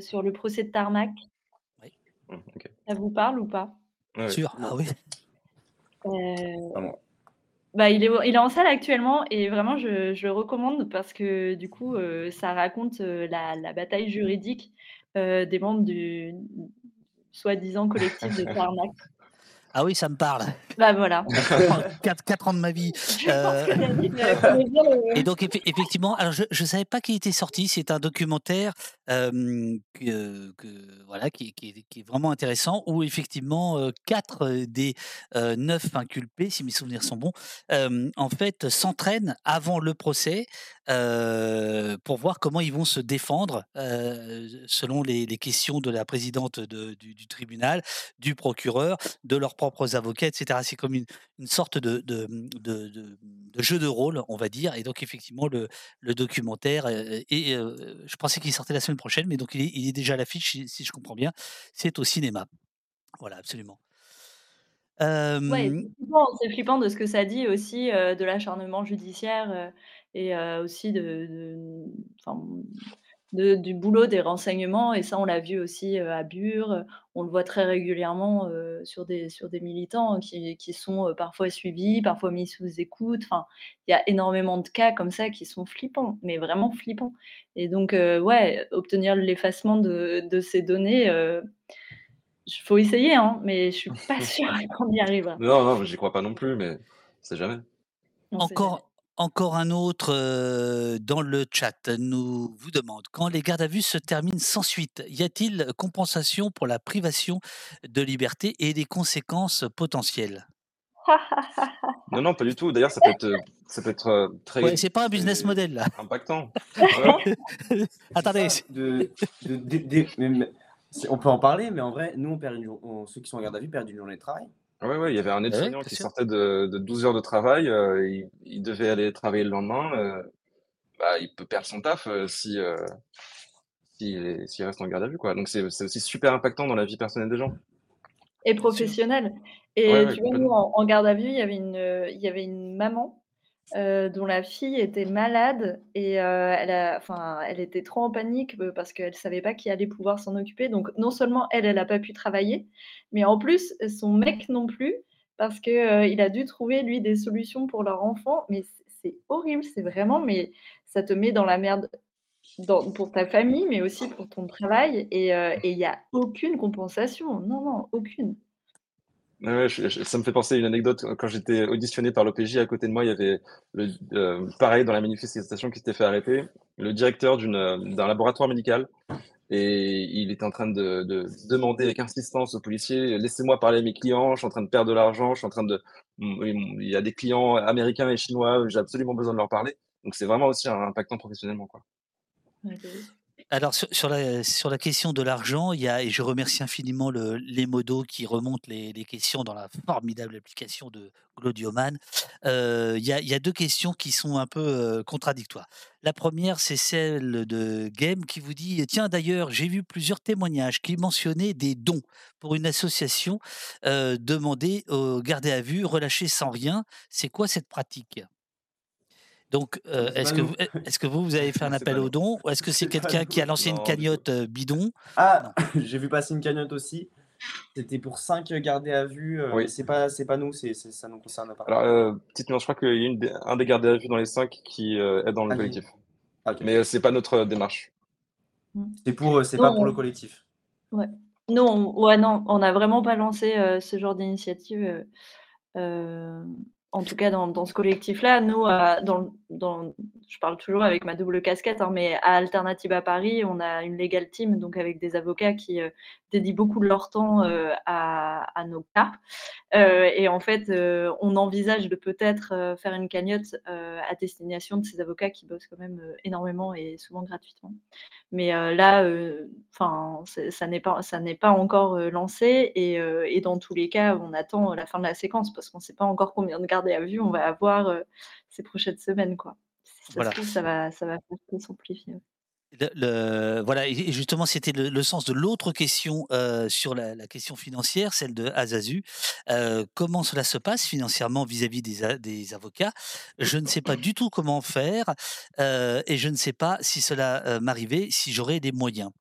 Sur le procès de Tarmac. Oui. Mmh, Ça vous parle ou pas? Sûr, ah oui. Bah, il est il est en salle actuellement et vraiment je je le recommande parce que du coup, euh, ça raconte, euh, la la bataille juridique, euh, des membres du soi-disant collectif de Tarnac. Ah oui, ça me parle. Bah voilà. 4, ans de ma vie. Euh, et donc effectivement, alors je ne savais pas qu'il était sorti. C'est un documentaire que, voilà qui, qui, est vraiment intéressant où effectivement quatre des neuf inculpés, si mes souvenirs sont bons, en fait s'entraînent avant le procès pour voir comment ils vont se défendre selon les, questions de la présidente du, tribunal, du procureur, de leurs propres avocats, etc. C'est comme une, sorte de, de, jeu de rôle, on va dire. Et donc effectivement, le, documentaire, et je pensais qu'il sortait la semaine prochaine, mais donc il est, déjà à l'affiche, si, je comprends bien. C'est au cinéma. Voilà, absolument. c'est flippant, de ce que ça dit aussi de l'acharnement judiciaire et aussi de, du boulot des renseignements. Et ça, on l'a vu aussi à Bure. On le voit très régulièrement sur, des, sur des militants qui, sont parfois suivis, parfois mis sous écoute. Enfin, il y a énormément de cas comme ça qui sont flippants, mais vraiment flippants. Et donc, ouais, obtenir l'effacement de, ces données. il faut essayer, hein, mais je suis pas sûre qu'on y arrivera. Non, non, j'y crois pas non plus, mais c'est jamais. Encore, encore un autre dans le chat nous vous demande quand les gardes à vue se terminent sans suite, y a-t-il compensation pour la privation de liberté et des conséquences potentielles? Non, non, pas du tout. D'ailleurs, ça peut être, ça peut être euh, très. Ouais, c'est pas un business model là. impactant. Attendez, Ça, de, de- de- de- mais- mais c'est- on peut en parler, mais en vrai, nous, on perd une on- ceux qui sont en garde à vue perdent une journée de travail. Ouais, ouais, il y avait un ouais, étudiant bien qui sûr. sortait de, de 12 heures de travail, euh, il, il devait aller travailler le lendemain. euh, bah, il peut perdre son taf euh, si, s'il est- s'il reste en garde à vue, quoi. Donc c'est c'est aussi super impactant dans la vie personnelle des gens. Et Bien sûr. professionnelle. Ouais, Et ouais, tu vois, nous, complètement. en, en garde à vue, il y avait une, il y avait une maman euh, dont la fille était malade et euh, elle, était trop en panique euh, parce qu'elle ne savait pas qui allait pouvoir s'en occuper. Donc, non seulement elle, elle n'a pas pu travailler, mais en plus, son mec non plus, parce qu'il il a dû trouver, lui, des solutions pour leur enfant. Mais c'est horrible, c'est vraiment, mais ça te met dans la merde pour ta famille, mais aussi pour ton travail. Et il n'y a aucune compensation. Non, non, aucune. Ça me fait penser à une anecdote. Quand j'étais auditionné par l'OPJ, à côté de moi, il y avait le, euh, pareil dans la manifestation qui s'était fait arrêter, le directeur euh, d'un laboratoire médical. Et il était en train de, de demander avec insistance aux policiers, laissez-moi parler à mes clients, je suis en train de perdre de l'argent, je suis en train de, il y a des clients américains et chinois, j'ai absolument besoin de leur parler. Donc c'est vraiment aussi impactant professionnellement, quoi. Alors sur, la, sur la question de l'argent, il y a, et je remercie infiniment le, les modos qui remontent les, questions dans la formidable application de Glodioman. Euh, il, y a, deux questions qui sont un peu euh, contradictoires. La première, c'est celle de Game qui vous dit Tiens, d'ailleurs, j'ai vu plusieurs témoignages qui mentionnaient des dons pour une association euh, demandée à vue, relâché sans rien. C'est quoi cette pratique? Donc, euh, est-ce que, vous, est-ce que vous, vous avez fait un appel aux dons ou est-ce que c'est quelqu'un qui a lancé une Non, cagnotte euh, bidon? Ah, Non. j'ai vu passer une cagnotte aussi. C'était pour 5 gardés à vue, euh, Oui. c'est pas, c'est pas nous, c'est, ça nous concerne pas. Alors, euh, petite nuance, je crois qu'il y a une des- un des gardés à vue dans les cinq qui euh, est dans le Ah, collectif. Ah. Mais euh, c'est pas notre démarche. C'est pour, c'est pas Non, pour le on- collectif. Ouais. Non, on- ouais, non, on n'a vraiment pas lancé euh, ce genre d'initiative. euh, en tout cas, dans, ce collectif-là, nous, à- dans, je parle toujours avec ma double casquette, hein, mais à Alternative à Paris, on a une legal team, donc avec des avocats qui euh, dédient beaucoup de leur temps euh, à, nos cas. Euh, et en fait, on envisage de peut-être faire une cagnotte à destination de ces avocats qui bossent quand même énormément et souvent gratuitement. Mais là, enfin, ça n'est pas, pas encore lancé et, dans tous les cas, on attend la fin de la séquence parce qu'on ne sait pas encore combien de gardés à vue on va avoir ces prochaines semaines, quoi. Si ça Voilà. se trouve, ça va, ça va s'amplifier. Le- le- voilà, et justement, c'était le, le sens de l'autre question euh, sur la, la question financière, celle de Azazu. Euh, comment cela se passe financièrement vis-à-vis des, des avocats? Je ne sais pas du tout comment faire euh, et je ne sais pas si cela m'arrivait, si j'aurais des moyens.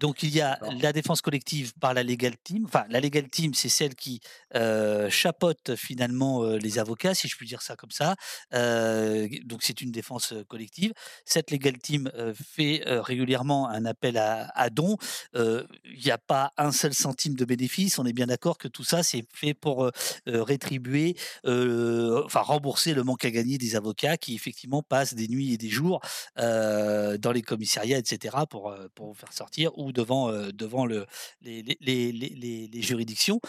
Donc il y a la défense collective par la legal team. Enfin, la legal team, c'est celle qui euh, chapeaute finalement euh, les avocats, si je puis dire ça comme ça. Euh, donc c'est une défense collective. Cette legal team fait régulièrement un appel à, à dons. Il n'y a pas un seul centime de bénéfice. On est bien d'accord que tout ça c'est fait pour euh, rétribuer, enfin rembourser le manque à gagner des avocats qui effectivement passent des nuits et des jours dans les commissariats, etc., pour, pour vous faire sortir ou devant, euh, devant le, les, les- juridictions.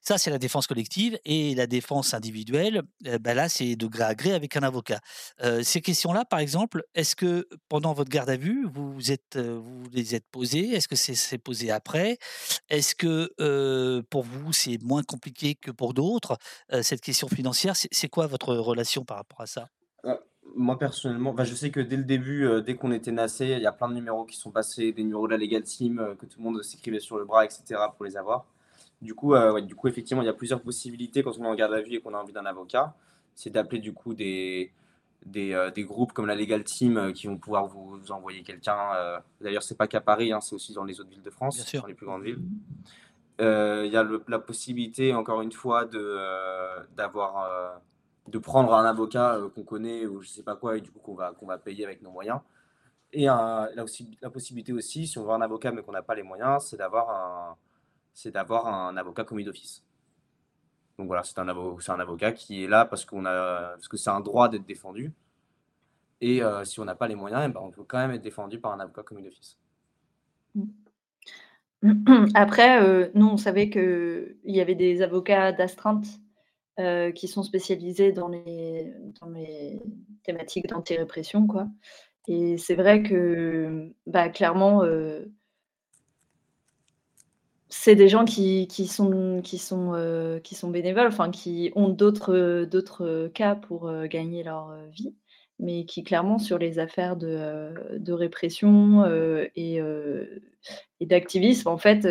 Ça, c'est la défense collective et la défense individuelle, ben là, c'est de gré à gré avec un avocat. Euh, ces questions-là, par exemple, est-ce que pendant votre garde à vue, vous, êtes, vous les êtes posées? Est-ce que c'est c'est posé après? Est-ce que pour vous, c'est moins compliqué que pour d'autres? Cette question financière, c'est quoi votre relation par rapport à ça? Euh, moi personnellement, bah, je sais que dès le début, euh, dès qu'on était nassé, il y a plein de numéros qui sont passés, des numéros de la Legal Team, euh, que tout le monde s'écrivait sur le bras, etc. pour les avoir. Du coup, euh, ouais, du coup, effectivement, il y a plusieurs possibilités quand on est en garde à vue et qu'on a envie d'un avocat. C'est d'appeler du coup des, des, des groupes comme la Legal Team qui vont pouvoir vous, vous envoyer quelqu'un. D'ailleurs, c'est pas qu'à Paris, hein, c'est aussi dans les autres villes de France, Bien sûr. dans les plus grandes villes. Il y a le- la possibilité, encore une fois, de, d'avoir, de prendre un avocat euh, qu'on connaît ou je sais pas quoi, et du coup qu'on va, qu'on va payer avec nos moyens. Et la, aussi- la possibilité aussi, si on veut un avocat mais qu'on n'a pas les moyens, c'est d'avoir un, c'est d'avoir un avocat commis d'office. Donc voilà, c'est un, c'est un avocat qui est là parce, qu'on a, parce que c'est un droit d'être défendu. Et euh, si on n'a pas les moyens, eh ben, on peut quand même être défendu par un avocat commis d'office. Après, euh, nous, on savait qu'il y avait des avocats d'astreinte qui sont spécialisés dans les dans les thématiques d'anti-répression, quoi et c'est vrai que, bah, clairement, c'est des gens qui qui sont qui sont, qui sont bénévoles, enfin qui ont d'autres, d'autres, cas pour, gagner leur, vie, mais qui clairement sur les affaires de, de répression, et et d'activisme, en fait,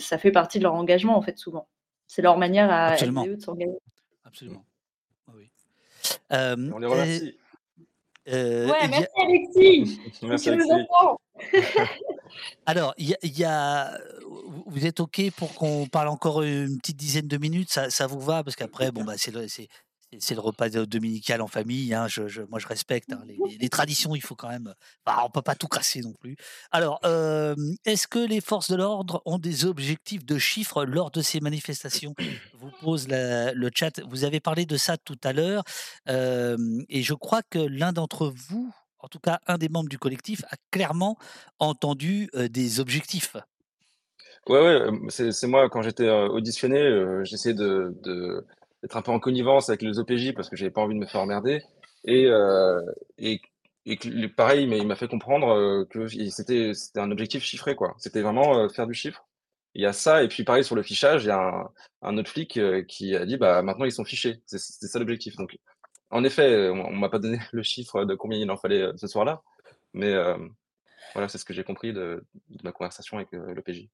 ça fait partie de leur engagement, en fait, souvent. C'est leur manière à de s'engager. Absolument. Oui, On les remercie. Ouais, merci Alexis! Merci Alexis. Alors, il y a il y a vous êtes OK pour qu'on parle encore une petite dizaine de minutes? Ça ça vous va? Parce qu'après, bon, bah, c'est le c'est le repas dominical en famille, hein, moi je respecte, hein, les traditions, il faut quand même, bah, on peut pas tout casser non plus. Alors, est-ce que les forces de l'ordre ont des objectifs de chiffres lors de ces manifestations? Vous pose le chat. Vous avez parlé de ça tout à l'heure, et je crois que l'un d'entre vous, en tout cas un des membres du collectif, a clairement entendu, des objectifs. Ouais, ouais, c'est moi quand j'étais, auditionné, j'essayais de d'être un peu en connivence avec les OPJ parce que j'avais pas envie de me faire emmerder et heu et pareil, mais il m'a fait comprendre, heu, que c'était un objectif chiffré, quoi. C'était vraiment, heu, faire du chiffre. Il y a ça et puis pareil sur le fichage, il y a un autre flic, qui a dit: «Bah, maintenant ils sont fichés». C'est ça l'objectif donc en effet, on on m'a pas donné le chiffre de combien il en fallait, ce soir-là, mais voilà, c'est ce que j'ai compris de ma conversation avec, l'OPJ.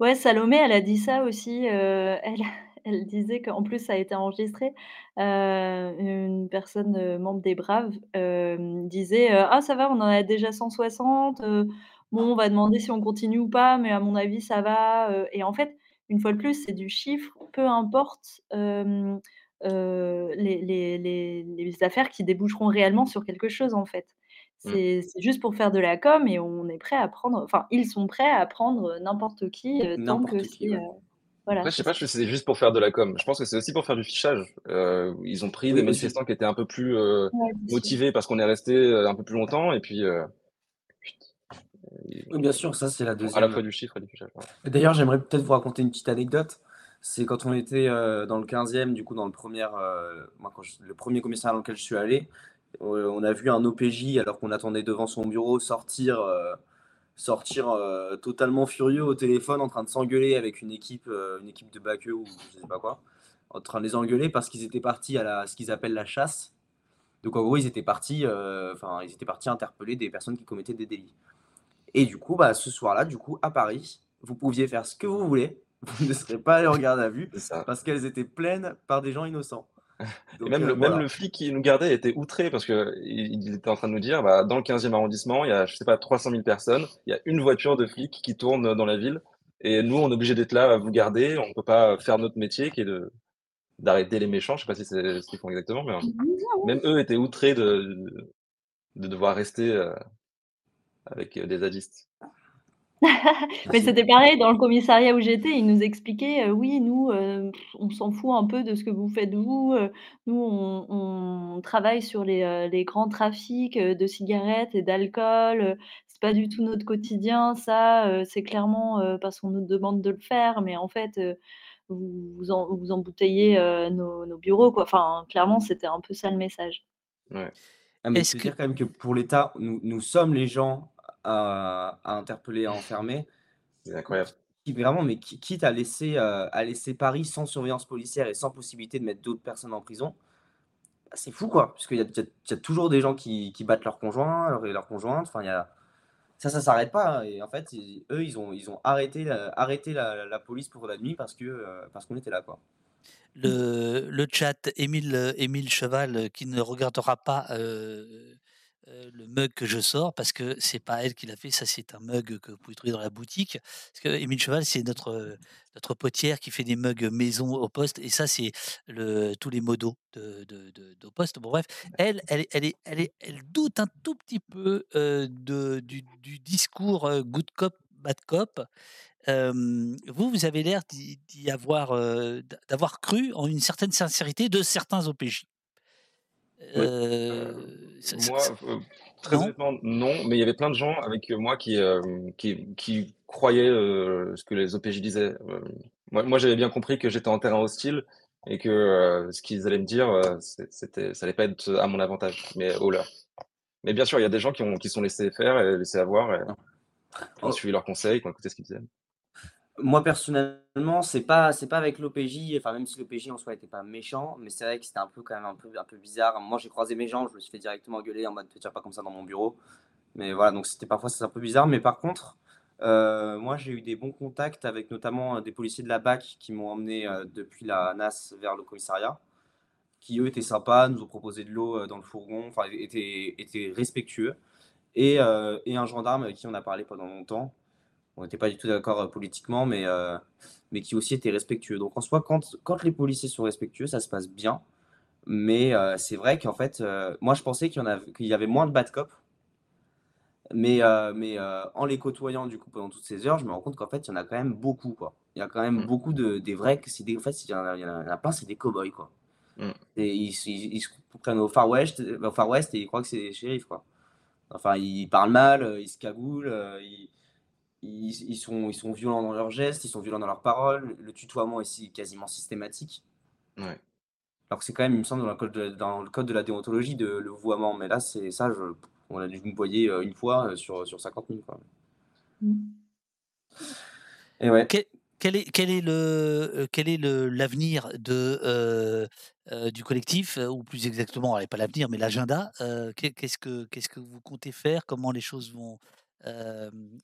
Ouais, Salomé, elle a dit ça aussi, elle elle disait qu'en plus ça a été enregistré, une personne, membre des Braves, disait, «Ah ça va, on en a déjà 160, heu, bon on va demander si on continue ou pas, mais à mon avis ça va», et en fait, une fois de plus, c'est du chiffre, peu importe, les les les les affaires qui déboucheront réellement sur quelque chose, en fait. Mmh. C'est juste pour faire de la com et on est prêt à prendre enfin, ils sont prêts à prendre, n'importe qui, tant que c'est, ouais. Voilà, Après, je sais pas si c'est juste pour faire de la com. Je pense que c'est aussi pour faire du fichage. Heu, ils ont pris des Oui, aussi. manifestants qui étaient un peu plus, Ouais, sûr. motivés parce qu'on est restés, heu, un peu plus longtemps et puis, Oui, bien sûr, ça c'est la à la fois 2e du chiffre et du fichage, ouais. d'ailleurs, j'aimerais peut-être vous raconter une petite anecdote. C'est quand on était, dans le 15e, du coup, dans le 1er, heu, moi quand je le 1er commissariat dans lequel je suis allé, on a vu un OPJ alors qu'on attendait devant son bureau sortir, sortir, heu, totalement furieux au téléphone en train de s'engueuler avec une équipe, heu, une équipe de Baqueux ou je sais pas quoi. En train de les engueuler parce qu'ils étaient partis à la ce qu'ils appellent la chasse. Donc en gros, ils étaient partis, heu, enfin, ils étaient partis interpeller des personnes qui commettaient des délits et du coup, bah, ce soir-là, du coup, à Paris, vous pouviez faire ce que vous voulez, vous ne serez pas allés en garde à vue parce qu'elles étaient pleines par des gens innocents. Donc même heu, le même voilà. le flic qui nous gardait était outré parce qu'il il était en train de nous dire: «Bah, dans le 15e arrondissement, il y a, je sais pas, 300 000 personnes, il y a une voiture de flic qui tourne, dans la ville et nous, on est obligés d'être là à vous garder, on peut pas faire notre métier qui est de d'arrêter les méchants». Je sais pas si c'est ce qu'ils font exactement, mais même eux étaient outrés de de devoir rester, heu, avec, heu, des zadistes. Mais c'était pareil dans le commissariat où j'étais, ils nous expliquaient, heu: «Oui, nous, heu, on s'en fout un peu de ce que vous faites vous, heu, nous on on travaille sur les, les grands trafics, de cigarettes et d'alcool, c'est pas du tout notre quotidien ça, c'est clairement, parce qu'on nous demande de le faire, mais en fait, vous vous em vous embouteillez, nos nos bureaux quoi». Enfin, clairement, c'était un peu ça le message. Ouais. Ah mais te que dire quand même que pour l'État, nous nous sommes les gens à à interpeller, à enfermer. C'est incroyable. Qui vraiment, mais qui quitte à laisser, heu, à laisser Paris sans surveillance policière et sans possibilité de mettre d'autres personnes en prison, bah, c'est fou quoi, parce qu'il y a y y toujours des gens qui qui battent leurs conjoints, leurs et leurs conjointes, enfin il y a ça, ça s'arrête pas, hein et en fait, ils eux, ils ont ils ont arrêté, heu, arrêté la la police pour la nuit parce que, heu, parce qu'on était là, quoi. le le chat, Émile, Émile Cheval, heu, qui ne regardera pas, heu, le mug que je sors parce que c'est pas elle qui l'a fait, ça c'est un mug que vous pouvez trouver dans la boutique. Parce qu'Émile Cheval, c'est notre, heu, notre potière qui fait des mugs maison au poste et ça c'est le tous les modos de de poste. Bon bref, elle, elle elle est elle est elle doute un tout petit peu, heu, de du du discours, good cop, bad cop. Vous, vous avez l'air d'y avoir, d'avoir cru en une certaine sincérité de certains OPJ. Ça ça moi, ça heu, très non? honnêtement, non, mais il y avait plein de gens avec, moi qui, qui qui croyaient, ce que les OPJ disaient. Moi moi, j'avais bien compris que j'étais en terrain hostile et que euh, ce qu'ils allaient me dire, euh, c'était, ça allait pas être à mon avantage, mais au leur. Mais bien sûr, il y a des gens qui ont qui sont laissés faire et laissés avoir et qui ont Oh. suivi leurs conseils, qui ont écouté ce qu'ils disaient. Moi personnellement, c'est pas c'est pas avec l'OPJ, enfin même si l'OPJ en soi était pas méchant, mais c'est vrai que c'était un peu quand même un peu un peu bizarre. Moi, j'ai croisé mes gens, je me suis fait directement engueuler en mode: «Te tiens pas comme ça dans mon bureau». Mais voilà, donc c'était parfois c'est un peu bizarre, mais par contre, heu, moi j'ai eu des bons contacts avec notamment, heu, des policiers de la BAC qui m'ont emmené, heu, depuis la NAS vers le commissariat, qui eux étaient sympas, nous ont proposé de l'eau, dans le fourgon, enfin étaient étaient respectueux et et un gendarme avec qui on a parlé pendant longtemps. On n'était pas du tout d'accord, heu, politiquement, mais heu, mais qui aussi était respectueux. Donc en soi, quand quand les policiers sont respectueux, ça se passe bien. Mais heu, c'est vrai qu'en fait, moi je pensais qu'il y en av qu'il y avait moins de bad cop. Mais mais en les côtoyant du coup pendant toutes ces heures, je me rends compte qu'en fait, il y en a quand même beaucoup, quoi. Il y a quand même Mmh. beaucoup de des vrais c'est des en fait, il y en a il y en a plein, c'est des cow-boys, quoi. Mmh. Et ils se ils ils se prennent au Far West au Far West et ils croient que c'est des shérifs, quoi. Enfin, ils parlent mal, ils se cagoulent, ils ils ils sont ils sont violents dans leurs gestes, ils sont violents dans leurs paroles. Le tutoiement ici est quasiment systématique. Ouais. Alors que c'est quand même, il me semble, dans le code de dans le code de la déontologie de le vouvoiement. Mais là, c'est ça, je on a dû me voyer, heu, une fois, heu, sur, sur 50 000, quoi. Mmh. Et ouais. Quel quel est quel est le, heu, quel est le l'avenir de, du collectif? Ou plus exactement, allez, pas l'avenir, mais l'agenda. Qu'est-ce que qu'est-ce que vous comptez faire? Comment les choses vont,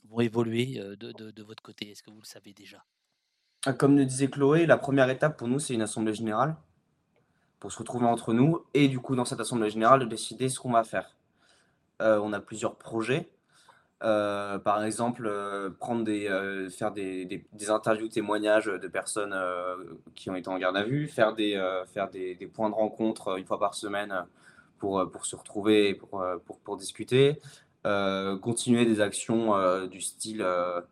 vont évoluer, heu, de votre côté? Est-ce que vous le savez déjà? Ah, comme le disait Chloé, la première étape pour nous, c'est une assemblée générale. Pour se retrouver entre nous et du coup, dans cette assemblée générale, de décider ce qu'on va faire. Heu, on a plusieurs projets. Par exemple, prendre des, faire des des des interviews témoignages, de personnes, qui ont été en garde à vue, faire des, faire des des points de rencontre, 1 fois par semaine, pour, pour se retrouver et pour, pour pour discuter. Heu, continuer des actions, heu, du style, heu,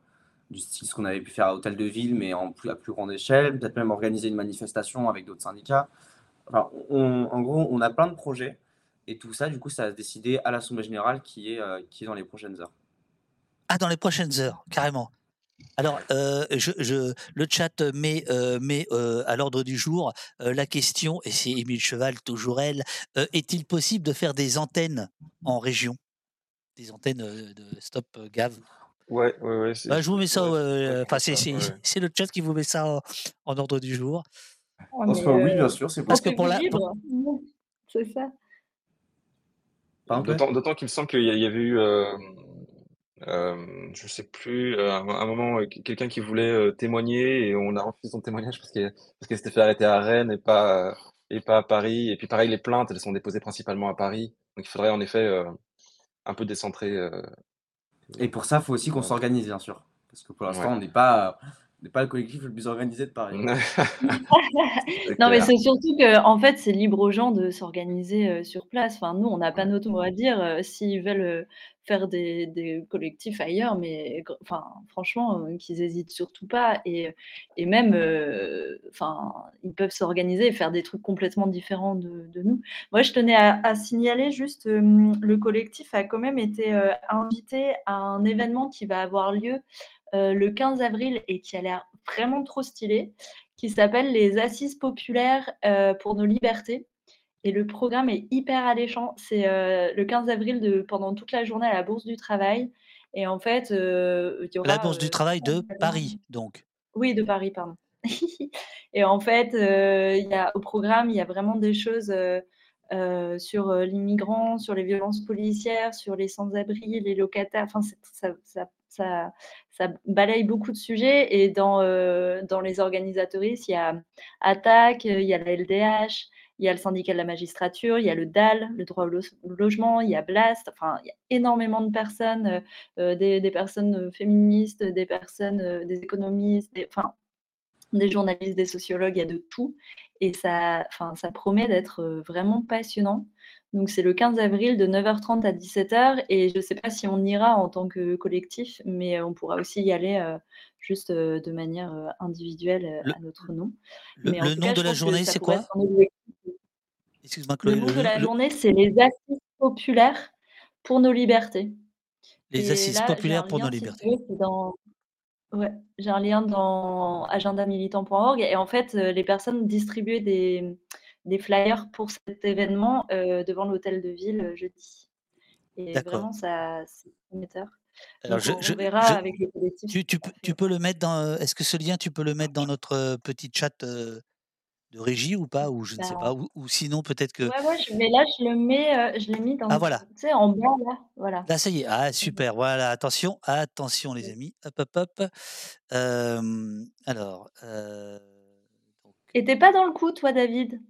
du style ce qu'on avait pu faire à Hôtel de Ville, mais en plus à plus grande échelle. Peut-être même organiser une manifestation avec d'autres syndicats. Enfin, on en gros, on a plein de projets et tout ça, du coup, ça va se décider à l'assemblée générale qui est, qui est dans les prochaines heures. Ah, dans les prochaines heures, carrément. Alors, heu, je je le chat met, met, à l'ordre du jour, la question et c'est Émile Cheval, toujours elle, «Est-il possible de faire des antennes en région?» Des antennes, de Stop Gave. Ouais, ouais, ouais, c'est Bah, je vous mets ça, ouais, enfin, c'est ouais. le chat qui vous met ça en en ordre du jour. Oh oui, bien sûr, c'est Parce que pour la pour. C'est ça. D'autant qu'il me semble qu'il y avait eu, hem, hem, je sais plus, heu, un un moment, heu, q quelqu'un qui voulait, témoigner et on a refusé son témoignage parce que parce qu'elle s'était fait arrêter à Rennes et pas, et pas à Paris et puis pareil, les plaintes, elles sont déposées principalement à Paris. Donc il faudrait en effet, un peu décentrer, heu, Et pour ça, il faut aussi qu'on s'organise, bien sûr. Parce que pour l'instant, Ouais. on n'est pas n'est pas le collectif le plus organisé de Paris. Non, mais c'est surtout qu'en fait, c'est libre aux gens de s'organiser, heu, sur place. Enfin, nous, on n'a pas notre mot à dire, heu, s'ils veulent, heu, faire des des collectifs ailleurs, mais enfin, franchement, qu'ils hésitent surtout pas et et même, enfin, ils peuvent s'organiser et faire des trucs complètement différents de de nous. Moi, je tenais à à signaler juste, le collectif a quand même été, invité à un événement qui va avoir lieu, le 15 avril et qui a l'air vraiment trop stylé, qui s'appelle les Assises populaires, heu, pour nos libertés et le programme est hyper alléchant. C'est, heu, le 15 avril de pendant toute la journée à la Bourse du Travail et en fait, heu, il y La Bourse du travail de Paris, donc? oui, de Paris, pardon. Et en fait, il y a au programme, il y a vraiment des choses, sur, heu, les migrants, sur les violences policières, sur les sans-abri, les locataires, enfin, ça ça balaye beaucoup de sujets et dans, dans les organisatrices, il y a Attac, il y a la LDH, il y a le syndicat de la magistrature, il y a le DAL, le droit au lo logement, il y a Blast, enfin, il y a énormément de personnes, heu heu, des personnes, féministes, des personnes, des économistes, des enfin, des journalistes, des sociologues, il y a de tout et ça enfin, ça promet d'être, vraiment passionnant. Donc c'est le 15 avril de 9:30 à 17:00 et je sais pas si on ira en tant que collectif, mais on pourra aussi y aller, heu, juste, heu, de manière, individuelle, Le à notre nom. le Mais le nom cas, de la journée, c'est quoi? Excuse-moi, le Chloé, nom de le la le journée, c'est les Assises populaires pour nos libertés Les et Assises là, populaires pour nos si libertés. dans Ouais, j'ai un lien dans agendamilitant.org et en fait, les personnes distribuaient des des flyers pour cet événement, heu, devant l'hôtel de ville, heu, jeudi et vraiment ça c'est prometteur. Alors je on je verra je avec le collectif ce tu tu qu'on peux tu le mettre dans, heu est-ce que ce lien, tu peux le mettre dans notre, petit chat, de régie ou pas? Ou je ne sais Bah pas? Ou ou sinon peut-être que ouais, ouais, mais là, je le mets, je l'ai mis ah dans tu voilà, sais, en bas là, voilà. là ça y est, ah super, voilà, attention, attention les amis, hop, hop, hop. Alors, Et tu es pas dans le coup toi, David?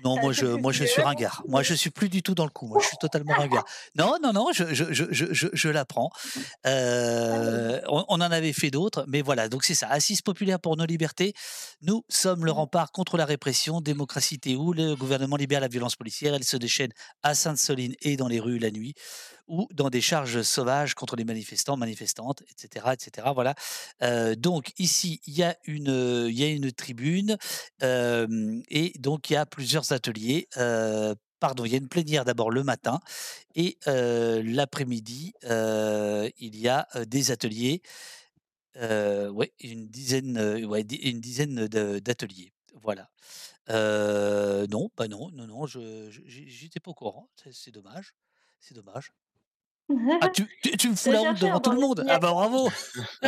Non, moi je moi je es suis ringard. Moi je suis plus du tout dans le coup, moi je suis totalement ringard. Non, non, non, je je je je je je l'apprends. Heu, on on en avait fait d'autres, mais voilà, donc c'est ça, Assise populaire pour nos libertés. Nous sommes le Mmh. rempart contre la répression, démocratie où? Le gouvernement libère la violence policière, elle se déchaîne à Sainte-Soline et dans les rues la nuit ou dans des charges sauvages contre les manifestants, manifestantes, et cetera, et cetera, voilà. Heu, donc ici, il y a une, il y a une tribune, et donc il y a plusieurs ateliers, heu, pardon, il y a une plénière d'abord le matin et l'après-midi, il y a, des ateliers, ouais, une dizaine, ouais, une dizaine d'ateliers, voilà. Non, bah, non, non, non, je j'étais pas au courant, c'est dommage, c'est dommage. Ah tu tu tu me fous la honte devant hein, tout le monde? Ah bah bravo!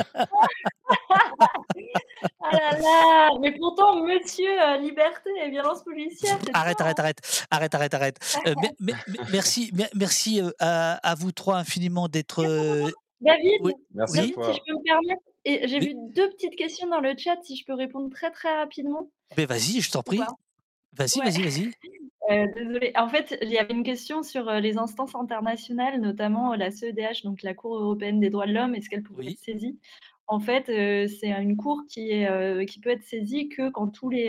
Ah là là, mais pourtant monsieur, heu, liberté et violence policière, Arrête, arrête, hein? arrête, arrête, arrête, arrête. Mais mais mais merci mer merci, heu, à à vous 3 infiniment d'être, David, oui, Merci à David, oui, si je peux me permettre et j'ai oui, vu 2 petites questions dans le chat, si je peux répondre très, très rapidement beh, vas-y, je t'en prie. Vas-y, Ouais, vas-y, vas-y. heu, désolée. En fait, il y avait une question sur, heu, les instances internationales, notamment, heu, la CEDH, donc la Cour européenne des droits de l'homme, est-ce qu'elle pourrait être saisie? En fait, c'est une cour qui est, qui peut être saisie que quand tous les,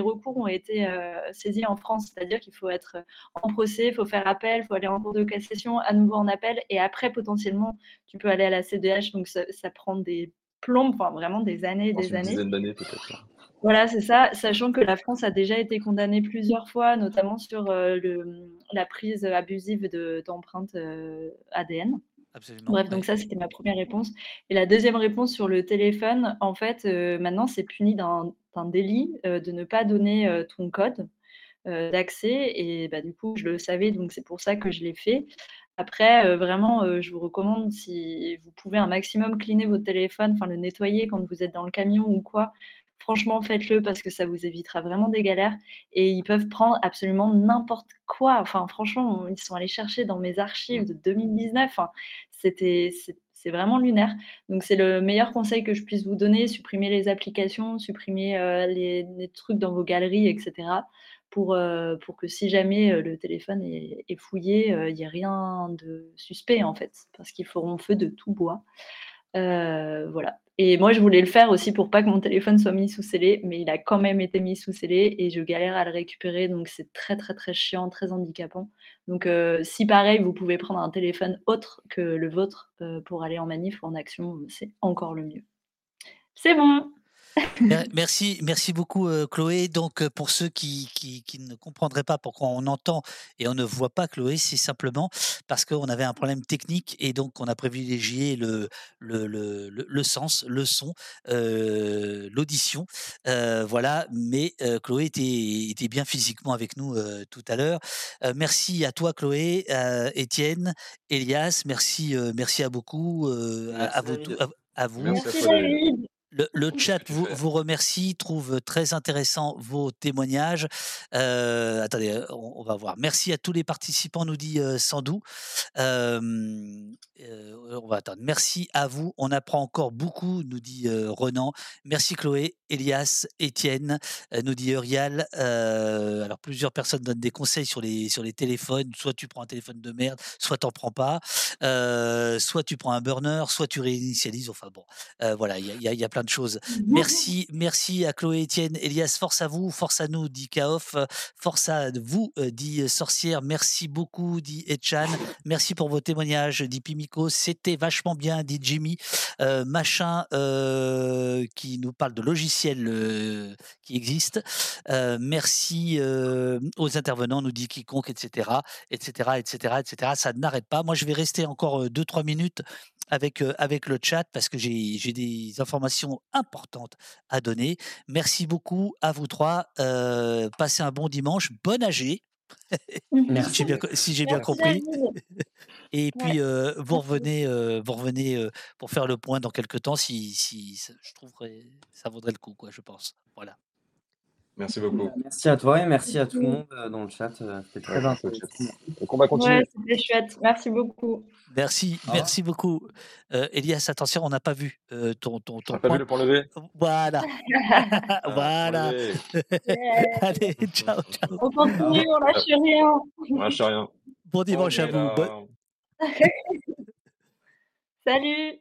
recours ont été, saisis en France. C'est-à-dire qu'il faut être, en procès, il faut faire appel, il faut aller en cour de cassation, à nouveau en appel et après potentiellement, tu peux aller à la CEDH donc ça ça prend des plombes, enfin vraiment des années et des une années. dizaine d'années peut-être, hein. Voilà, c'est ça, sachant que la France a déjà été condamnée plusieurs fois, notamment sur, le, mmh, la prise, abusive de d'empreintes, heu, ADN. absolument, Bref, donc ça, c'était ma première réponse et la deuxième réponse sur le téléphone, en fait, heu, maintenant, c'est puni d'un délit, de ne pas donner, ton code, d'accès et bah, du coup, je le savais, donc c'est pour ça que je l'ai fait. Après, vraiment, je vous recommande si vous pouvez un maximum cleaner votre téléphone, enfin le nettoyer quand vous êtes dans le camion ou quoi, franchement faites-le parce que ça vous évitera vraiment des galères et ils peuvent prendre absolument n'importe quoi. Enfin franchement, ils sont allés chercher dans mes archives de 2019, enfin c'était c'est vraiment lunaire. Donc c'est le meilleur conseil que je puisse vous donner, supprimer les applications, supprimer, heu, les trucs dans vos galeries et cetera pour, que si jamais, heu, le téléphone est fouillé, il y ait rien de suspect, en fait, parce qu'ils feront feu de tout bois. Heu, voilà et moi, je voulais le faire aussi pour pas que mon téléphone soit mis sous scellé, mais il a quand même été mis sous scellé et je galère à le récupérer, donc c'est très, très, très chiant, très handicapant. Donc heu, si pareil, vous pouvez prendre un téléphone autre que le vôtre, heu, pour aller en manif ou en action, c'est encore le mieux. C'est bon! Mer merci merci beaucoup, heu, Chloé. Donc, heu, pour ceux qui qui qui ne comprendraient pas pourquoi on entend et on ne voit pas Chloé, c'est simplement parce qu'on avait un problème technique et donc on a privilégié le le le le le sens, le son, heu, l'audition, voilà. Mais, Chloé était était bien physiquement avec nous, tout à l'heure. Heu, merci à toi Chloé, Étienne, Elias, merci, merci à beaucoup, heu, à à Merci vous à à vous. Merci Le le chat vous remercie, trouve très intéressant vos témoignages. Heu, attendez, heu, on on va voir. Merci à tous les participants, nous dit, heu, Sandou. On va attendre. Merci à vous, on apprend encore beaucoup, nous dit, Renan. Merci Chloé, Elias, Étienne, nous dit Eurial. Alors plusieurs personnes donnent des conseils sur les sur les téléphones. Soit tu prends un téléphone de merde, soit tu en prends pas. Soit tu prends un burner, soit tu réinitialises. Enfin bon, voilà, il y a y a y a plein de choses. Merci merci à Chloé, Étienne, Elias, force à vous, force à nous, dit Kaof. Force à vous, heu, dit, Sorcière. Merci beaucoup, dit Etchan. Merci pour vos témoignages, dit Pimico. C'était vachement bien, dit Jimmy. euh, machin euh, qui nous parle de logiciels euh, qui existent. Euh, merci euh, aux intervenants, nous dit quiconque, etc., etc., etc., etc. Ça n'arrête pas. Moi, je vais rester encore 2-3 minutes avec, euh, avec le chat parce que j'ai des informations importantes à donner. Merci beaucoup à vous trois. Euh, passez un bon dimanche. Bon AG. si Merci. j'ai bien, co- si j'ai bien Merci compris. Et puis, Ouais. euh, vous revenez, euh, vous revenez euh, pour faire le point dans quelques temps si, si je trouverais ça vaudrait le coup, quoi, je pense. Voilà. Merci beaucoup. Bah, Merci à toi et merci à tout le monde euh, dans le chat. euh, C'était très intéressant. Donc on va continuer. Ouais, c'était chouette. Merci beaucoup. Merci, merci beaucoup. Euh, Elias, attention, on n'a pas vu euh, ton, ton, On ton n'a pas vu point. le point levé? Voilà, Ah, voilà. Allez, ciao, ciao. On continue, on lâche rien. On lâche rien. Bon On dimanche à vous. Salut.